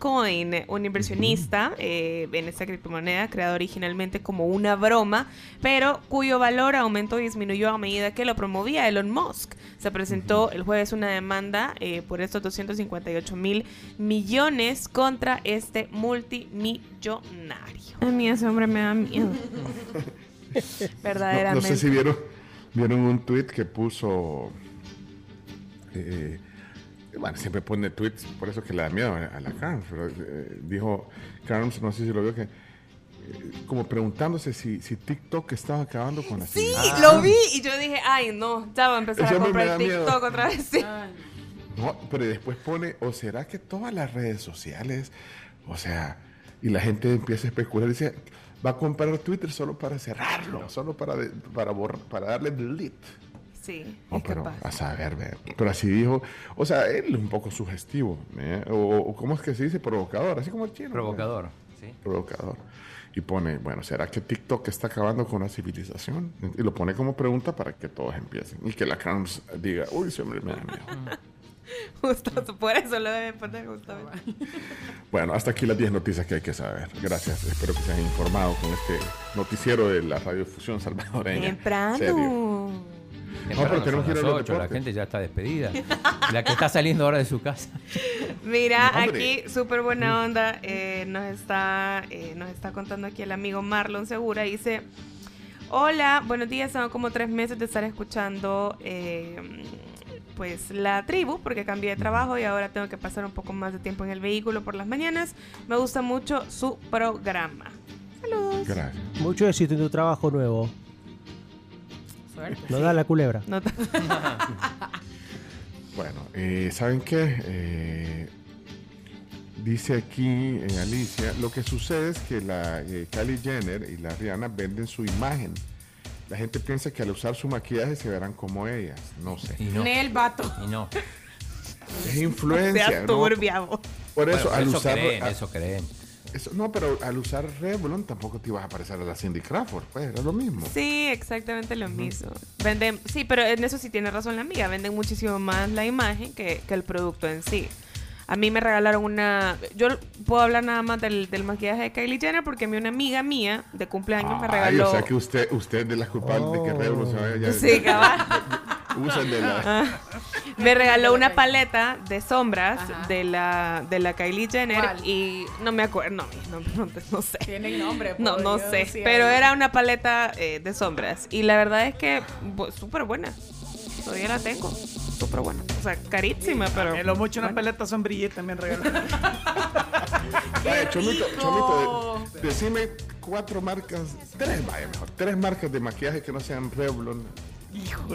Dogecoin. Un inversionista eh, en esta criptomoneda, creada originalmente como una broma, pero cuyo valor aumentó y disminuyó a medida que lo promovía Elon Musk. Se presentó el jueves una demanda eh, por estos 258 mil millones contra este multimillonario. A mí ese hombre me da miedo. No, Verdaderamente. no sé si vieron, vieron un tweet que puso. eh, bueno, siempre pone tweets, por eso que le da miedo a la Carms, pero eh, dijo Carms, no sé si lo vio, que eh, como preguntándose si, si TikTok estaba acabando con la Sí, lo vi y yo dije, ay, no, ya voy a empezar a comprar miedo. TikTok otra vez. sí. No, pero después pone, o será que todas las redes sociales, o sea, Y la gente empieza a especular y dice, va a comprar Twitter solo para cerrarlo, solo para, de- para, borrar- para darle delete. Sí, No, es pero capaz. a saber, ve. pero así dijo, o sea, él es un poco sugestivo, ¿eh? o, o ¿cómo es que se dice? Provocador, así como el chino. Provocador, sí. Provocador. Y pone, bueno, ¿será que TikTok está acabando con la civilización? Y lo pone como pregunta para que todos empiecen. Y que la Carms diga, uy, ese hombre me da miedo. Justo por eso lo deben poner justamente. Bueno, hasta aquí las 10 noticias que hay que saber. Gracias. Espero que se hayan informado con este noticiero de la radiofusión salvadoreña. Temprano. Temprano, pero tenemos que ir a los ocho, la deportes. gente ya está despedida. la que está saliendo ahora de su casa. Mira, No, hombre. aquí súper buena onda. eh, nos, está, eh, nos está contando aquí el amigo Marlon Segura. Dice: Hola, buenos días. Son como tres meses de estar escuchando eh, pues la tribu, porque cambié de trabajo y ahora tengo que pasar un poco más de tiempo en el vehículo por las mañanas. Me gusta mucho su programa. Saludos. Gracias. Mucho éxito en tu trabajo nuevo. No da la culebra. No Bueno, eh, ¿saben qué? Eh, dice aquí eh, Alicia, lo que sucede es que la eh, Kylie Jenner y la Rihanna venden su imagen. La gente piensa que al usar su maquillaje se verán como ellas. No sé. Nel vato. Y no. Es influencia. Sea ¿no? Por eso, Bueno, al eso usar. creen, a- eso creen. Eso- no, pero al usar Revlon tampoco te ibas a parecer a la Cindy Crawford. Pues era lo mismo. Sí, exactamente lo mismo. Venden, sí, pero en eso sí tiene razón la amiga. Venden muchísimo más la imagen que, que el producto en sí. A mí me regalaron una. Yo puedo hablar nada más del, del maquillaje de Kylie Jenner porque a mí una amiga mía de cumpleaños me Ay, regaló. o sea que usted, usted es de las culpables de que Revlon se vaya ya. Sí, cabal. Usan de la. Ah. Me regaló una paleta de sombras de la, de la Kylie Jenner ¿Cuál? y no me acuerdo, no, no, no, no sé. Tienen nombre. No, no Dios, sé, pero era una paleta eh, de sombras y la verdad es que súper buena. Todavía la tengo, súper buena. O sea, carísima, pero... En lo mucho una buena. paleta sombrillita también. Vaya, Chomito! Chomito, de- decime cuatro marcas, tres, vaya mejor, tres marcas de maquillaje que no sean Revlon.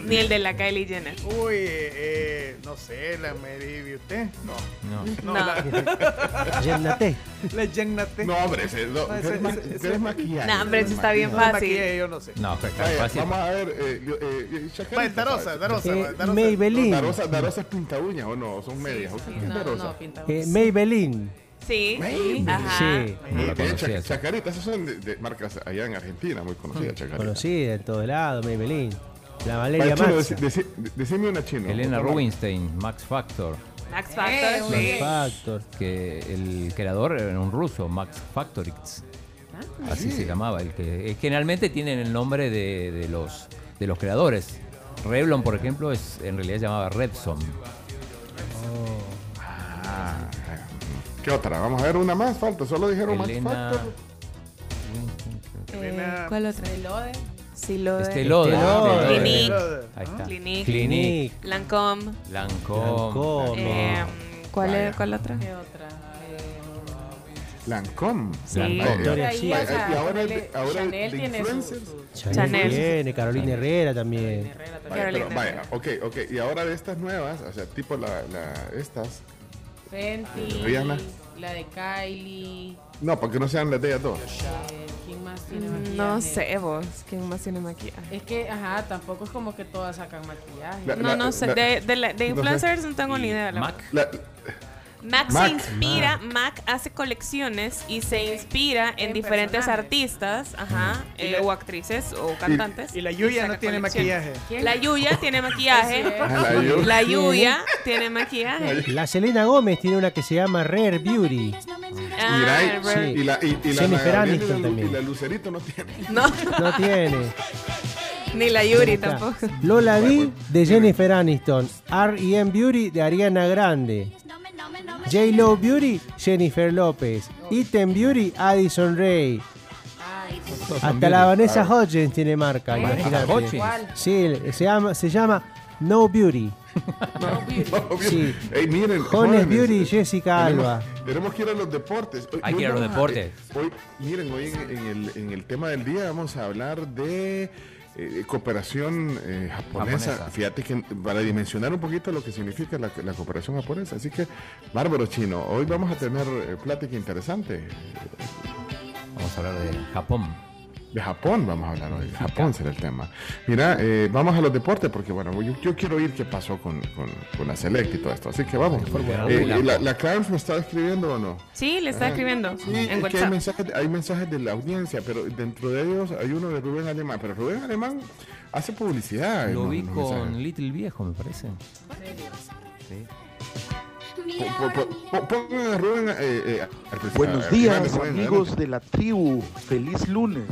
Ni el de la Kylie Jenner. Uy, eh, no sé, la Mary Beauté. No. No. No, No. la, Llénate. la Jeannette. No, hombre, ese, no, No, ese- tres, ma- ese- tres maquillajes. No, hombre, sí está bien fácil. Maquillaje, yo no sé. No, pues, Vaya, fácil. vamos a ver, eh, yo, eh, eh, Darosa. Darosa, Eh, Darosa. Maybelline. Darosa, Darosa es pinta uña o no, son medias. ¿o qué es No, no, pinta. Eh, Maybelline. Sí, Maybelline. ajá. Sí. No. Chacarita, esas son de, de marcas allá en Argentina, muy conocidas, Chacarita. Conocida en todos lados, Maybelline. La Valeria Max. deci- deci- decime una chino. Elena. Rubinstein, Max Factor. Max Eh, Factor, muy sí. bien. Factor. Que el creador era un ruso, Max Factorix. Así se llamaba. El que eh, generalmente tienen el nombre de, de los de los creadores. Revlon, por ejemplo, es en realidad se llamaba Repson. Ah, ¿Qué otra? Vamos a ver una más, falta. Solo dijeron Max Elena Factor. Eh, ¿Cuál otra? De... Este Lauder. Lauder. Clinique. Ahí está. Clinique. Clinique. Lancome. Lancome. Eh, ¿cuál, es, ¿Cuál otra? ¿Qué otra? Lancome. Sí. Lancome. Ahí, y ahora, Chanel tiene influencers. Chanel, Chanel. tiene, Carolina Herrera también. Herrera también. Vaya, pero, Carolina. vaya, ok, ok. Y ahora de estas nuevas, o sea, tipo la, la- estas. Fenty, Rihanna. la de Kylie. No, para que no sean de ellas dos. eh, ¿Quién más tiene maquillaje? No sé vos. ¿Quién más tiene maquillaje? Es que, ajá, tampoco es como que todas sacan maquillaje. La- No, no sé. la- de, de, la- de no sé. influencers no tengo ni idea. la Mac. Mac, Mac. se inspira, Mac hace colecciones y se inspira en, En diferentes personajes. artistas, ajá, eh, la- o actrices o cantantes. Y la Yuya no tiene maquillaje. ¿Quién? La Yuya tiene maquillaje. La Yu- La Yuya tiene maquillaje. La Selena Gómez tiene una que se llama Rare Beauty. Ah, Mira, y- Rare- Sí. y la, y, y la Jennifer Magallanes Aniston y la Lu- también. Y la Lucerito no tiene. No, No tiene. ni la Yuri tampoco. Lola D de Jennifer Aniston. R.E.M. Beauty de Ariana Grande. J-Lo Beauty, Jennifer López. Item Beauty, Addison Ray. Hasta la Vanessa Hodgins tiene marca, imagínate. Sí, se llama, se llama No Beauty. Sí. Ey, miren, Jones jóvenes, Beauty y eh, Jessica tenemos- Alba. Tenemos que ir a los deportes. Hoy- Hay que ir a los vamos deportes. eh, hoy, miren, hoy en, en el, en el tema del día vamos a hablar de eh, cooperación eh, japonesa. Japonesa. Fíjate que para dimensionar un poquito lo que significa la, la cooperación japonesa. Así que, bárbaro chino, hoy vamos a tener eh, plática interesante. Vamos a hablar de Japón. De Japón vamos a hablar hoy. Japón será el tema. Mira, eh, vamos a los deportes porque, bueno, yo, yo quiero oír qué pasó con, con, con la Select y todo esto. Así que vamos. Eh, la, la Clarence me está escribiendo o no? Sí, le está Ah, escribiendo Sí, en es que hay mensajes, hay mensajes de la audiencia, pero dentro de ellos hay uno de Rubén Alemán. Pero Rubén Alemán hace publicidad. Lo vi con mensajes. Little Viejo, me parece. Pongan a Rubén. eh, Buenos días, amigos de la tribu. Feliz lunes.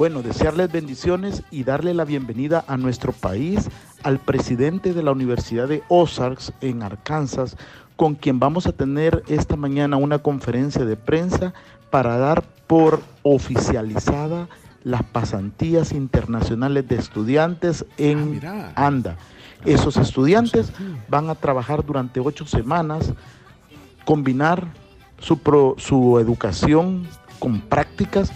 Bueno, desearles bendiciones y darle la bienvenida a nuestro país al presidente de la Universidad de Ozarks en Arkansas, con quien vamos a tener esta mañana una conferencia de prensa para dar por oficializada las pasantías internacionales de estudiantes en ANDA. Esos estudiantes van a trabajar durante ocho semanas combinar su, pro- su educación con prácticas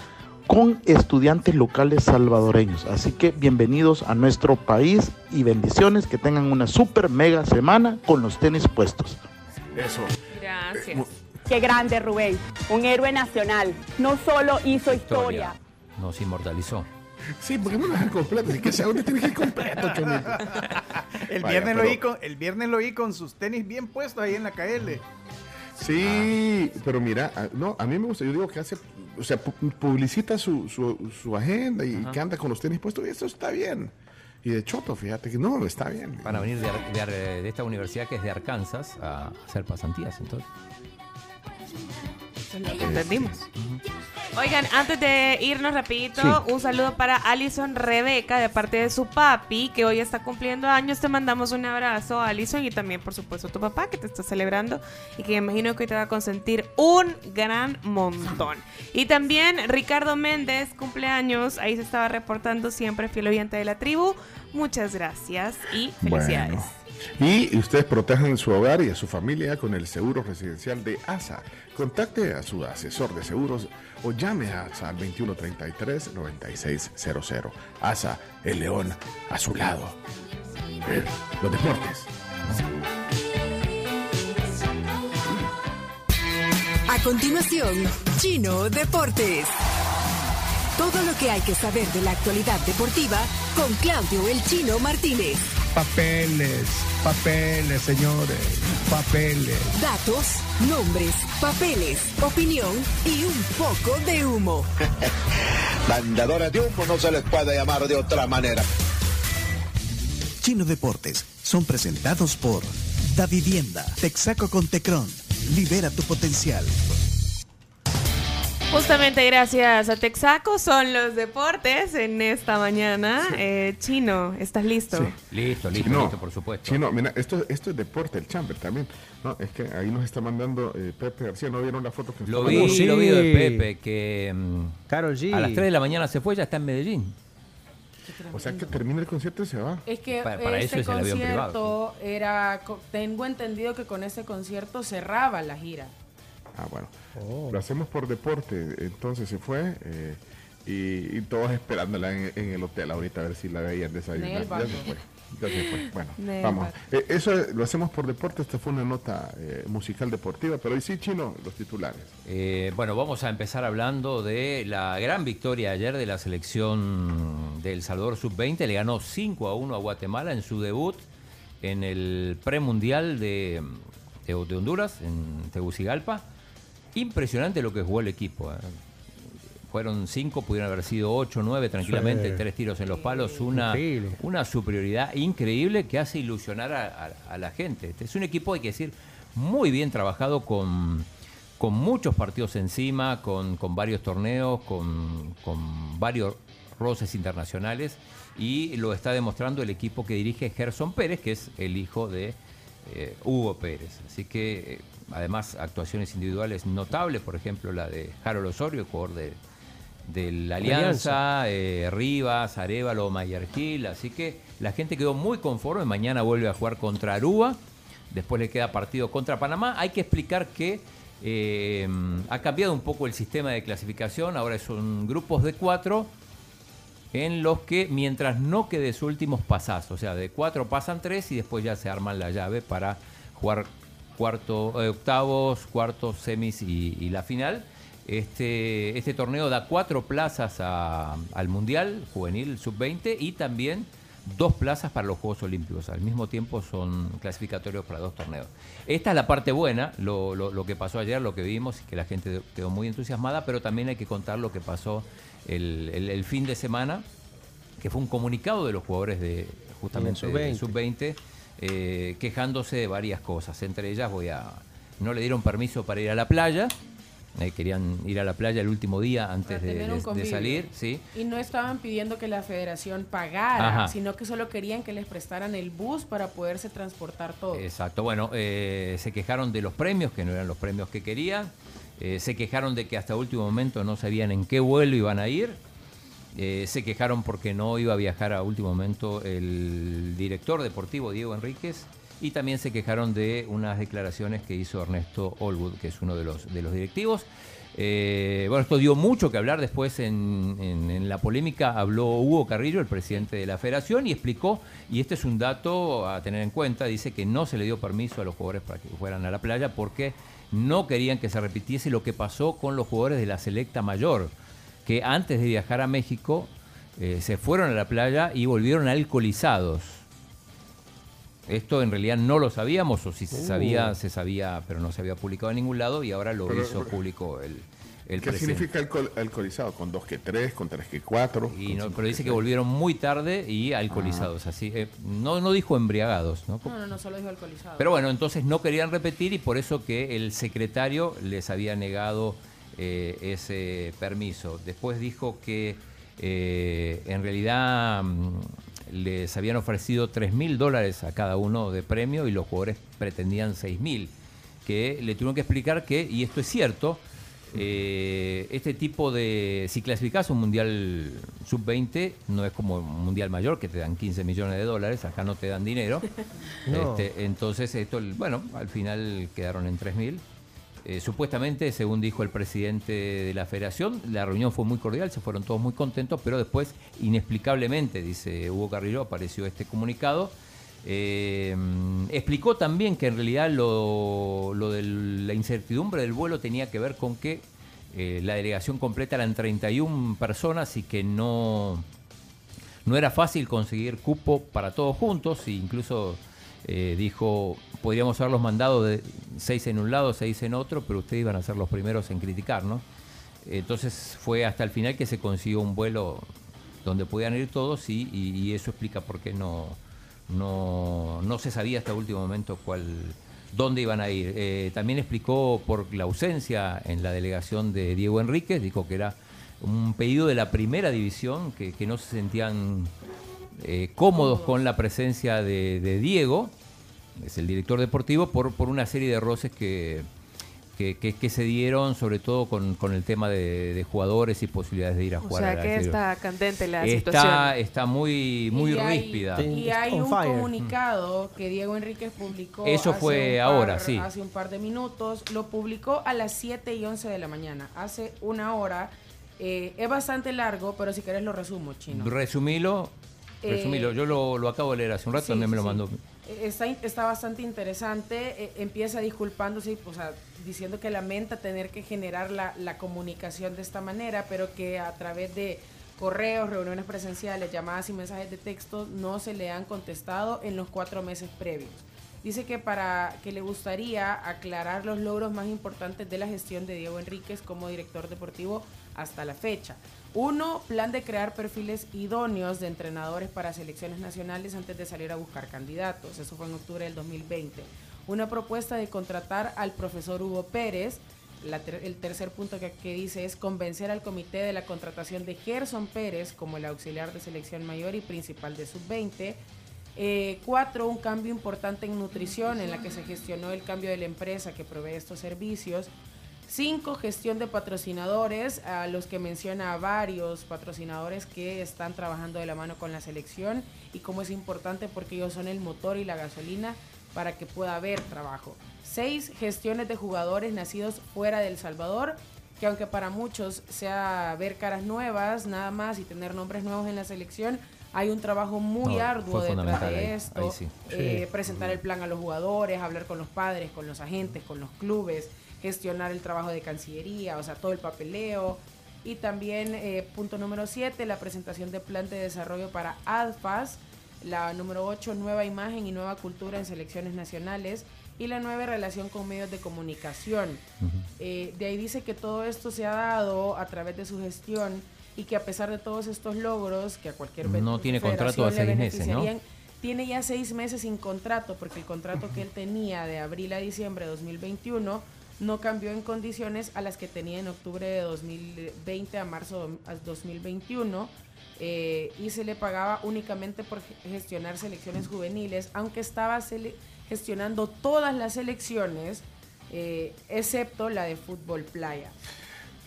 con estudiantes locales salvadoreños. Así que bienvenidos a nuestro país y bendiciones, que tengan una super mega semana con los tenis puestos. Eso. Gracias. Qué grande Rubén, un héroe nacional. No solo hizo historia. Nos inmortalizó. Sí, porque no lo dejan completo. Es que ese audio tiene que ir completo. El Vaya, viernes, lo pero- vi con, el viernes lo vi con sus tenis bien puestos ahí en la KL. Sí, pero mira, a- no, a mí me gusta, yo digo que hace, o sea, pu- publicita su, su, su agenda y que anda con los tenis puestos y eso está bien. Y de choto, fíjate que no, está bien. Van a venir de, Ar- de Ar- de esta universidad que es de Arkansas a hacer pasantías, entonces. Eso es lo que entendimos. Oigan, antes de irnos rapidito, Sí. un saludo para Alison Rebeca de parte de su papi, que hoy está cumpliendo años. Te mandamos un abrazo, Alison, y también, por supuesto, a tu papá, que te está celebrando y que me imagino que hoy te va a consentir un gran montón. Y también Ricardo Méndez, cumpleaños, ahí se estaba reportando siempre, fiel oyente de la tribu. Muchas gracias y felicidades. Bueno. Y ustedes protejan su hogar y a su familia con el seguro residencial de ASA. Contacte a su asesor de seguros o llame a ASA al 2133-9600. ASA, el león a su lado. Los deportes. A continuación, Chino Deportes. Todo lo que hay que saber de la actualidad deportiva con Claudio El Chino Martínez. Papeles, papeles, señores, papeles. Datos, nombres, papeles, opinión y un poco de humo. Mandadoras de humo no se les puede llamar de otra manera. Chino Deportes son presentados por Da Vivienda, Texaco con Tecron. Libera tu potencial. Justamente gracias a Texaco son los deportes en esta mañana. Eh, Chino, ¿estás listo? Listo, listo, Chino, listo, por supuesto. Chino, mira, esto, esto es deporte, el chamber también. No, es que ahí nos está mandando eh, Pepe García. ¿No vieron la foto que nos Lo vi, mandando? lo vi de Pepe, que mm, Carol G. a las 3 de la mañana se fue, ya está en Medellín. O sea que termina el concierto y se va. Es que Para- para ese eso es el avión concierto era, co- tengo entendido que con ese concierto cerraba la gira. Ah, bueno. Oh. Lo hacemos por deporte. Entonces se fue eh, y, y todos esperándola en, en el hotel ahorita a ver si la veían desayunar. Ya se fue. Ya se fue. Bueno, vamos. Eh, eso lo hacemos por deporte. Esta fue una nota eh, musical deportiva. Pero hoy sí, Chino, los titulares. Eh, bueno, vamos a empezar hablando de la gran victoria ayer de la selección del Salvador Sub-20. Le ganó 5 a 1 a Guatemala en su debut en el premundial de, de, de Honduras, en Tegucigalpa. Impresionante lo que jugó el equipo. eh. Fueron 5, pudieron haber sido 8, 9 tranquilamente, Sí. tres tiros en los palos, una, Increíble. una superioridad increíble que hace ilusionar a, a- a la gente. Este es un equipo, hay que decir, muy bien trabajado con, con muchos partidos encima, con, con varios torneos, con, con varios roces internacionales y lo está demostrando el equipo que dirige Gerson Pérez, que es el hijo de eh, Hugo Pérez. Así que, eh, además, actuaciones individuales notables, por ejemplo, la de Harold Osorio, el jugador de, de la Alianza, eh, Rivas, Arevalo, Mayer Gil. Así que la gente quedó muy conforme. Mañana vuelve a jugar contra Aruba. Después le queda partido contra Panamá. Hay que explicar que eh, ha cambiado un poco el sistema de clasificación. Ahora son grupos de cuatro en los que mientras no quede su últimos pasazos, o sea, de cuatro pasan tres y después ya se arman la llave para jugar cuarto, eh, octavos, cuartos, semis y, y la final. Este, este torneo da cuatro plazas a- al Mundial Juvenil Sub-20 y también dos plazas para los Juegos Olímpicos. Al mismo tiempo son clasificatorios para dos torneos. Esta es la parte buena, lo, lo- lo que pasó ayer, lo que vimos y que la gente quedó muy entusiasmada, pero también hay que contar lo que pasó el, el- el fin de semana, que fue un comunicado de los jugadores de justamente Del del Sub-20 eh, quejándose de varias cosas. Entre ellas voy a no le dieron permiso para ir a la playa. eh, querían ir a la playa el último día antes de, salir, sí. Y no estaban pidiendo que la federación pagara, Ajá. sino que solo querían que les prestaran el bus para poderse transportar todo. Exacto, bueno, eh, se quejaron de los premios, que no eran los premios que querían. Eh, se quejaron de que hasta último momento no sabían en qué vuelo iban a ir. Eh, se quejaron porque no iba a viajar a último momento el director deportivo Diego Enríquez. Y también se quejaron de unas declaraciones que hizo Ernesto Olwood, que es uno de los, de los directivos. Eh, bueno, esto dio mucho que hablar después en, en- en la polémica. Habló Hugo Carrillo, el presidente de la federación, y explicó, y este es un dato a tener en cuenta, dice que no se le dio permiso a los jugadores para que fueran a la playa porque no querían que se repitiese lo que pasó con los jugadores de la selecta mayor, que antes de viajar a México eh, se fueron a la playa y volvieron alcoholizados. Esto en realidad no lo sabíamos, o si se Uh. sabía, se sabía, pero no se había publicado en ningún lado y ahora lo Pero- hizo público el, el ¿Qué significa alcohol- alcoholizado? ¿Con dos que tres? ¿Con tres que cuatro? Y con no, pero dice que volvieron muy tarde y alcoholizados, así. eh, no, no dijo embriagados, ¿no? No, no, no, solo dijo alcoholizado. Pero bueno, entonces no querían repetir y por eso que el secretario les había negado eh, ese permiso. Después dijo que eh, en realidad mm, les habían ofrecido 3 mil dólares a cada uno de premio y los jugadores pretendían 6 mil. Que le tuvieron que explicar que, y esto es cierto, eh, este tipo de. Si clasificas un mundial sub-20, no es como un mundial mayor que te dan 15 millones de dólares, acá no te dan dinero. No. Este, entonces, esto, bueno, al final quedaron en 3 mil. Eh, supuestamente, según dijo el presidente de la federación, la reunión fue muy cordial, se fueron todos muy contentos, pero después, inexplicablemente, dice Hugo Carrillo, apareció este comunicado. Eh, explicó también que en realidad lo, lo de la incertidumbre del vuelo tenía que ver con que eh, la delegación completa eran 31 personas y que no, no era fácil conseguir cupo para todos juntos, e incluso eh, dijo, podríamos haberlos mandado de seis en un lado, seis en otro, pero ustedes iban a ser los primeros en criticar, ¿no? Entonces fue hasta el final que se consiguió un vuelo donde podían ir todos y, eso explica por qué no, no, no se sabía hasta el último momento cuál, dónde iban a ir. Eh, también explicó por la ausencia en la delegación de Diego Enríquez, dijo que era un pedido de la primera división, que no se sentían eh, cómodos con la presencia de, de Diego, es el director deportivo, por, por una serie de roces que, que, que- que se dieron, sobre todo con, con el tema de, de jugadores y posibilidades de ir a O jugar sea al que está candente la Está, situación. está muy, muy Y hay- ríspida. Y hay un fire. comunicado que Diego Enríquez publicó. Eso hace fue un par- ahora, sí. Hace un par de minutos. Lo publicó a las 7 y 11 de la mañana. Hace una hora. Eh, es bastante largo, pero si querés lo resumo, chino. Resumilo, resumilo. Yo lo, lo acabo de leer hace un rato, Sí, también me lo sí. mandó. Eh, Está, está bastante interesante. eh, empieza disculpándose, o sea, diciendo que lamenta tener que generar la, la comunicación de esta manera, pero que a través de correos, reuniones presenciales, llamadas y mensajes de texto no se le han contestado en los cuatro meses previos. Dice que para que le gustaría aclarar los logros más importantes de la gestión de Diego Enríquez como director deportivo hasta la fecha. Uno, plan de crear perfiles idóneos de entrenadores para selecciones nacionales antes de salir a buscar candidatos. Eso fue en octubre del 2020. Una propuesta de contratar al profesor Hugo Pérez. El tercer punto que, que dice es convencer al comité de la contratación de Gerson Pérez como el auxiliar de selección mayor y principal de sub-20. Eh, cuatro, un cambio importante en nutrición en la que se gestionó el cambio de la empresa que provee estos servicios. Cinco, gestión de patrocinadores, a los que menciona a varios patrocinadores que están trabajando de la mano con la selección y cómo es importante porque ellos son el motor y la gasolina para que pueda haber trabajo. Seis, gestiones de jugadores nacidos fuera de El Salvador. que aunque para muchos sea ver caras nuevas nada más y tener nombres nuevos en la selección, hay un trabajo muy No, arduo detrás de esto. ahí sí. Eh, Sí. presentar el plan a los jugadores, hablar con los padres, con los agentes, con los clubes, gestionar el trabajo de Cancillería, o sea, todo el papeleo. Y también, eh, punto número 7, la presentación de plan de desarrollo para ADFAS. La número 8, nueva imagen y nueva cultura en selecciones nacionales. Y la 9, relación con medios de comunicación. Eh, de ahí dice que todo esto se ha dado a través de su gestión y que a pesar de todos estos logros, que a cualquier No tiene contrato a seis meses, ¿no? tiene ya seis meses sin contrato, porque el contrato que él tenía de abril a diciembre de 2021 no cambió en condiciones a las que tenía en octubre de 2020 a marzo de 2021. eh, y se le pagaba únicamente por gestionar selecciones juveniles, aunque estaba gestionando todas las selecciones, eh, excepto la de fútbol playa.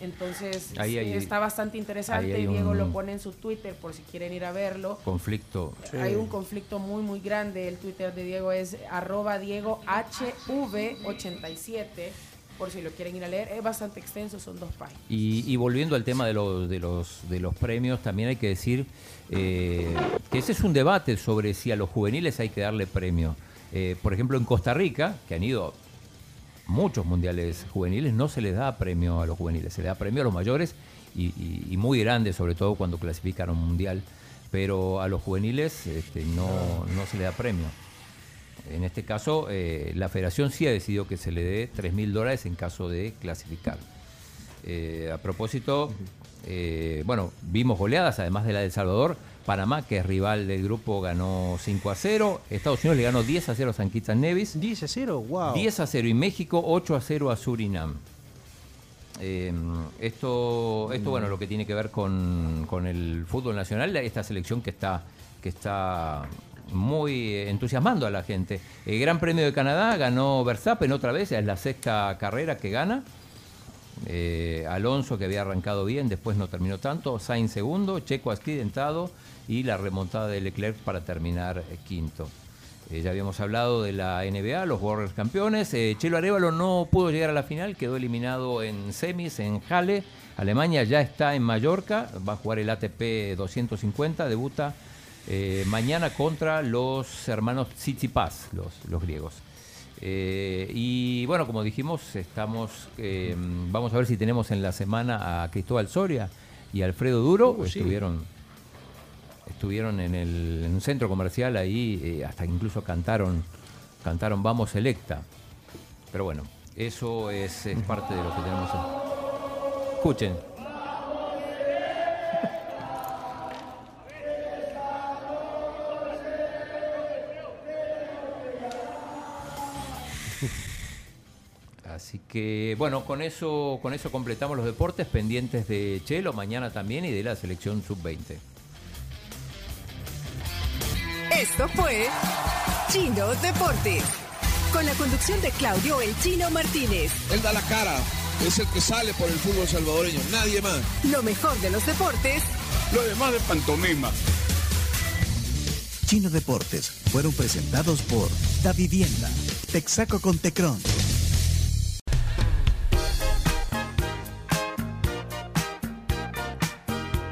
Entonces Ahí sí, hay- está bastante interesante. ahí Diego un- lo pone en su Twitter por si quieren ir a verlo. Conflicto. Hay un conflicto muy muy grande. El Twitter de Diego es arroba Diego HV87. Por si lo quieren ir a leer. Es bastante extenso, son dos páginas. Y, y volviendo al tema de los, de los, de los premios, también hay que decir eh, que ese es un debate sobre si a los juveniles hay que darle premio. Eh, por ejemplo, en Costa Rica, que han ido muchos mundiales juveniles, no se les da premio a los juveniles, se le da premio a los mayores y, muy grandes, sobre todo cuando clasifican a un mundial. Pero a los juveniles este, no, no se le da premio. En este caso, eh, la federación sí ha decidido que se le dé 3 mil dólares en caso de clasificar. Eh, a propósito, eh, bueno, vimos goleadas, además de la de El Salvador. Panamá, que es rival del grupo, ganó 5 a 0. Estados Unidos le ganó 10 a 0 a San Kitts Nevis. 10 a 0, wow. 10 a 0 y México 8 a 0 a Surinam. Eh, esto, esto, bueno, lo que tiene que ver con, con el fútbol nacional, esta selección que está, que está muy entusiasmando a la gente. El Gran Premio de Canadá ganó Verstappen otra vez, es la sexta carrera que gana. Eh, Alonso que había arrancado bien, después no terminó tanto. Sainz segundo, Checo accidentado y la remontada de Leclerc para terminar quinto. Eh, ya habíamos hablado de la NBA, los Warriors campeones. Eh, Chelo Arevalo no pudo llegar a la final, quedó eliminado en semis en Halle. Alemania ya está en Mallorca, va a jugar el ATP 250, debuta eh, mañana contra los hermanos Tsitsipas, los, los griegos. Eh, y bueno, como dijimos, estamos, eh, vamos a ver si tenemos en la semana a Cristóbal Soria y Alfredo Duro. Uh, sí. estuvieron, estuvieron en, el, en un centro comercial ahí, hasta incluso cantaron, cantaron Vamos Selecta. Pero bueno, eso es, es parte de lo que tenemos. Escuchen. Que bueno, con eso, con eso completamos los deportes pendientes de Chelo mañana también y de la selección sub-20. Esto fue Chino Deportes. Con la conducción de Claudio El Chino Martínez. Él da la cara, es el que sale por el fútbol salvadoreño, nadie más. Lo mejor de los deportes Lo demás de pantomima. Chino Deportes fueron presentados por Da Vivienda, Texaco con Tecron.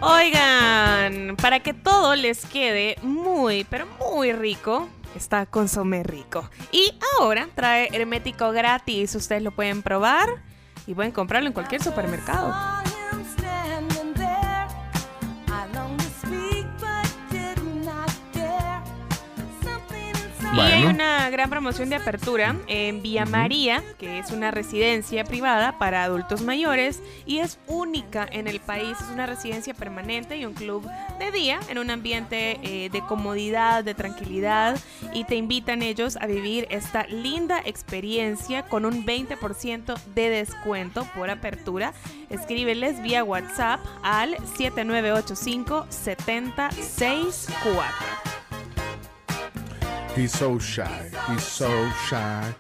Oigan, para que todo les quede muy, pero muy rico, está Consomé Rico. Y ahora trae hermético gratis. Ustedes lo pueden probar y pueden comprarlo en cualquier supermercado. Y hay una gran promoción de apertura en Villa María, que es una residencia privada para adultos mayores y es única en el país. Es una residencia permanente y un club de día en un ambiente eh, de comodidad, de tranquilidad y te invitan ellos a vivir esta linda experiencia con un 20% de descuento por apertura. Escríbeles vía WhatsApp al 7985 7064. He's so shy, he's so shy.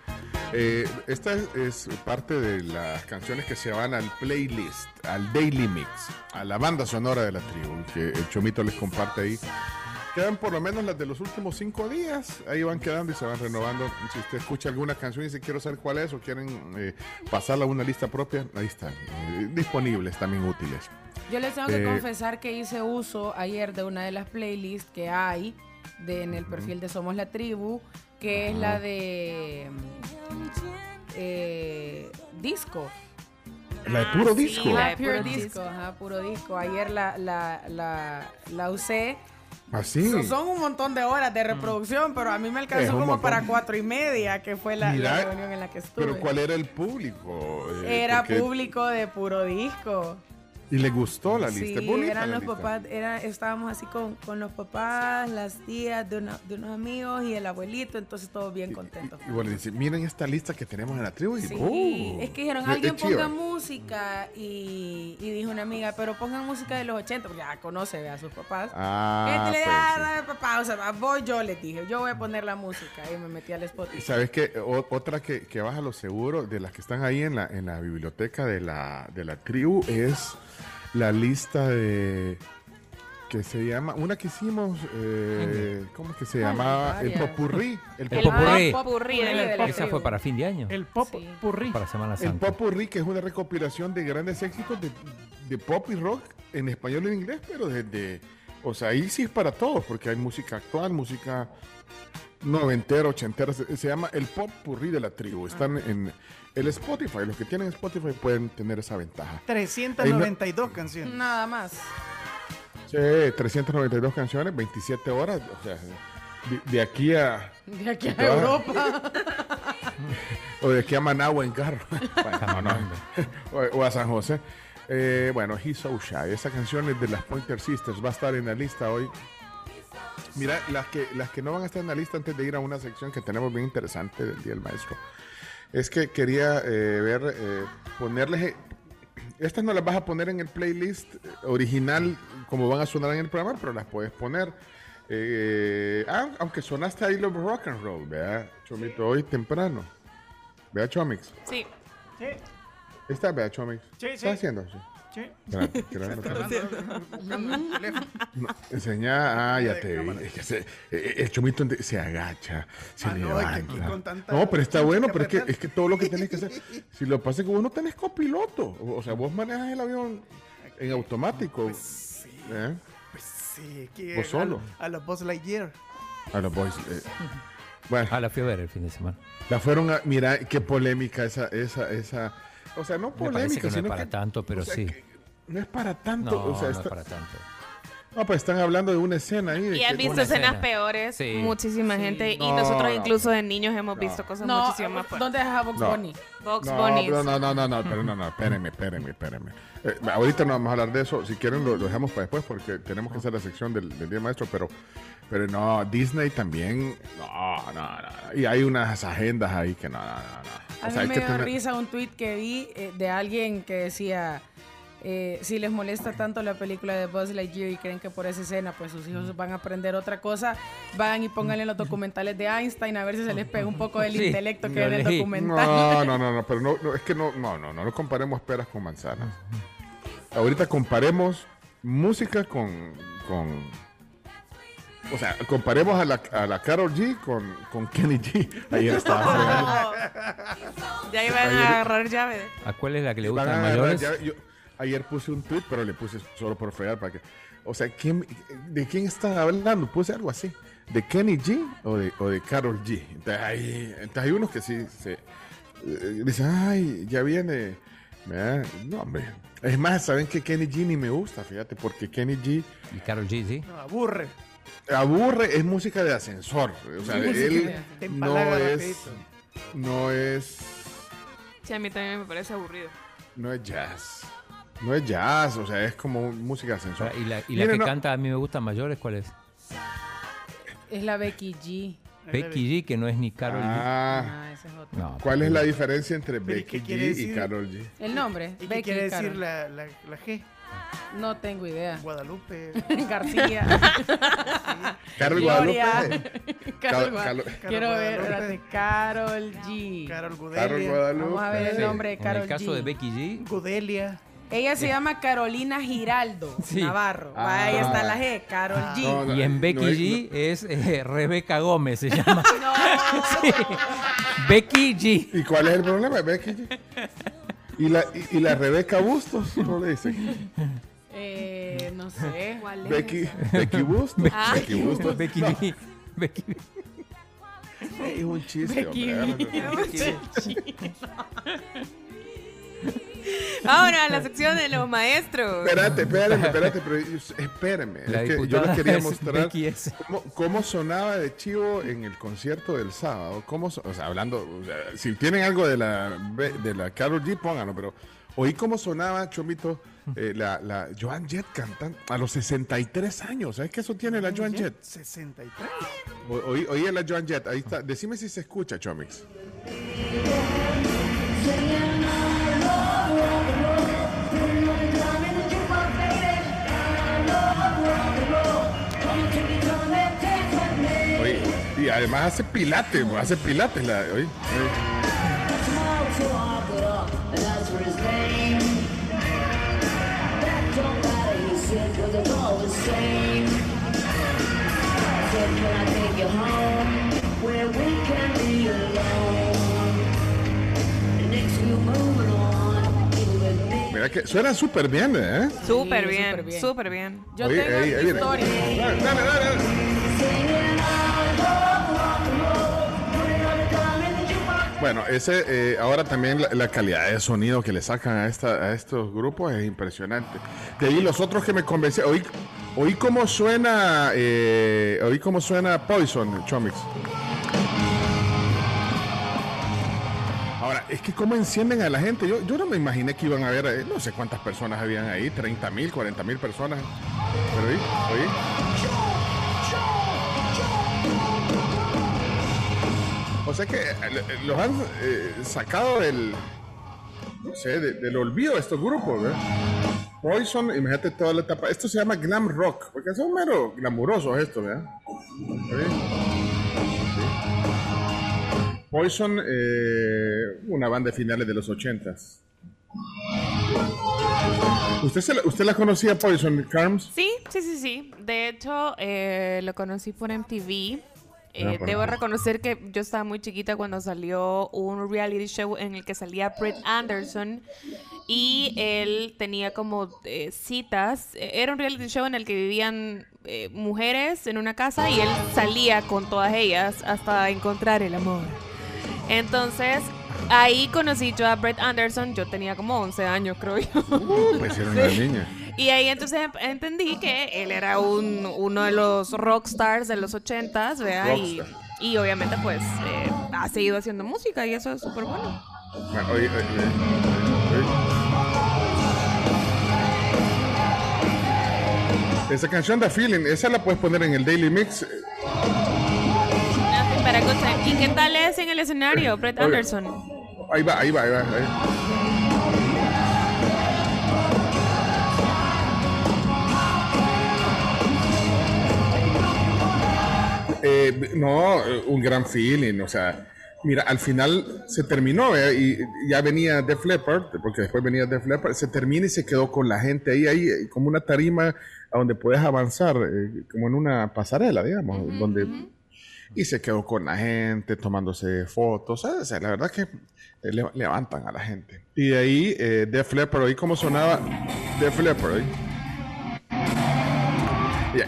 Eh, esta es, parte de las canciones que se van al playlist, al daily mix, a la banda sonora de la tribu, que el Chomito les comparte ahí. quedan por lo menos las de los últimos cinco días. Ahí van quedando y se van renovando. Si usted escucha alguna canción y dice quiero saber cuál es o quieren eh, pasarla a una lista propia, ahí están. eh, disponibles, también útiles. Yo les tengo que Eh, confesar que hice uso ayer de una de las playlists que hay de, en el perfil de Somos la Tribu, que es la de mm, eh, disco. La de puro disco. La de puro puro disco, ajá, puro disco. Ayer la, la, la, la usé. Así. So- Son un montón de horas de reproducción, pero a mí me alcanzó como montón. para cuatro y media, que fue la, reunión en la que estuve. Pero ¿cuál era el público? Eh, Era porque- público de puro disco. Y le gustó la lista. Sí, Bonita eran los lista. papás, era, estábamos así con, con los papás, las tías de, una- de unos amigos y el abuelito, entonces todos bien contentos. Y bueno, dice, miren esta lista que tenemos en la tribu. Y, Sí, ¡oh! es que dijeron, alguien chiva. ponga música y, y dijo una amiga, pero pongan música de los 80, porque ya conoce a sus papás. Ah, Este le pues, da, sí. "Ah, papá, o sea, voy yo les dije, yo voy a poner la música y me metí al Spotify. Y ¿Sabes qué? O- otra que, que baja lo seguro de las que están ahí en la, en la biblioteca de la, de la tribu es la lista de que se llama, una que hicimos, eh, ¿cómo es que se Ay, llamaba? El popurrí. El El popurrí. popurrí. popurrí de la de la Esa fue para fin de año. El pop Sí. purrí. Para Semana El Santa. popurrí, que es una recopilación de grandes éxitos de, de pop y rock en español y en inglés, pero desde, o sea, ahí sí es para todos, porque hay música actual, música noventera, ochentera, se, se llama el pop purrí de la tribu. Están en el Spotify, los que tienen Spotify pueden tener esa ventaja. 392 canciones. Nada más. Sí, 392 canciones, 27 horas, o sea, de, de aquí a... De aquí a Europa. O de aquí a Managua en carro. Bueno, no, no. O, o a San José. Eh, bueno, He's So Shy. Esa canción es de las Pointer Sisters. Va a estar en la lista hoy. Mira, las que, las que no van a estar en la lista antes de ir a una sección que tenemos bien interesante del Día del Maestro. Es que quería eh, ver, eh, ponerles... eh, Estas no las vas a poner en el playlist eh, original como van a sonar en el programa, pero las puedes poner. Eh, ah, aunque sonaste ahí los rock and roll, vea, Chomito, hoy temprano. Vea, Chomix. Sí. ¿Está, vea, Chomix? Sí, sí. ¿Está haciendo? Sí. Sí. No, enseña, ah, ya te vi. Se- eh, el chomito se agacha, se Ah, no, levanta. tanta no, pero está bueno, pero es que, es que todo lo que tenés que hacer. Si lo pasa es que vos no tenés copiloto. O sea, vos manejas el avión en automático. ¿eh? Pues sí, que Vos solo. A, a los Buzz Lightyear. A los boys. eh. Bueno, Ah, la fui a ver el fin de semana. la fueron a. Mira, qué polémica esa. esa, esa o sea, no polémica, que no es sino para que. tanto, pero o sea, sí. no es para tanto. No, o sea, no está- es para tanto. no, pues están hablando de una escena ahí. de Y han visto escenas escena. peores, Sí. muchísima gente. y No, nosotros no. incluso de niños hemos visto cosas No, muchísimo más fuertes. ¿dónde deja Box No. Bunny? Box No, Bunnies. pero no, no, no, no, pero no, no, espérenme, espérenme, espérenme. Eh, ahorita no vamos a hablar de eso, si quieren lo, lo dejamos para después porque tenemos que hacer la sección del, del Día Maestro, pero, pero no, Disney también, no, no, no, y hay unas agendas ahí que no, no, no, no. A O sea, mí me dio tener- risa un tweet que vi eh, de alguien que decía, eh, si les molesta tanto la película de Buzz Lightyear y creen que por esa escena pues sus hijos van a aprender otra cosa, van y pónganle los documentales de Einstein a ver si se les pega un poco del Sí, intelecto que lo en el leí. documental. No, no, no, no, pero no, no, es que no, no, no, no, no comparemos peras con manzanas. Ahorita comparemos música con, con o sea, comparemos a la, a la Carol G con, con Kenny G. Ayer estaba fregando. Ya iban Ayer- a agarrar llave. ¿A cuál es la que le Van gustan a agarrar mayores? yo- ayer puse un tweet, pero le puse solo por fregar para que. O sea, ¿quién, ¿de quién están hablando? Puse algo así. ¿De Kenny G o de, o de Carol G? Entonces hay, entonces hay unos que sí se eh, dicen, ay, ya viene. ¿verdad? No, hombre. Es más, ¿saben que Kenny G ni me gusta? Fíjate, porque Kenny G Y Carol G, sí. No, aburre. Aburre, es música de ascensor. O sea, Sí, él no es. rapidito. No es. Sí, a mí también me parece aburrido. No es jazz. No es jazz, o sea, es como música de ascensor. Y la, y la Miren, que no- canta a mí me gustan mayores, ¿cuál es? Es la Becky G. Becky G, que no es ni Carol G. Ah, Ah, esa es otra. No, ¿cuál es la diferencia entre Pero, ¿y Becky G y? Carol G? El nombre, ¿Y qué Becky quiere decir la, la, la G? No tengo idea. Guadalupe. García. Carol Gloria. Guadalupe. Carol Quiero ver, espérate, Carol G. Carol Carol Gudelia. Guadalupe. Vamos a ver el nombre de En Carol el caso G. de Becky G, Gudelia. Ella se llama Carolina Giraldo Sí. Navarro. Ah. Ahí está la G, Carol G. No, no, Y en Becky no es- G es eh, Rebeca Gómez, se llama. Sí. Becky G. ¿Y cuál es el problema, Becky? G? ¿Y la, y, y la Rebeca Bustos? ¿Cómo le dicen? Eh, no sé. ¿Cuál es? Becky, Becky Bustos. Ah. Becky Bustos. Becky B. Becky B. Es un chiste, Becky hombre. B. agárrate. Ahora a la sección de los maestros. Espérate, espérame, espérate, pero espérame. La es que yo les quería mostrar cómo, cómo sonaba de chivo en el concierto del sábado. Cómo, o sea, hablando, o sea, si tienen algo de la de la Carol G, pónganlo, pero oí cómo sonaba, Chomito, eh, la, la Joan Jett cantando a los 63 años. ¿Sabes qué eso tiene la Joan Jett? 63. O- Oí, oí a la Joan Jett, ahí está. Decime si se escucha, Chomix. Y además hace pilates, hace pilates la, oye, oye. Mira que suena súper bien, ¿eh? Súper Sí, bien, súper bien. bien. Yo Oye, tengo ahí, ahí historia. Dale, dale, dale. Bueno, ese eh, ahora también la, calidad de sonido que le sacan a esta a estos grupos es impresionante. De ahí los otros que me convencí, oí, oí cómo suena eh, oí cómo suena Poison, Chomix. Ahora, es que cómo encienden a la gente. Yo, yo no me imaginé que iban a haber, eh, no sé cuántas personas habían ahí, 30 mil, 40 mil personas. Pero oí. O sea que eh, eh, los han eh, sacado del, no sé, de- del olvido estos grupos, ¿verdad? Poison, imagínate toda la etapa. Esto se llama glam rock, porque son mero glamurosos estos, ¿verdad? Poison, eh, una banda de finales de los ochentas. ¿Usted, la, ¿Usted la conocía Poison, Carms? Sí, sí, sí, sí. De hecho, eh, lo conocí por MTV. Eh, Ah, por debo reconocer que yo estaba muy chiquita cuando salió un reality show en el que salía Brett Anderson y él tenía como eh, citas. Eh, Era un reality show en el que vivían eh, mujeres en una casa y él salía con todas ellas hasta encontrar el amor. Entonces, ahí conocí yo a Brett Anderson. Yo tenía como 11 años, creo yo. Pues era una niña. Y ahí entonces em- entendí que él era un, uno de los rockstars de los ochentas, ¿verdad? Y, y obviamente pues eh, ha seguido haciendo música y eso es súper bueno. Bueno, oye, oye, oye. Esa canción da feeling, esa la puedes poner en el Daily Mix. Nothing but a good time. ¿Y qué tal es en el escenario, Brett. Anderson? Ahí va, ahí va, ahí va. ahí. Eh, no, eh, un gran feeling, o sea, mira, al final se terminó ¿eh? y ya venía Def Leppard, porque después venía Def Leppard, se termina y se quedó con la gente ahí, ahí eh, como una tarima a donde puedes avanzar, eh, como en una pasarela, digamos, donde y se quedó con la gente tomándose fotos, o sea, la verdad que le- levantan a la gente. Y de ahí Def Leppard, oí cómo sonaba Def Leppard.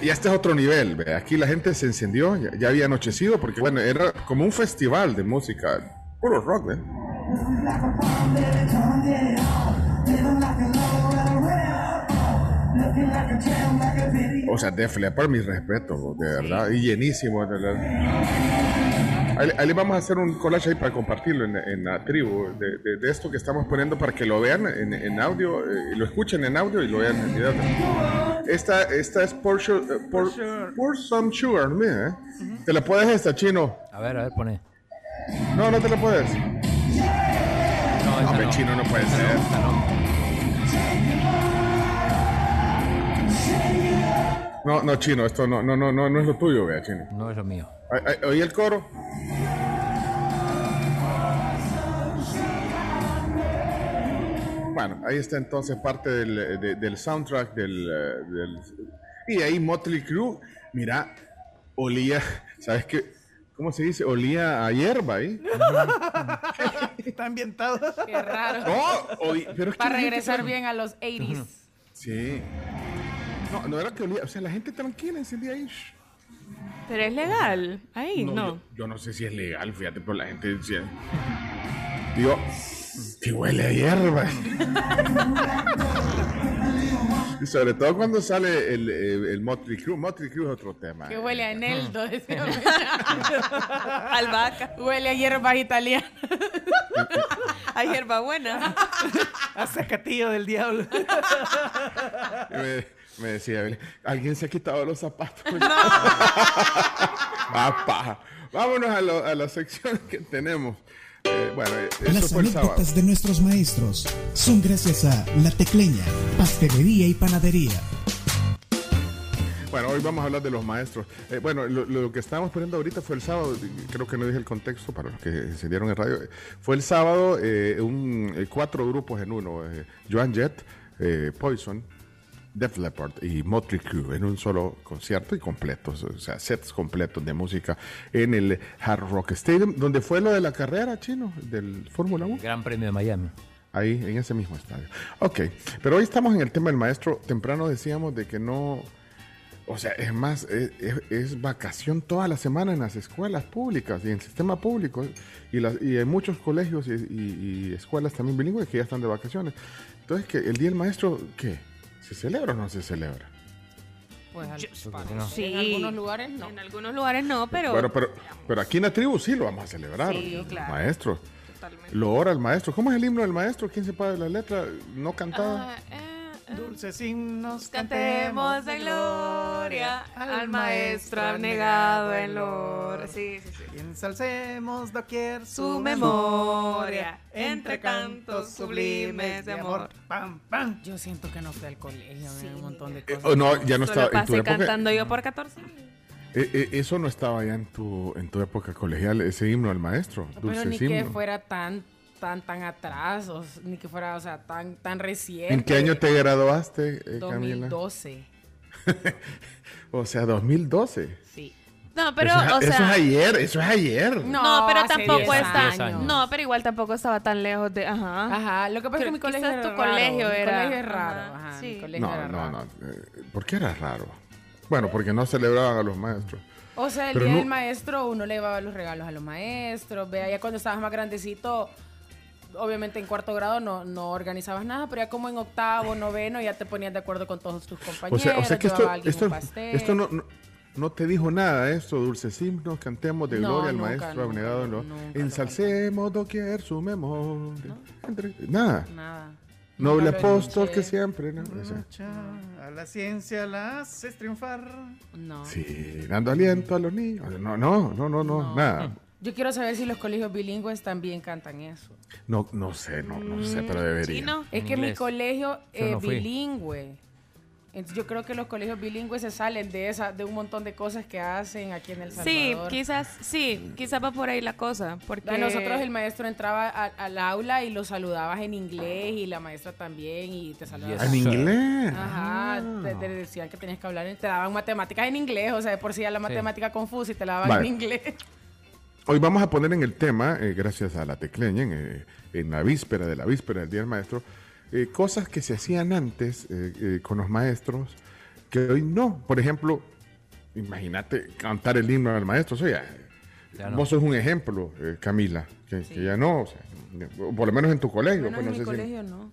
Y, este es otro nivel, ¿ve? aquí la gente se encendió, ya, había anochecido, porque bueno, era como un festival de música, puro rock, ¿ve? O sea, Def Leppard, mi respeto, de verdad, y llenísimo. de verdad. Ahí, ahí le vamos a hacer un collage ahí para compartirlo en, en la tribu, de, de- de esto que estamos poniendo para que lo vean en, en audio, eh, lo escuchen en audio y lo vean en video. Esta, esta es Pour, Su- eh, pour, Pour Some Sugar, mira, ¿eh? ¿Te la puedes esta, chino? A ver, a ver, pone. No, no te la puedes. No, No, hombre, chino no puede ser. No, no, chino, esto no, no, no, no, no es lo tuyo, vea, chino. No es lo mío. ¿Oí el coro? Bueno, ahí está entonces parte del, de- del soundtrack del, eh, del- Y ahí Motley Crue, mira, olía, ¿sabes qué? ¿Cómo se dice? Olía a hierba ahí. Está ambientado. Qué raro. No, oí- pero es que Para regresar bien a los 80s. Sí. No, no era que olía, o sea, la gente tranquila encendía ahí. shh. Pero es legal. Ahí, no. Yo, yo no sé si es legal, fíjate, pero la gente decía. Digo, que huele a hierba. y sobre todo cuando sale el, el, el Motley Crue. Motley Crue es otro tema. Que huele a eneldo, decía. Albahaca. Huele a hierbas italianas. A hierbabuena. A zacatillo del diablo. Me, decía, alguien se ha quitado los zapatos. Ah, paja. Vámonos a, lo- a la sección que tenemos. Eh, bueno, eh, eso Las fue el sábado. anécdotas de nuestros maestros son gracias a La Tecleña, Pastelería y Panadería. Bueno, hoy vamos a hablar de los maestros. Eh, bueno, lo, lo que estábamos poniendo ahorita fue el sábado, creo que no dije el contexto para los que se dieron en radio. Fue el sábado eh, un, eh, cuatro grupos en uno, eh, Joan Jett, eh, Poison, Def Leppard y Motley Crue en un solo concierto y completos, o sea, sets completos de música en el Hard Rock Stadium, donde fue lo de la carrera chino del Fórmula 1. Gran Premio de Miami. Ahí, en ese mismo estadio. Ok, pero hoy estamos en el tema del maestro. Temprano decíamos de que no, o sea, es más, es, es- es vacación toda la semana en las escuelas públicas y en el sistema público. Y, las, y hay muchos colegios y, y- y escuelas también bilingües que ya están de vacaciones. Entonces, que ¿el Día del Maestro qué? ¿Se celebra o no se celebra? Pues al- Sí. en algunos lugares no. En algunos lugares no, pero. Bueno, pero, pero aquí en la tribu sí lo vamos a celebrar. Sí, claro. Maestro. Lo ora el maestro. ¿Cómo es el himno del maestro? ¿Quién se sabe la letra no cantada? Dulces himnos Cantemos de gloria al maestro abnegado en lor. Sí, sí, sí. Y ensalcemos doquier Su memoria entre cantos sublimes de amor. Pam, pam. Yo siento que no fui al colegio, había un montón de Eh, cosas. oh, no, ya no estaba. En tu pasé época, cantando yo por 14 años. eh, eh, eso no estaba ya en tu, en tu época colegial, ese himno al maestro. Pero Dulces ni que himnos. fuera tan, tan, tan atrás, o ni que fuera, o sea, tan, tan reciente. ¿En qué año te graduaste, eh, Camila? 2012. O sea, 2012. Sí. No, pero, eso, es, o eso sea. es ayer, eso es ayer. No, pero tampoco 10 está. No, pero igual tampoco estaba tan lejos de. Ajá. Ajá, lo que pasa es que mi colegio era tu raro, colegio mi colegio es raro, ajá, ajá, sí. mi colegio No, era no, raro. no. eh, ¿Por qué era raro? Bueno, porque no celebraban a los maestros. O sea, el Pero día no- del maestro uno le llevaba los regalos a los maestros. Vea, ya cuando estabas más grandecito, obviamente en cuarto grado no, no organizabas nada, pero ya como en octavo, noveno, ya te ponías de acuerdo con todos tus O compañeros. sea, o sea que esto, no, no, no te dijo nada esto, dulces himnos, cantemos de No, gloria al nunca, maestro nunca, abnegado nunca ensalcemos doquier su memoria. Entre- nada. Nada. Noble apóstol que siempre. ¿no? A la ciencia la haces triunfar. No. sí, dando aliento a los niños. No, no, no, no, no, nada. Yo quiero saber si los colegios bilingües también cantan eso. No, no sé, no, no sé, pero debería. Es que mi colegio es no fui. bilingüe. Entonces yo creo que los colegios bilingües se salen de esa, de un montón de cosas que hacen aquí en El Sí, Salvador. quizás, sí, quizás va por ahí la cosa. Porque A nosotros el maestro entraba a- al aula y lo saludabas en inglés y la maestra también y te saludaba. ¿En inglés? Ajá, te, te decían que tenías que hablar, te daban matemáticas en inglés, o sea, de por sí ya la matemática confusa y te la daban Vale. en inglés. Hoy vamos a poner en el tema, eh, gracias a la tecleña, en, eh, en la víspera de la víspera del Día del Maestro, eh, cosas que se hacían antes eh, eh, con los maestros que hoy no. Por ejemplo, imagínate cantar el himno al maestro. Eso ya, Ya no. Vos sos un ejemplo, eh, Camila, que, que ya no, o sea, o por lo menos en tu colegio. Bueno, pues, no en mi sé si- colegio no.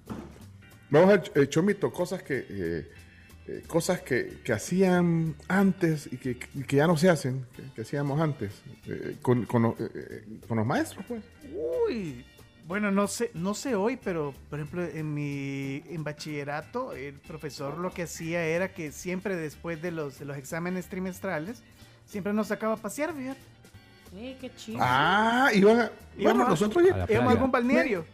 Vamos a eh, Chomito, cosas que eh, cosas que, que hacían antes y que, que ya no se hacen, que, que hacíamos antes, eh, con, con, los- eh, con los maestros, pues. Uy, bueno, no sé, no sé hoy, pero por ejemplo en mi en bachillerato el profesor lo que hacía era que siempre después de los de los exámenes trimestrales siempre nos sacaba a pasear, fíjate. Sí, qué chido. Ah, iban a, bueno, Íbamos a- nosotros íbamos a algún balneario.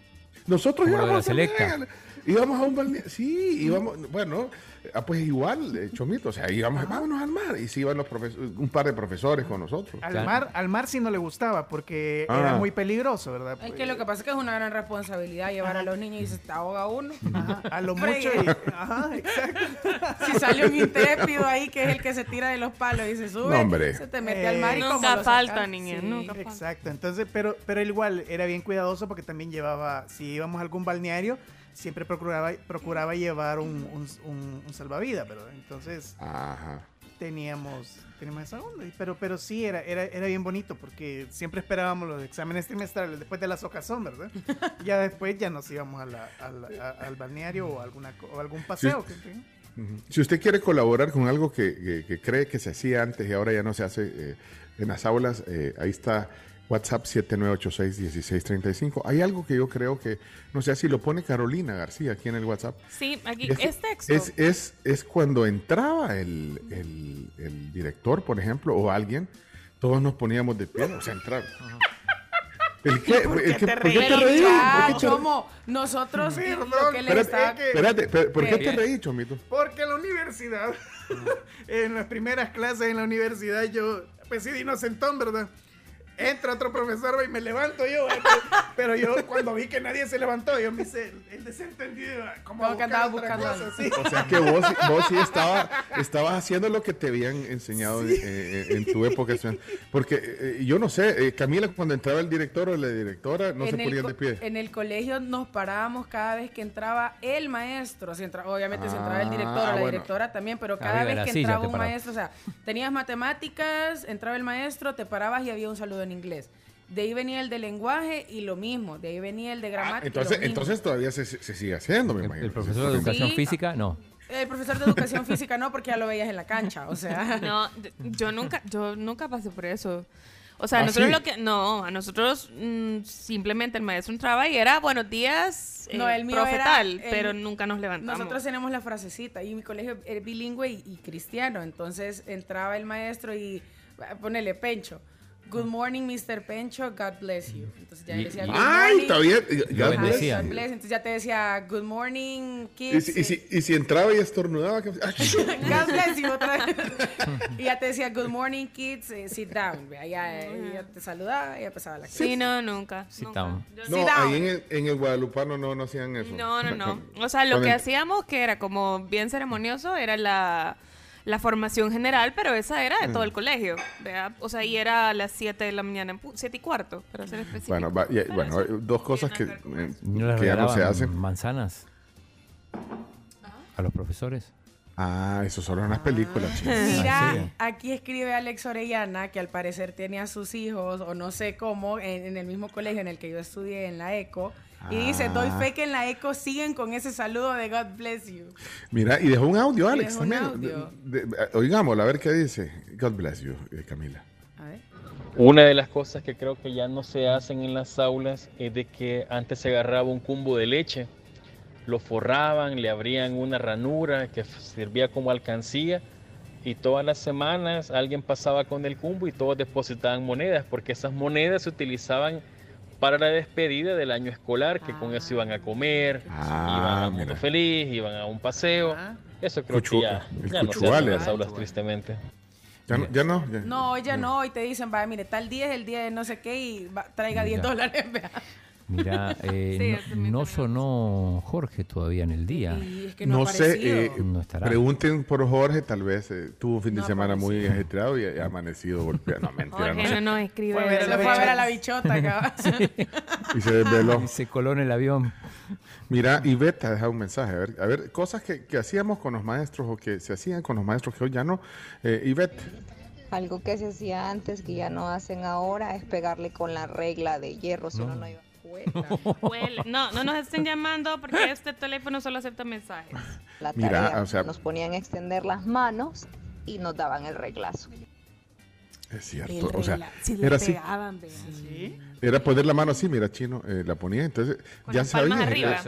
Nosotros íbamos la también selecta. Íbamos a un balneario, sí, íbamos, bueno, ah, pues igual, eh, Chomito, o sea, íbamos, vámonos al mar, y sí iban los profes- un par de profesores con nosotros. Al mar, al mar sí no le gustaba porque Ah. era muy peligroso, ¿verdad? Es que lo que pasa es que es una gran responsabilidad llevar a los niños y se te ahoga uno. A lo mucho. y- ajá, exacto. Si sale un intrépido ahí que es el que se tira de los palos y se sube, No, hombre. se te mete al mar y Nunca como falta, niña, sí. nunca falta. Exacto, entonces, pero, pero igual era bien cuidadoso porque también llevaba, si íbamos a algún balneario, siempre procuraba, procuraba llevar un, un, un- un salvavidas, ¿verdad? Entonces Ajá. teníamos, teníamos esa onda, pero, pero sí, era, era, era bien bonito porque siempre esperábamos los exámenes trimestrales después de la socazón, ¿verdad? ya después ya nos íbamos a la- a la- a- al balneario o, alguna, o algún paseo. que- que- Ujú. Si usted quiere colaborar con algo que, que- que cree que se hacía antes y ahora ya no se hace eh, en las aulas, eh, ahí está WhatsApp 7986-1635. Hay algo que yo creo que, no sé si lo pone Carolina García aquí en el WhatsApp. Sí, aquí Es, es texto. es, es, es cuando entraba el, el- el director, por ejemplo, o alguien, todos nos poníamos de pie, o sea, entrar. ¿El qué? ¿Por ¿El qué te ¿Por te- Chomo, nosotros lo que les Espérate, estaba... espérate, ¿por qué ¿Qué? te reí, Chomito? Porque en la universidad, en las primeras clases en la universidad, yo, pues sí, de inocentón, ¿verdad? Entra otro profesor y me levanto yo, pero, pero yo cuando vi que nadie se levantó, yo me hice el, el desentendido, como que andaba otra buscando cosa, sí. O sea que vos, vos sí estaba, estabas haciendo lo que te habían enseñado en- en, en tu época. Porque eh, yo no sé, eh, Camila, cuando entraba el director o la directora, no en se ponían de pie. En el colegio nos parábamos cada vez que entraba el maestro. Si entra- obviamente si entraba el director o Ah, la bueno. directora también, pero cada vez que entraba un maestro, o sea, tenías matemáticas, entraba el maestro, te parabas y había un saludo en inglés. De ahí venía el de lenguaje y lo mismo. De ahí venía el de gramática. y lo Ah, Entonces, mismo. entonces todavía se, se- sigue haciendo, me imagino. El profesor de educación Sí. física, no. El profesor de educación física no, porque ya lo veías en la cancha, o sea. No, yo nunca, yo nunca pasé por eso. O sea, ¿Ah, nosotros sí? lo que, no, a nosotros mm, simplemente el maestro entraba y era buenos días, eh, No, el mío profe era- el- pero nunca nos levantamos. Nosotros tenemos la frasecita y mi colegio es bilingüe y, y cristiano, entonces entraba el maestro y ah, ponele Pencho. Good morning, Mr. Pencho, God bless you. Entonces ya Y- decía y- good ¡Ay, morning. todavía! God bless. Entonces ya te decía good morning, Y kids. si, y, si, y si entraba y estornudaba, ¿qué- God bless you otra vez. y ya te decía good morning, kids, eh, sit down. Ya, ya te saludaba y ya empezaba la clase. Sí, no, nunca. Sit nunca. down. No, Sit down. ahí en el, en el Guadalupano no, no hacían eso. No, no, no. O sea, lo que hacíamos que era como bien ceremonioso era la, la formación general, pero esa era de todo Mm. el colegio. ¿verdad? O sea, y era a las 7 de la mañana, 7 y cuarto, para ser específico. Bueno, va- y- bueno, hay dos cosas que, eh, ¿No les que ya no se hacen. manzanas a los profesores? Ah, eso solo en las películas, chicos. Mira, Ah, aquí escribe Alex Orellana que al parecer tiene a sus hijos, o no sé cómo, en, en el mismo colegio en el que yo estudié, en la ECO. Y dice, doy Ah. fe que en la ECO siguen con ese saludo de God bless you. Mira, y dejó un audio, Alex, también. audio. De- de- oigámoslo, a ver qué dice. God bless you, eh, Camila. A ver. Una de las cosas que creo que ya no se hacen en las aulas es de que antes se agarraba un cumbo de leche, lo forraban, le abrían una ranura que servía como alcancía y todas las semanas alguien pasaba con el cumbo y todos depositaban monedas porque esas monedas se utilizaban para la despedida del año escolar, que con eso iban a comer, iban a Mundo Feliz, iban a un paseo. Eso creo Cuchu- que ya, el ya no se hace cuchuale. en las aulas, tristemente. Ya, no- ya no. ya- No, ya no, y te dicen, vaya, mire, tal día es el día de no sé qué y va- traiga 10 Mira. dólares. Mira, eh, no, no sonó Jorge todavía en el día. Y es que no, No sé, eh, No estará. pregunten por Jorge, tal vez eh, tuvo un fin de No semana muy ajetreado y ha amanecido golpeado. No, mentira, Jorge no sé. no escribe. Fue a ver- de se fue a ver a la bichota. acá. Y se desveló. Y se coló en el avión. Mira, Ivette ha dejado un mensaje. A ver, a ver cosas que, que hacíamos con los maestros o que se hacían con los maestros que hoy ya no. Eh, Ivette, Algo que se hacía antes que ya no hacen ahora es pegarle con la regla de hierro si uno no iba No, no nos estén llamando porque este teléfono solo acepta mensajes. La Mira, o sea- Nos ponían a extender las manos y nos daban el reglazo. es cierto. O sea, si le era así. pegaban, vean. Era poner la mano así, mira, chino, eh, la ponía, entonces Con ya sabía. arriba.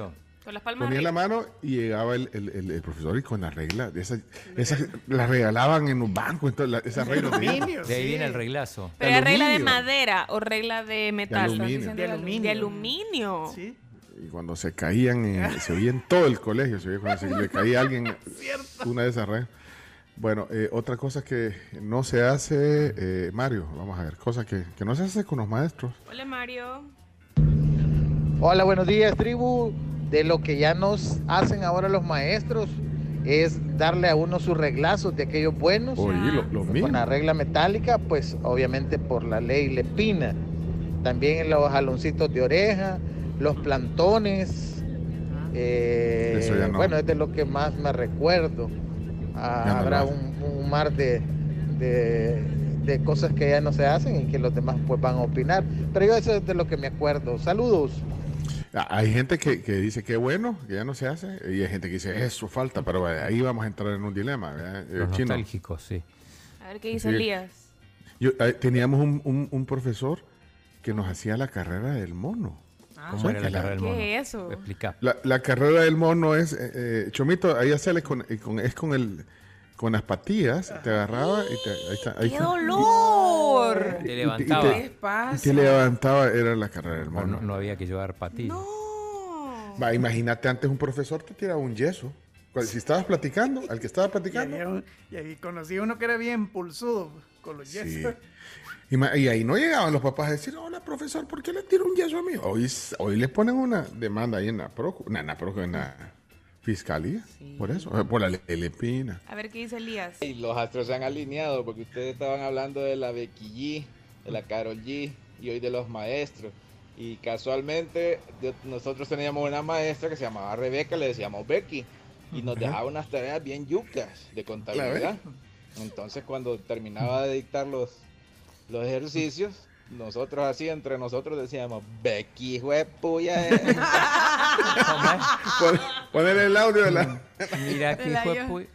Con las palmas Ponía arriba. la mano y llegaba el, el- el- el profesor y con la regla, de esas, esas las regalaban en un banco, entonces la- esas reglas de. De ahí viene el reglazo. Pero ¿era regla de aluminio. madera o regla de metal? aluminio. De aluminio. De aluminio. Sí. y cuando se caían, eh, se oía en todo el colegio, se oía cuando se le caía a alguien una de esas redes. Bueno, eh, otra cosa que no se hace, eh, Mario, vamos a ver, cosa que, que no se hace con los maestros. Hola Mario. Hola, buenos días, tribu. De lo que ya nos hacen ahora los maestros es darle a uno sus reglazos de aquellos buenos. Oye, lo, lo mismo. Con la regla metálica, pues obviamente por la ley Lepina. También los jaloncitos de oreja, los plantones. eh, Eso ya no. Bueno, es de lo que más me recuerdo. Ah, no habrá un mar de, de, de cosas que ya no se hacen y que los demás pues van a opinar. Pero yo eso es de lo que me acuerdo. Saludos. Ah, Hay gente que, que dice que bueno, que ya no se hace, y hay gente que dice eso falta, pero eh, ahí vamos a entrar en un dilema. ¿verdad? Eh, Los nostálgicos, sí. A ver qué dice Sí. Elías. Yo, eh, teníamos un, un- un profesor que nos hacía la carrera del mono. ¿Cómo era la carrera del mono? ¿Qué es eso? Explica. La, la carrera del mono es, eh, Chomito, ahí con, eh, con- es con el con las patillas, te agarraba y te, ahí está, ahí ¡Qué está. dolor! Te Y- y levantaba. te- y te levantaba, era la carrera del No, mono. no, no había que llevar patillas. Va, imagínate antes un profesor te tiraba un yeso. Cuando- Si estabas platicando, al que estaba platicando, un- y ahí conocí uno que era bien pulsudo con los Sí. yesos. Y, ahí no llegaban los papás a decir, hola profesor, ¿por qué le tiro un yeso a mí? Hoy, hoy le ponen una demanda ahí en la Procu, en la, Procu, en la fiscalía, por eso, eh, por la le- Lepina. A ver qué dice Elías. Y los astros se han alineado porque ustedes estaban hablando de la Becky G, de la Carol G y hoy de los maestros. Y casualmente nosotros teníamos una maestra que se llamaba Rebeca, le decíamos Becky, y nos dejaba unas tareas bien yucas de contabilidad. Entonces cuando terminaba de dictar los, los ejercicios, nosotros así entre nosotros decíamos, Becky, juepuya. eh". Pon- Poner el audio de la... Mira qué hijo de pu-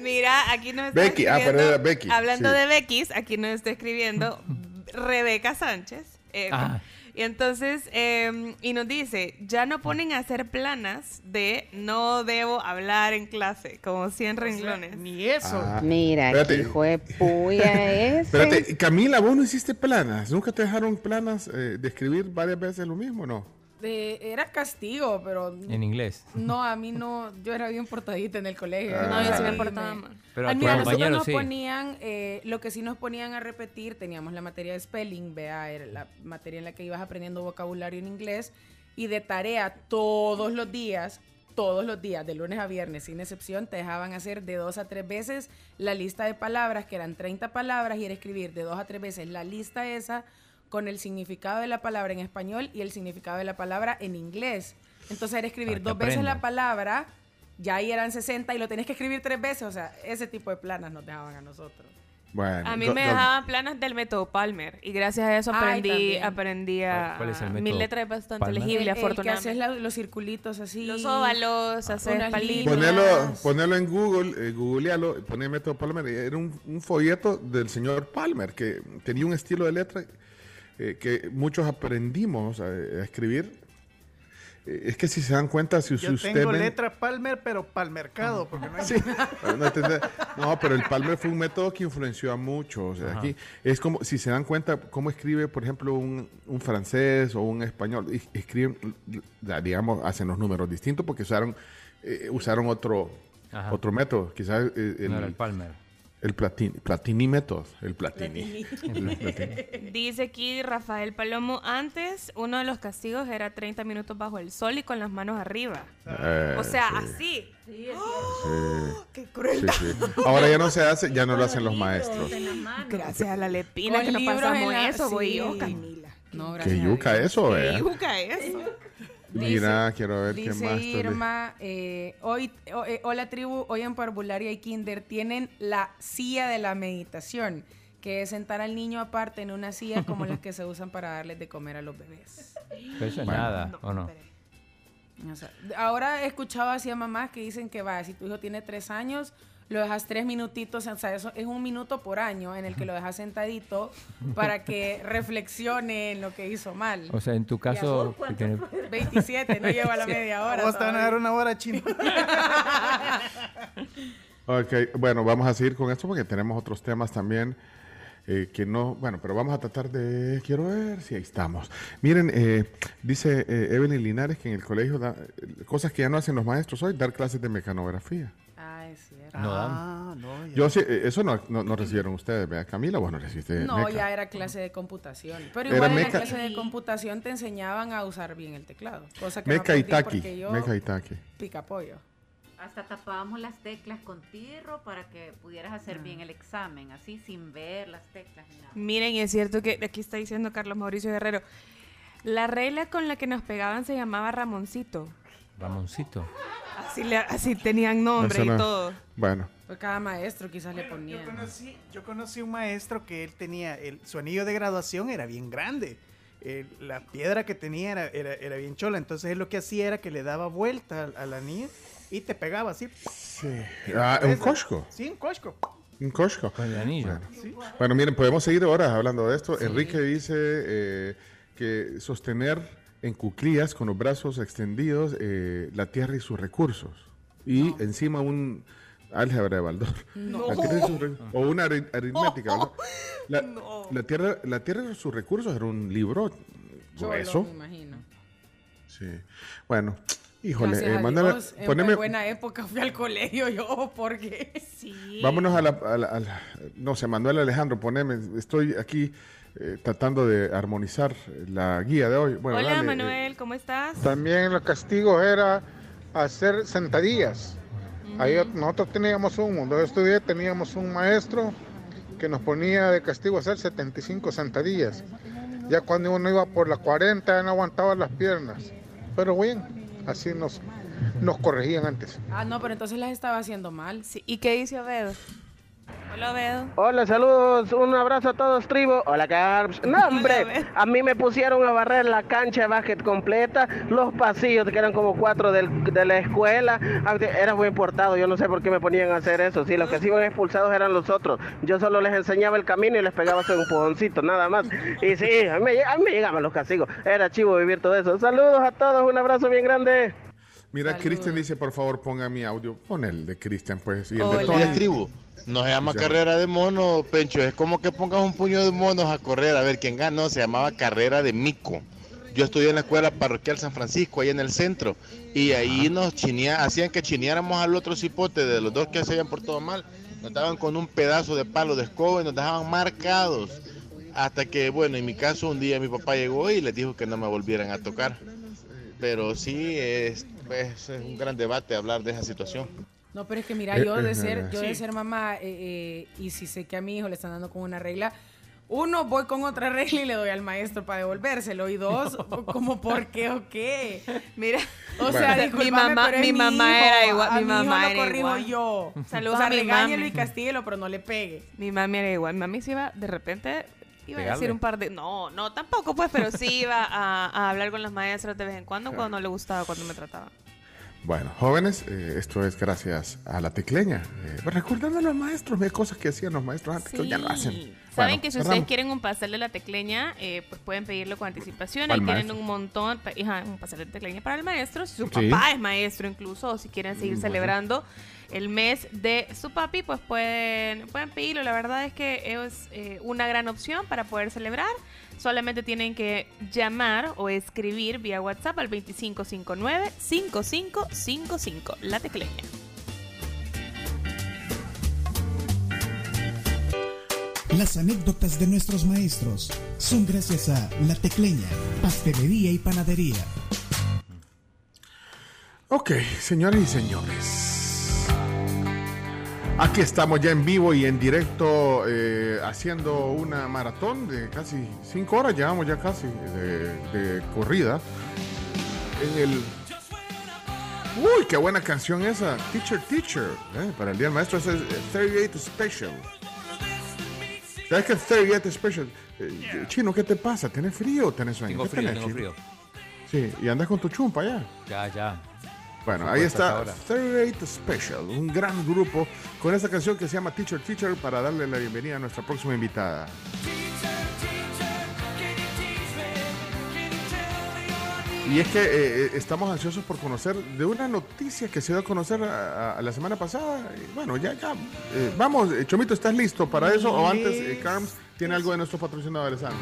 Mira, aquí nos está Becky, ah, pero era Becky, Hablando sí. de Beckys, aquí nos está escribiendo Rebeca Sánchez. eh, Ah. Y entonces, eh, y nos dice, ya no ponen a hacer planas de no debo hablar en clase, como 100 renglones. Ni eso. Ah, Mira, espérate. qué hijo de puya ese. Espérate, Camila, vos no hiciste planas, nunca te dejaron planas eh, de escribir varias veces lo mismo, ¿no? De- era castigo, pero En inglés. no, a mí no, yo era bien portadita en el colegio. Ah. No, yo sí me portaba mal. Pero a nosotros nos sí. ponían, eh, lo que sí nos ponían a repetir, teníamos la materia de spelling, vea, era la materia en la que ibas aprendiendo vocabulario en inglés, y de tarea todos los días, todos los días, de lunes a viernes, sin excepción, te dejaban hacer de dos a tres veces la lista de palabras, que eran 30 palabras, y era escribir de dos a tres veces la lista esa con el significado de la palabra en español y el significado de la palabra en inglés. Entonces era escribir dos veces la palabra, ya ahí eran 60 y lo tenés que escribir tres veces. O sea, ese tipo de planas nos dejaban a nosotros. Bueno, A mí do- me do- dejaban planas del método Palmer y gracias a eso Ay, aprendí, también. aprendí a... ¿Cuál- es el Mi método letra es bastante Palmer? legible, El- el que afortunadamente. haces los circulitos así. Los óvalos, hacer palitos. líneas. Ponelo, ponelo en Google, eh, googlealo, poné método Palmer. Era un, un folleto del señor Palmer que tenía un estilo de letra eh, que muchos aprendimos a, a escribir. Eh, es que si se dan cuenta, si, si Yo usted tengo ven- letra Palmer, pero para el mercado. Porque no hay... Sí, no, entender. No, pero el Palmer fue un método que influenció a muchos. O sea, Ajá. aquí es como, si se dan cuenta, cómo escribe, por ejemplo, un, un francés o un español. Escriben, la- digamos, hacen los números distintos porque usaron, eh, usaron otro, Ajá. otro método. Quizás el, No era el Palmer. El platini, platini método. El platini. El platini. Dice aquí Rafael Palomo, antes uno de los castigos era 30 minutos bajo el sol y con las manos arriba. Eh, o sea, sí. así. Sí. ¡Qué cruel! Sí, sí. Ahora ya no se hace, ya no lo hacen los maestros. Gracias a la lepina Con que no libros pasamos la- eso, güey. sí. yuca. No, gracias yuca eso, ¿Qué ¿verdad? yuca eso? Mira, quiero ver qué más. Irma, eh, hoy, eh, hola tribu, hoy en Parvularia y Kinder tienen la silla de la meditación, que es sentar al niño aparte en una silla como las que se usan para darles de comer a los bebés. Pero eso es Bueno. nada, ¿o no? O sea, ahora he escuchado así a mamás que dicen que va, si tu hijo tiene tres años, lo dejas tres minutitos, o sea, eso es un minuto por año en el que lo dejas sentadito para que reflexione en lo que hizo mal. O sea, en tu caso... que tiene- 27, no lleva la media hora. Vos te van a dar una hora chino. Ok, bueno, vamos a seguir con esto porque tenemos otros temas también. eh, que no, bueno, pero vamos a tratar de, quiero ver si ahí estamos. Miren, eh, dice eh, Evelyn Linares que en el colegio, da, eh, cosas que ya no hacen los maestros hoy, dar clases de mecanografía. Ah. No. Ah, no, ya. Yo sí, eh, eso no, no, no recibieron ustedes, ¿verdad? Camila, bueno, recibiste No, meca. ya era clase de computación. Pero Era igual en la meca- clase de computación te enseñaban a usar bien el teclado. Cosa que Meca no y taqui, yo meca y taqui. pica pollo. Hasta tapábamos las teclas con tirro para que pudieras hacer bien el examen, así sin ver las teclas ni nada. Miren, y es cierto que aquí está diciendo Carlos Mauricio Guerrero. La regla con la que nos pegaban se llamaba Ramoncito. Ramoncito. Así, le- así tenían nombre y no- todo. Bueno, Pues cada maestro quizás le ponía. Yo conocí, yo conocí un maestro que él tenía, el, su anillo de graduación era bien grande. El- la piedra que tenía era, era, era bien chola. Entonces él lo que hacía era que le daba vuelta al, al anillo y te pegaba así. sí. Ah, un cosco. Sí, un cosco. Un cosco. Con el anillo. Bueno. Sí. Bueno, miren, podemos seguir horas hablando de esto. Enrique dice eh, que sostener en cuclillas con los brazos extendidos eh, la tierra y sus recursos. Y encima un álgebra de Baldor. No. Sus o una ari- aritmética. Baldor. La, No. la tierra, la tierra y sus recursos era un libro grueso. me imagino. Sí. Bueno, híjole, eh, a mándame- Dios, en poneme- buena época fui al colegio yo porque sí. Vámonos a la, a la- a la- No sé, Manuel Alejandro, poneme. Estoy aquí eh, tratando de armonizar la guía de hoy. Bueno, Hola dale, eh, Manuel, ¿cómo estás? También los castigos era hacer sentadillas. Ahí nosotros teníamos un, cuando yo estudié teníamos un maestro que nos ponía de castigo hacer 75 sentadillas. Ya cuando uno iba por las 40 ya no aguantaba las piernas. Pero bien, así nos, nos corregían antes. Ah, no, pero entonces las estaba haciendo mal. Sí, ¿Y qué dice Obedo? Hola Obedo. Hola, saludos, un abrazo a todos, tribu. Hola, Carps. No, hombre, a mí me pusieron a barrer la cancha de básquet completa, los pasillos, que eran como cuatro del- de la escuela. Era muy importado, yo no sé por qué me ponían a hacer eso. Sí, los que se iban expulsados eran los otros. Yo solo les enseñaba el camino y les pegaba su empujoncito, nada más. Y sí, a mí, me- a mí me llegaban los castigos. Era chivo vivir todo eso. Saludos a todos, un abrazo bien grande. Mira, Cristian dice, por favor, ponga mi audio. Pon el de Cristian, pues. Y el de Hola. Tony. tribu. No se llama carrera de mono, Pencho. Es como que pongas un puño de monos a correr a ver quién gana. No, se llamaba carrera de mico. Yo estudié en la escuela parroquial San Francisco, ahí en el centro. Y ahí nos chinea, hacían que chineáramos al otro cipote de los dos que hacían por todo mal. Nos daban con un pedazo de palo de escoba y nos dejaban marcados. Hasta que, bueno, en mi caso, un día mi papá llegó y les dijo que no me volvieran a tocar. Pero sí, es, pues, es un gran debate hablar de esa situación. No, pero es que mira, Eh, yo de eh, ser, yo de ser mamá, eh, eh, y si sé que a mi hijo le están dando con una regla, uno, voy con otra regla y le doy al maestro para devolvérselo. Y dos, como por qué o qué. Mira, o sea, mi mamá, pero es mi mi mamá hijo, era igual, a mi mi hijo mamá lo era corrijo igual. yo. Saludos o sea, a mi regáñelo mami. y castíguelo, pero no le pegue. Mi mami era igual. Mi mami se iba de repente iba a decir un par de no, no tampoco pues, pero sí iba a, a hablar con los maestros de vez en cuando cuando no le gustaba cuando me trataba. Bueno, jóvenes, eh, esto es gracias a la tecleña. Eh, recordando a los maestros, ve cosas que hacían los maestros antes que ya no hacen. Saben Bueno, que si ustedes quieren un pastel de la tecleña, eh, pues pueden pedirlo con anticipación. Ahí tienen un montón, ajá, un pastel de tecleña para el maestro. Si su Sí. papá es maestro incluso, o si quieren seguir Mm, bueno. celebrando el mes de su papi, pues pueden, pueden pedirlo. La verdad es que es eh, una gran opción para poder celebrar. Solamente tienen que llamar o escribir vía WhatsApp al 2559-5555, la tecleña. Las anécdotas de nuestros maestros son gracias a La Tecleña, Pastelería y Panadería. Ok, señores y señores. Aquí estamos ya en vivo y en directo eh, haciendo una maratón de casi cinco horas, llevamos ya casi de, de corrida. En el... Uy, qué buena canción esa, Teacher Teacher, eh, para el Día del Maestro, es eh, 38 Special. ¿Sabes qué es 38 Special? Eh, Chino, ¿qué te pasa? ¿Tienes frío o tenés sueño? Tengo ¿Qué frío, tengo Chino? frío. Sí, y andas con tu chumpa ya. Ya, ya. Bueno, ahí está 38 Special, un gran grupo con esta canción que se llama Teacher Teacher para darle la bienvenida a nuestra próxima invitada. Y es que eh, eh, estamos ansiosos por conocer de una noticia que se dio a conocer a, a- la semana pasada. Bueno, ya, ya. eh, vamos, Chomito, ¿estás listo para eso? O antes, eh, Carms, ¿Tiene algo de nuestros patrocinadores antes?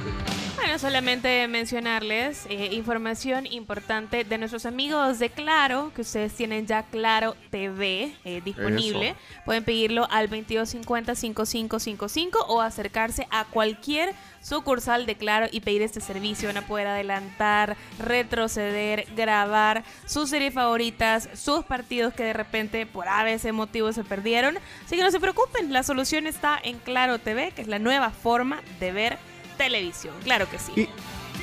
Bueno, solamente mencionarles eh, información importante de nuestros amigos de Claro, que ustedes tienen ya Claro TV eh, disponible. Eso. Pueden pedirlo al 2250-5555 o acercarse a cualquier sucursal de Claro y pedir este servicio. Van a poder adelantar, retroceder, grabar sus series favoritas, sus partidos que de repente por a veces motivos se perdieron. Así que no se preocupen, la solución está en Claro TV, que es la nueva forma de ver televisión. Claro que sí.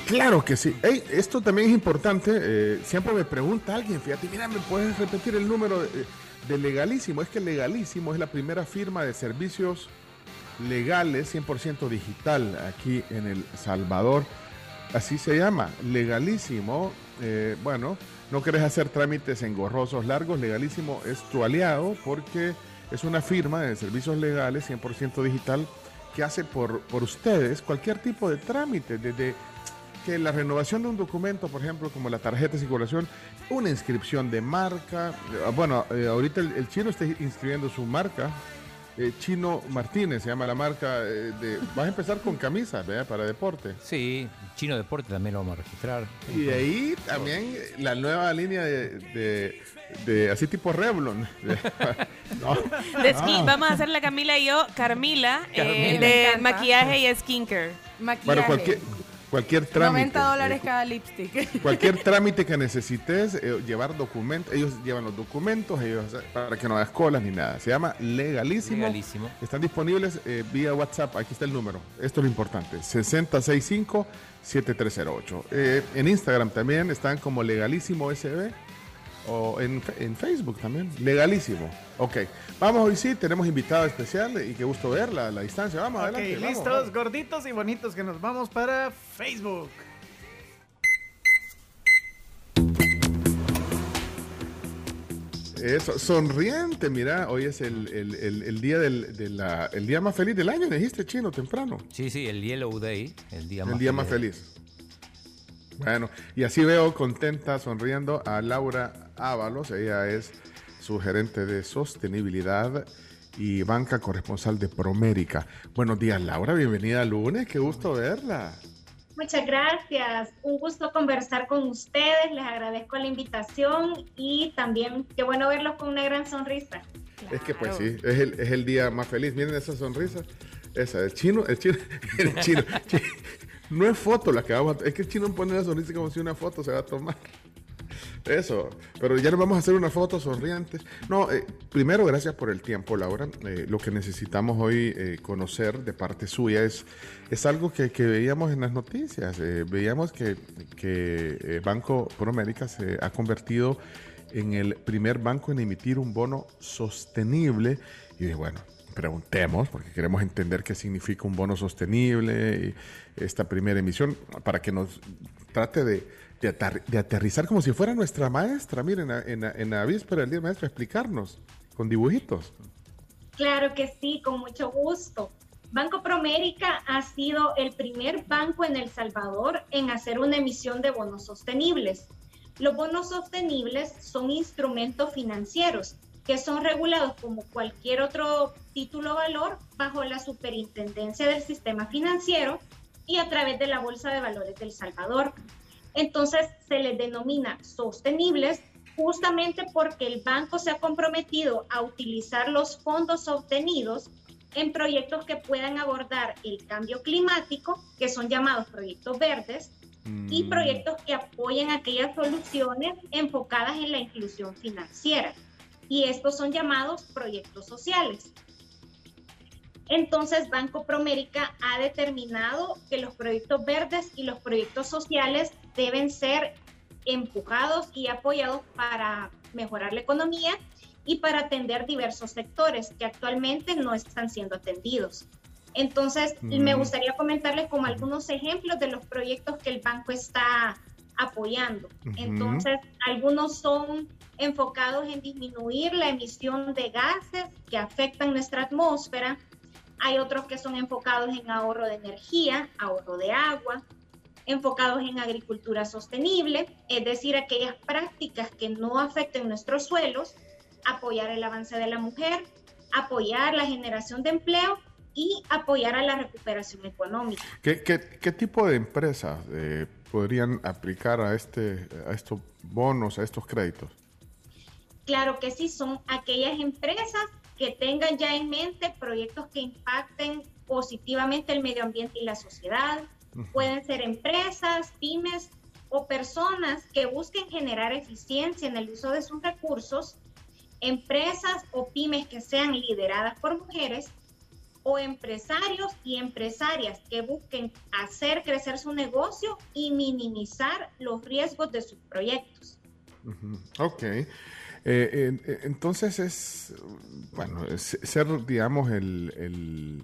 Claro que sí. Esto también es importante. eh, siempre me pregunta alguien, fíjate, mira, ¿me puedes repetir el número de, de Legalísimo? Es que Legalísimo es la primera firma de servicios legales 100% digital aquí en El Salvador. Así se llama, Legalísimo. Eh, bueno, no querés hacer trámites engorrosos, largos. Legalísimo es tu aliado porque es una firma de servicios legales 100% digital que hace por, por ustedes cualquier tipo de trámite, desde que la renovación de un documento, por ejemplo, como la tarjeta de circulación, una inscripción de marca. eh, Bueno, eh, ahorita el, el chino está inscribiendo su marca. eh, chino Martínez se llama la marca. eh, de, vas a empezar con camisas, ¿verdad? Para deporte. Sí, Chino Deporte también lo vamos a registrar. Y de ahí también la nueva línea de, de- de así tipo Revlon. No. De skin- Ah. Vamos a hacer la Camila y yo, Carmila, eh, Carmila. De maquillaje y skincare. Maquillaje. Bueno, cualquier, cualquier trámite. 90 dólares eh, cada lipstick. Cualquier trámite que necesites, eh, llevar documentos, ellos llevan los documentos, ellos para que no hagas colas ni nada. Se llama Legalísimo. Legalísimo. Están disponibles eh, vía WhatsApp. Aquí está el número. Esto es lo importante. 6065-7308. Eh, en Instagram también están como Legalísimo SB. O en, en Facebook también. Legalísimo. Ok. Vamos hoy sí, tenemos invitado especial y qué gusto verla a la distancia. Vamos, Ok, adelante. listos, vamos. gorditos y bonitos, que nos vamos para Facebook. Eso, sonriente, mira, hoy es el, el- el- el día del, de la- el día más feliz del año, dijiste chino, temprano. Sí, sí, el Yellow Day, el día el más día más feliz. Bueno, y así veo contenta, sonriendo a Laura Ábalos, ella es su gerente de sostenibilidad y banca corresponsal de Promérica. Buenos días, Laura, bienvenida al lunes, qué gusto verla. Muchas gracias. Un gusto conversar con ustedes. Les agradezco la invitación y también qué bueno verlos con una gran sonrisa. Es que pues sí, es el, es el día más feliz. Miren esa sonrisa. Esa, el chino, el chino, el chino. chi- no es foto la que vamos a... Es que el chino pone la sonrisa como si una foto se va a tomar. Eso, pero ya nos vamos a hacer una foto sonrientes. No, eh, primero, gracias por el tiempo, Laura. Eh, lo que necesitamos hoy eh, conocer de parte suya es, es algo que, que veíamos en las noticias. Eh, veíamos que, que Banco Promérica se ha convertido en el primer banco en emitir un bono sostenible. Y bueno, preguntemos, porque queremos entender qué significa un bono sostenible y esta primera emisión, para que nos trate de, de, de aterrizar como si fuera nuestra maestra, miren, en, la- en la víspera del día maestro, explicarnos con dibujitos. Claro que sí, con mucho gusto. Banco Promérica ha sido el primer banco en El Salvador en hacer una emisión de bonos sostenibles. Los bonos sostenibles son instrumentos financieros que son regulados como cualquier otro título valor bajo la superintendencia del sistema financiero y a través de la Bolsa de Valores del Salvador. Entonces se les denomina sostenibles justamente porque el banco se ha comprometido a utilizar los fondos obtenidos en proyectos que puedan abordar el cambio climático, que son llamados proyectos verdes, y proyectos que apoyen aquellas soluciones enfocadas en la inclusión financiera. Y estos son llamados proyectos sociales. Entonces, Banco Promérica ha determinado que los proyectos verdes y los proyectos sociales deben ser empujados y apoyados para mejorar la economía y para atender diversos sectores que actualmente no están siendo atendidos. Entonces, Mm. me gustaría comentarles como algunos ejemplos de los proyectos que el banco está apoyando. Ujú. Entonces, algunos son enfocados en disminuir la emisión de gases que afectan nuestra atmósfera. Hay otros que son enfocados en ahorro de energía, ahorro de agua, enfocados en agricultura sostenible, es decir, aquellas prácticas que no afecten nuestros suelos, apoyar el avance de la mujer, apoyar la generación de empleo y apoyar a la recuperación económica. ¿Qué, qué, qué tipo de empresas eh, podrían aplicar a, este, a estos bonos, a estos créditos? Claro que sí, son aquellas empresas que tengan ya en mente proyectos que impacten positivamente el medio ambiente y la sociedad. Pueden ser empresas, pymes o personas que busquen generar eficiencia en el uso de sus recursos, empresas o pymes que sean lideradas por mujeres o empresarios y empresarias que busquen hacer crecer su negocio y minimizar los riesgos de sus proyectos. Ok. Eh, eh, entonces es, bueno, ser, digamos, el,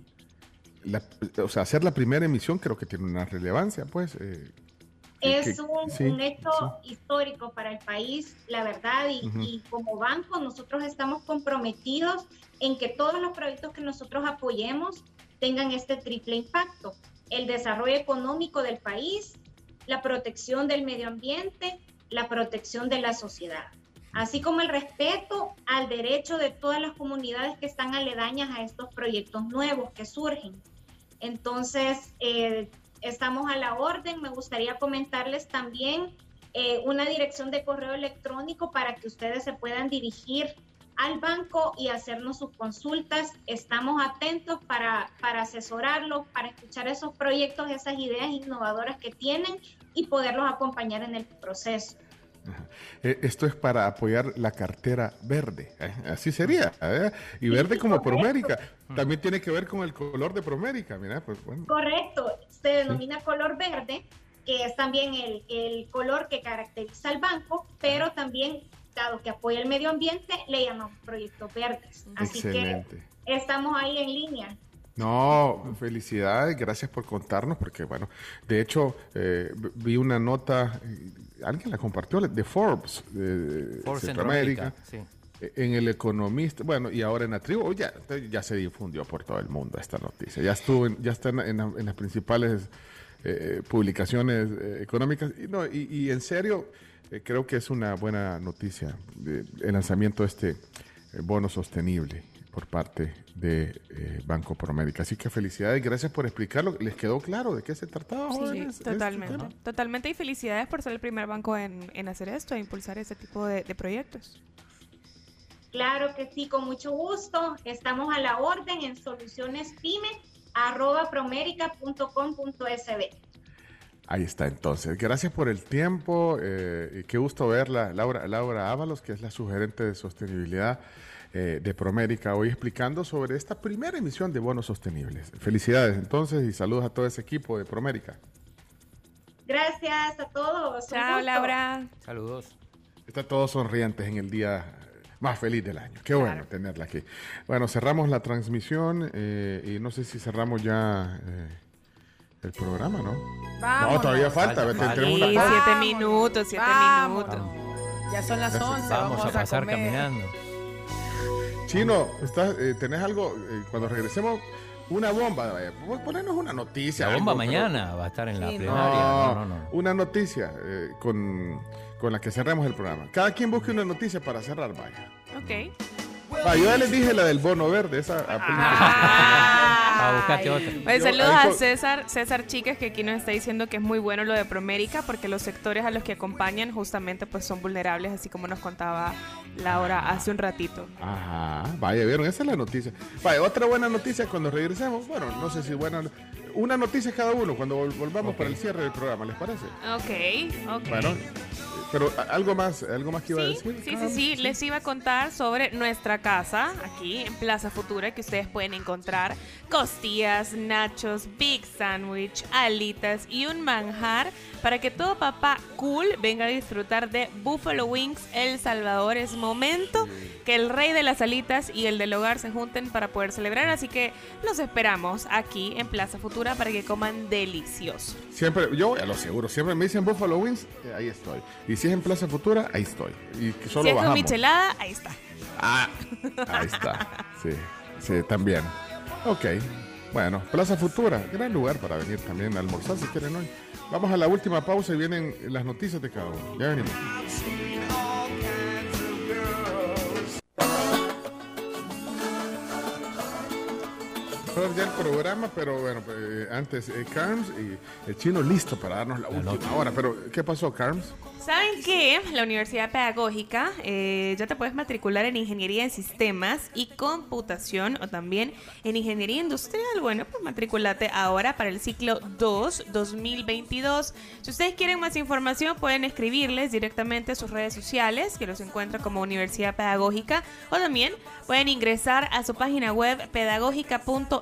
la, o sea, hacer la primera emisión creo que tiene una relevancia, pues. Eh, es un, hecho histórico para el país, la verdad, y, y, como banco nosotros estamos comprometidos en que todos los proyectos que nosotros apoyemos tengan este triple impacto, el desarrollo económico del país, la protección del medio ambiente, la protección de la sociedad, así como el respeto al derecho de todas las comunidades que están aledañas a estos proyectos nuevos que surgen. Entonces, eh, estamos a la orden. Me gustaría comentarles también eh, una dirección de correo electrónico para que ustedes se puedan dirigir al banco y hacernos sus consultas. Estamos atentos para, para asesorarlos, para escuchar esos proyectos, esas ideas innovadoras que tienen y poderlos acompañar en el proceso. Eh, esto es para apoyar la cartera verde, ¿eh? así sería. ¿eh? Y verde como Promérica. También tiene que ver con el color de Promérica, mira, pues bueno. Correcto, se denomina color verde, que es también el, el, color que caracteriza al banco, pero también, dado que apoya el medio ambiente, le llamamos proyectos verdes. Así que estamos ahí en línea. No, felicidades, gracias por contarnos, porque bueno, de hecho, vi una nota alguien la compartió, de Forbes, de Centroamérica, e, en el Economista, bueno, y ahora en la tribu, ya, ya se difundió por todo el mundo esta noticia, ya estuvo, ya está en, las principales eh, publicaciones eh, económicas, y, no, y, en serio, eh, creo que es una buena noticia el lanzamiento de este bono sostenible por parte de eh, Banco Promérica. Así que felicidades, gracias por explicarlo. ¿Les quedó claro de qué se trataba? Sí, este totalmente. totalmente y felicidades por ser el primer banco en, hacer esto, e impulsar ese tipo de, proyectos. Claro que sí, con mucho gusto. Estamos a la orden en solucionespyme.promérica.com.sb. Ahí está entonces. Gracias por el tiempo. Eh, y qué gusto verla, Laura, Laura Ábalos, que es la sugerente de sostenibilidad eh, de Promérica, hoy explicando sobre esta primera emisión de bonos sostenibles. Felicidades entonces y saludos a todo ese equipo de Promérica. Gracias a todos. Chao, Laura. Saludos. Está todos sonrientes en el día más feliz del año. Qué bueno tenerla aquí. Bueno, cerramos la transmisión eh, y no sé si cerramos ya eh, el programa, ¿no? No, todavía falta. siete minutos, siete minutos. Ya son las once. Vamos, a, pasar caminando. Chino, ¿estás, eh, ¿tenés algo? Eh, cuando regresemos, una bomba. Ponernos una noticia. La bomba mañana va a estar en la plenaria. No, no, Una noticia eh, con, con, la que cerremos el programa. Cada quien busque una noticia para cerrar, vaya. Ok. Ah, yo ya les dije la del bono verde, esa ah, otra. saludos a César, César Chicas, que aquí nos está diciendo que es muy bueno lo de Promérica, porque los sectores a los que acompañan justamente pues son vulnerables, así como nos contaba Laura hace un ratito. Ajá, vaya, vieron, esa es la noticia. Vaya, otra buena noticia cuando regresemos, bueno, no sé si buena, una noticia cada uno cuando volvamos para el cierre del programa, ¿les parece? Ok, ok. Bueno, pero algo más, algo más que iba a decir. Sí, sí, sí, les iba a contar sobre nuestra casa aquí en Plaza Futura que ustedes pueden encontrar costillas, nachos, big sandwich, alitas y un manjar para que todo papá cool venga a disfrutar de Buffalo Wings El Salvador. Es momento que el rey de las alitas y el del hogar se junten para poder celebrar, así que los esperamos aquí en Plaza Futura para que coman delicioso. Siempre, yo a lo seguro, siempre me dicen Buffalo Wings, eh, ahí estoy. Y si es en Plaza Futura, ahí estoy. Y solo si es con michelada, ahí está. Ah, ahí está. Sí, sí, también. Ok. Bueno, Plaza Futura, gran lugar para venir también a almorzar si quieren hoy. Vamos a la última pausa y vienen las noticias de cada uno. Ya venimos. Cerrar ya el programa, pero bueno, pues, antes, eh, Carms y el chino listo para darnos la, última hora. Pero, ¿qué pasó, Carms? ¿Saben qué? La Universidad Pedagógica eh, ya te puedes matricular en Ingeniería en Sistemas y Computación o también en Ingeniería Industrial. Bueno, pues matriculate ahora para el ciclo 2 2022. Si ustedes quieren más información, pueden escribirles directamente a sus redes sociales, que los encuentra como Universidad Pedagógica, o también pueden ingresar a su página web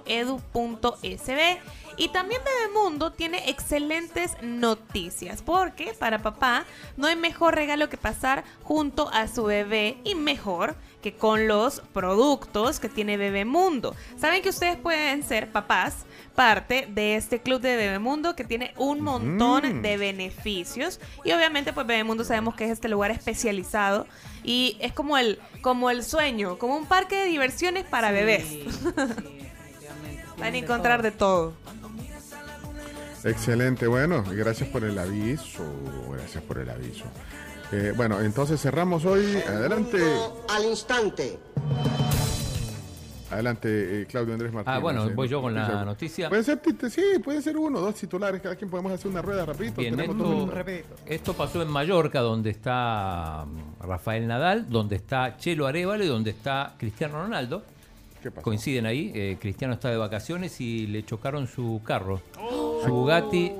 pedagógica.edu.sb. Y también Bebemundo tiene excelentes noticias, porque para papá no hay mejor regalo que pasar junto a su bebé y mejor que con los productos que tiene Bebemundo. Saben que ustedes pueden ser papás parte de este club de Bebemundo que tiene un montón de beneficios y obviamente pues Bebemundo sabemos que es este lugar especializado y es como el como el sueño, como un parque de diversiones para bebés. Van a encontrar de todo. Excelente, bueno, gracias por el aviso, gracias por el aviso. Eh, bueno, entonces cerramos hoy. Adelante. Al instante. Adelante, eh, Claudio Andrés Martínez. Ah, bueno, Eh, voy yo con la noticia. Puede ser, sí, puede ser uno, dos titulares, cada quien podemos hacer una rueda rapidito. Bien, esto, esto pasó en Mallorca, donde está mm, Rafael Nadal, donde está Chelo Arevalo y donde está Cristiano Ronaldo. Coinciden ahí. eh, Cristiano está de vacaciones y le chocaron su carro. Su Bugatti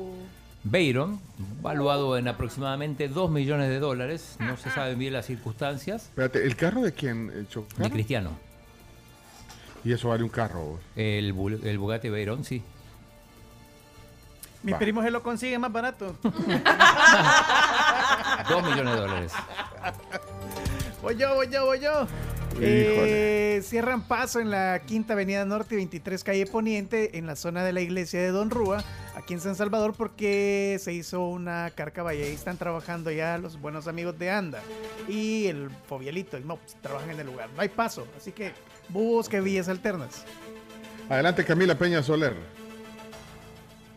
Veyron, valuado en aproximadamente 2 millones de dólares. No se saben bien las circunstancias. Espérate, ¿el carro de quién eh, chocó? De Cristiano. Y eso vale un carro. El, el Bugatti Veyron, sí. Mis Va. primos se lo consiguen más barato. 2 millones de dólares. Voy yo, voy yo, voy yo. Eh, cierran paso en la Quinta Avenida Norte y 23 Calle Poniente en la zona de la iglesia de Don Rúa, aquí en San Salvador, porque se hizo una carcaba y ahí están trabajando ya los buenos amigos de Anda y el Fobielito. Y no, pues, trabajan en el lugar. No hay paso, así que busque vías alternas. Adelante, Camila Peña Soler.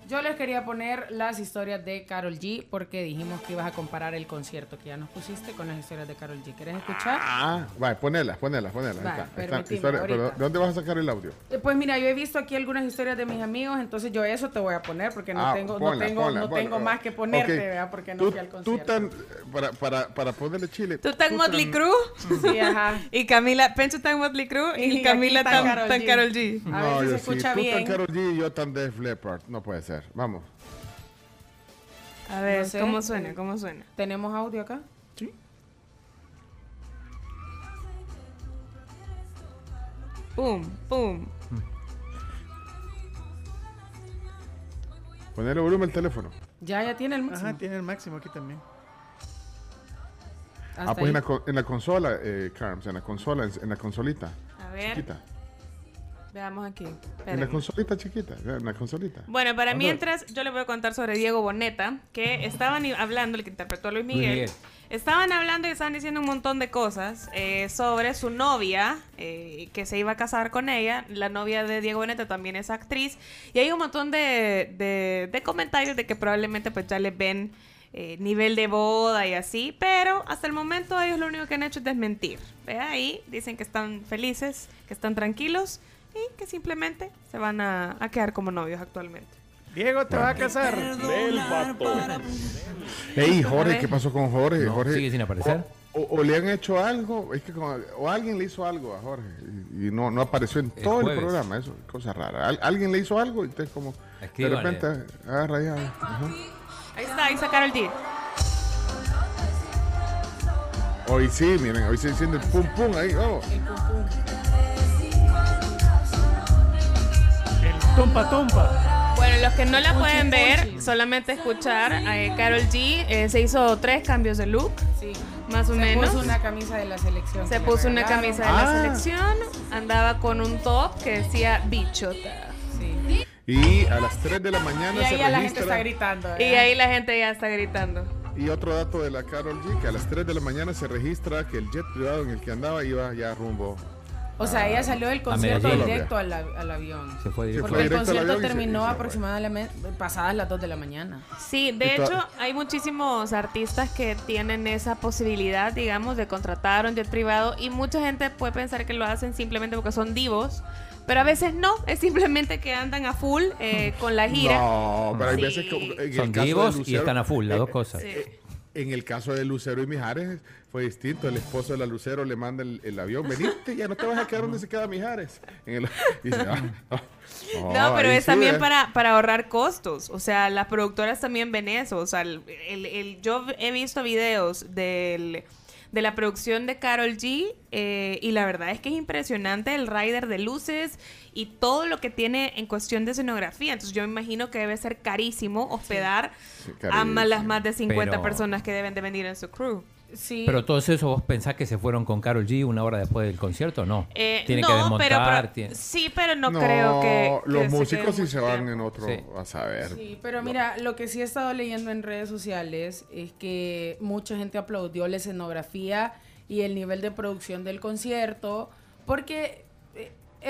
Yo les quería poner las historias de Carol G porque dijimos que ibas a comparar el concierto que ya nos pusiste con las historias de Carol G. ¿Quieres escuchar? Ah, va, ponelas, ponelas, ponelas. Está, está. Historia- pero, ¿De dónde vas a sacar el audio? Eh, Pues mira, yo he visto aquí algunas historias de mis amigos, entonces yo eso te voy a poner porque no Ah, tengo, ponla, no tengo, ponla, no ponla. tengo más que ponerte, Ok. ¿verdad? Porque no Tú, fui al tú concierto. tan, para, para, para ponerle chile. Tú tan Motley Crue. Sí, ajá. Y Camila, Pencho tan Motley Crue y, Y Camila tan tan, Karol tan G. Karol G. A ver si yo se sí, escucha tú bien. tan Karol G y yo tan Def Leppard. No puede ser. Vamos. A ver, No sé. ¿cómo suena? ¿Cómo suena? ¿Tenemos audio acá? Sí. Pum, pum. Ponerle volumen al teléfono. Ya, ya tiene el máximo. Ajá, tiene el máximo aquí también. Hasta ah, pues en la, co- en la consola, eh, Carms, en la consola, en, en la consolita. A ver, Chiquita. Veamos aquí. En la Espérenme. consolita chiquita, en la consolita. Bueno, para mientras yo le voy a contar sobre Diego Boneta, que estaban hablando, el que interpretó a Luis Luis Miguel, Miguel. estaban hablando y estaban diciendo un montón de cosas eh, sobre su novia, eh, que se iba a casar con ella. La novia de Diego Boneta también es actriz. Y hay un montón de, de- de comentarios de que probablemente pues ya les ven eh, nivel de boda y así, pero hasta el momento ellos lo único que han hecho es desmentir. Ve ahí, dicen que están felices, que están tranquilos y que simplemente se van a, a quedar como novios actualmente. Diego, te va a casar. Del vato. Ey, Jorge. ¿qué pasó con Jorge? No, Jorge sigue sin aparecer. O, o- o le han hecho algo, es que como- o alguien le hizo algo a Jorge y, y no, no apareció en El todo el programa, eso, cosa rara. Al- alguien le hizo algo y entonces como de repente agarra ya. ajá. Ahí está, ahí está Karol G. Hoy sí, miren, hoy se enciende el pum pum ahí, oh. El tumpa tumpa. Bueno, los que no la pueden ver, solamente escuchar, eh, Carol G eh, se hizo tres cambios de look, Sí. más o Se menos. puso una camisa de la selección. Se puso una camisa de la Ah. selección, andaba con un top que decía bichota. Sí. Y a las 3 de la mañana Y ahí se ya la gente está registra. Y ahí la gente ya está gritando. Y otro dato de la Carol G, que a las 3 de la mañana se registra que el jet privado en el que andaba iba ya rumbo. O sea, ella salió del concierto directo al, al avión. Se fue directo. fue Porque el directo concierto terminó se aproximadamente pasadas las 2 de la mañana. Sí, de hecho, hay muchísimos artistas que tienen esa posibilidad, digamos, de contratar un jet privado y mucha gente puede pensar que lo hacen simplemente porque son divos, Pero a veces no, es simplemente que andan a full eh, con la gira. No, pero hay Sí. veces que en el Son caso de vivos y Lucero- están a full, las dos cosas. Sí. En el caso de Lucero y Mijares fue distinto. El esposo de la Lucero le manda el, el avión. Veniste, ya no te vas a quedar donde se queda Mijares. En el- y dice, ah, No, pero ahí es también para, para ahorrar costos. O sea, las productoras también ven eso. O sea, el, el- el- yo he visto videos del, de la producción de Carol G eh, y la verdad es que es impresionante el rider de luces y todo lo que tiene en cuestión de escenografía. Entonces yo me imagino que debe ser carísimo hospedar Sí, a carísimo. las más de 50 Pero- personas que deben de venir en su crew. Sí. Pero todos eso vos pensás que se fueron con Carol G una hora después del concierto, ¿no? Eh, Tiene no, que desmontar. pero, pero- tiene- sí, pero no, creo que, que los se músicos sí se van en otro Sí. a saber. Sí, pero mira, lo que sí he estado leyendo en redes sociales es que mucha gente aplaudió la escenografía y el nivel de producción del concierto, porque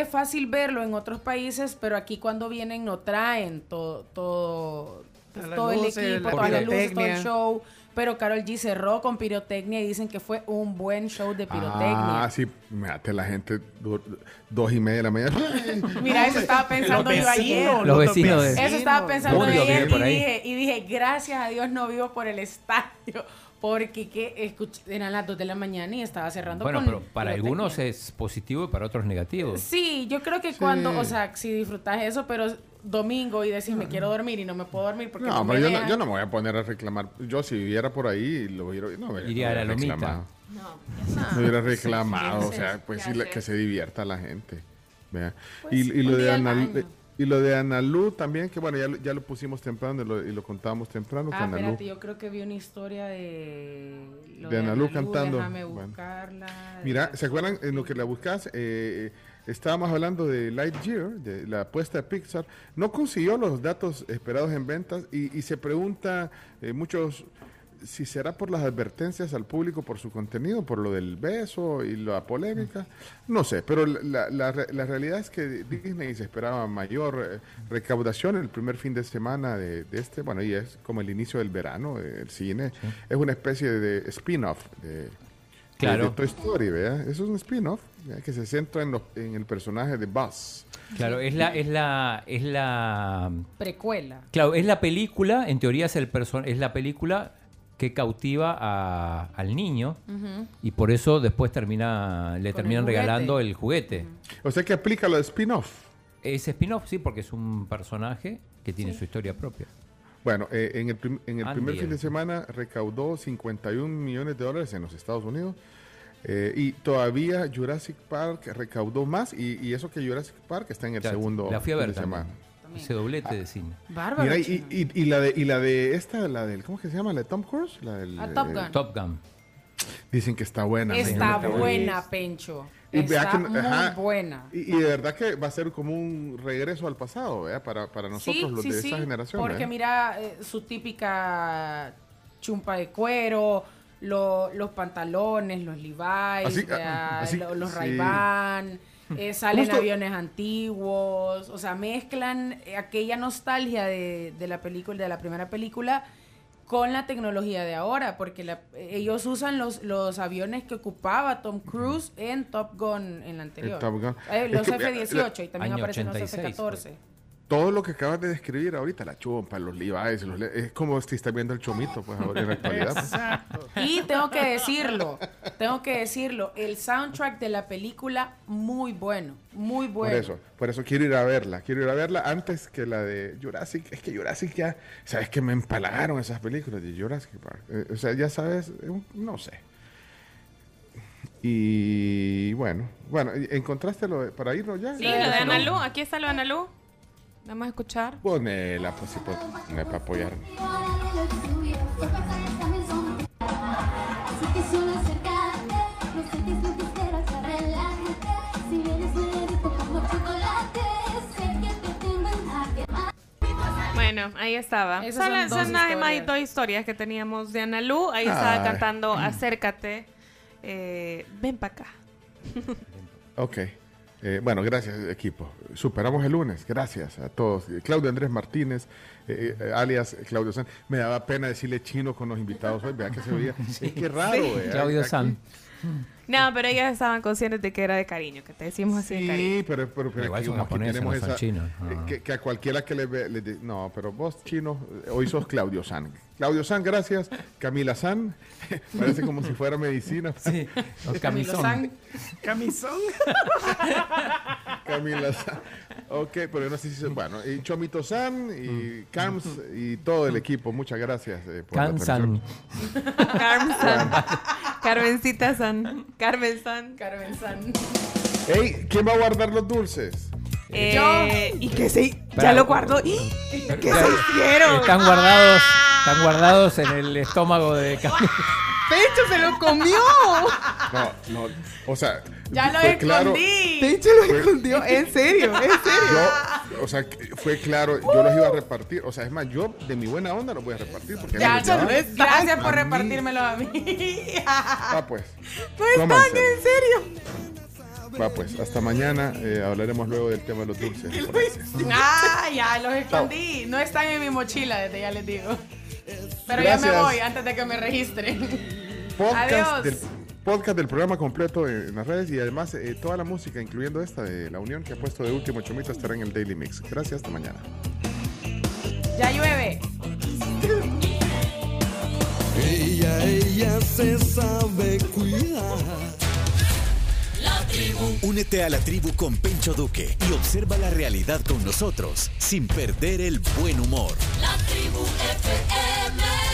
es fácil verlo en otros países, pero aquí cuando vienen no traen todo, todo, pues, todo el equipo, la todas las luces, todo el show. Pero Carol G cerró con pirotecnia y dicen que fue un buen show de pirotecnia. Ah, sí, mate la gente do- dos y media de la mañana. Mira, eso estaba pensando yo ayer. Los vecinos de- Eso estaba pensando Mundio ayer y dije, y dije, gracias a Dios no vivo por el estadio. Porque que eran las 2 de la mañana y estaba cerrando Bueno, con pero para algunos es positivo y para otros negativo. Sí, yo creo que cuando, o sea, si disfrutas eso, pero domingo y decís me quiero dormir y no me puedo dormir porque No, pero yo no, yo no me voy a poner a reclamar. Yo si viviera por ahí, lo hubiera, no, me- Iría no a la reclamado. No, No hubiera reclamado, Sí, o sí, sea, pues que se divierta la gente. vea. Pues y, y lo de día al Ana, año. Y lo de Analú también, que bueno, ya, lo- ya lo pusimos temprano y lo, y lo contábamos temprano. que Ah, Analú- espérate, yo creo que vi una historia de... lo De Analú cantando. Déjame Bueno. buscarla. Mira, ¿se acuerdan en lo que la buscas? Eh, estábamos hablando de Lightyear, de la apuesta de Pixar. No consiguió los datos esperados en ventas y, y se pregunta eh, muchos si será por las advertencias al público por su contenido, por lo del beso y la polémica. No sé, pero la, la, re- la realidad es que Disney se esperaba mayor eh, recaudación el primer fin de semana de, de este, bueno, y es como el inicio del verano del cine. Es una especie de spin-off de, Claro. de Toy Story, ¿verdad? Eso es un spin-off ¿verdad? que se centra en, los- en el personaje de Buzz. Claro, es la, es la, es la, Precuela. claro, es la película, en teoría es el person, es la película que cautiva a- al niño y por eso después termina, le Con terminan regalando el juguete. O sea que aplica lo de spin-off. Es spin-off, sí, porque es un personaje que tiene Sí. su historia propia. Bueno, eh, en el, prim- en el Andy, primer fin de semana recaudó 51 millones de dólares en los Estados Unidos. eh, y todavía Jurassic Park recaudó más. Y, y eso que Jurassic Park está en el Claro, segundo la fui a fin de también. Ese doblete de cine. Bárbaro. Mira, y, chino. y- y la de, y la de esta, la del, ¿cómo que se llama? La de Tom Cruise. La del, Ah, Top eh, Gun. Top Gun. Dicen que está buena. Está buena, Pencho. Y vea Está que- muy ajá. buena. Y, y de verdad que va a ser como un regreso al pasado, ¿verdad? Para, para nosotros, los de esa generación. Porque ¿verdad? mira eh, su típica chumpa de cuero, lo- los pantalones, los Levi's, Así- ¿verdad? así- lo- los sí. Ray-Ban, eh, salen Justo- aviones antiguos, o sea, mezclan eh, aquella nostalgia de, de la película, de la primera película, con la tecnología de ahora, porque la- ellos usan los, los aviones que ocupaba Tom Cruise en Top Gun en la anterior. Top Gun. Eh, los que, F-18 y también aparecen los 86, F-14. Todo lo que acabas de describir ahorita, la chumpa, los Levi's, los le- es como si estás viendo el chomito, pues ahora en la actualidad. pues. Exacto. Y tengo que decirlo, tengo que decirlo, el soundtrack de la película muy bueno, muy bueno. Por eso, por eso quiero ir a verla. Quiero ir a verla antes que la de Jurassic. Es que Jurassic ya, sabes que me empalagaron esas películas de Jurassic Park. Eh, o sea, ya sabes, eh, no sé. Y bueno, bueno, ¿encontraste lo de- para irnos ya? Sí, lo de Analú, aquí está lo de Analú. Vamos a escuchar. Ponela, pues para. Si vienes me rico como chocolate, sé que te tengo en jaque mate. Bueno, ahí estaba. Esas Son, son las- dos son más historias. dos historias que teníamos de Analú. Ahí estaba Ay. cantando Acércate. Eh, ven para acá. Ok. Eh, bueno, gracias equipo. Superamos el lunes. Gracias a todos. Eh, Claudio Andrés Martínez, eh, alias Claudio San. Me daba pena decirle chino con los invitados hoy. Vea que se veía. Es que raro, Sí. Claudio aquí- San. No, pero ellas estaban conscientes de que era de cariño, que te decimos así de cariño. Sí, pero, pero, pero Igual aquí, son japoneses, tenemos no son esa... chinos. eh, Ah. Que, que a cualquiera que le ve... le di- no, pero vos, chino, hoy sos Claudio San. Claudio San, gracias. Camila San, parece como si fuera medicina. Sí, o camisón. Camisón. Camila San. Ok, pero yo no sé si... se- Bueno, y Chomito San y Carms y todo el equipo, muchas gracias. eh, por la Cansan. Carmen San. Carmencita San. Carmen San. Carmen San. Ey, ¿quién va a guardar los dulces? Eh, y que se. Ya lo guardó. ¡Ih! ¿Qué Ya- se hicieron? Están guardados, están guardados en el estómago de. ¡Pecho se lo comió! No, no, o sea... Ya lo fue claro- escondí. Pecho lo Fue- escondió. En serio, en serio. Yo, o sea, que fue claro, yo los iba a repartir. O sea, es más, yo de mi buena onda los voy a repartir. Porque Ya, llevaban. gracias por A mí. repartírmelo a mí. Va pues. No están, en serio. Va pues. Hasta mañana eh, hablaremos luego del tema de los dulces. Ah, ya los escondí. No están en mi mochila, desde ya les digo. Pero ya me voy antes de que me registren. Podcast Adiós. del, podcast del programa completo en, en las redes y además eh, toda la música, incluyendo esta de La Unión que ha puesto de último Chomito, estará en el Daily Mix. Gracias, hasta mañana. Ya llueve. Ella, ella se sabe cuidar. Únete a la tribu con Pencho Duque y observa la realidad con nosotros sin perder el buen humor. La tribu FM.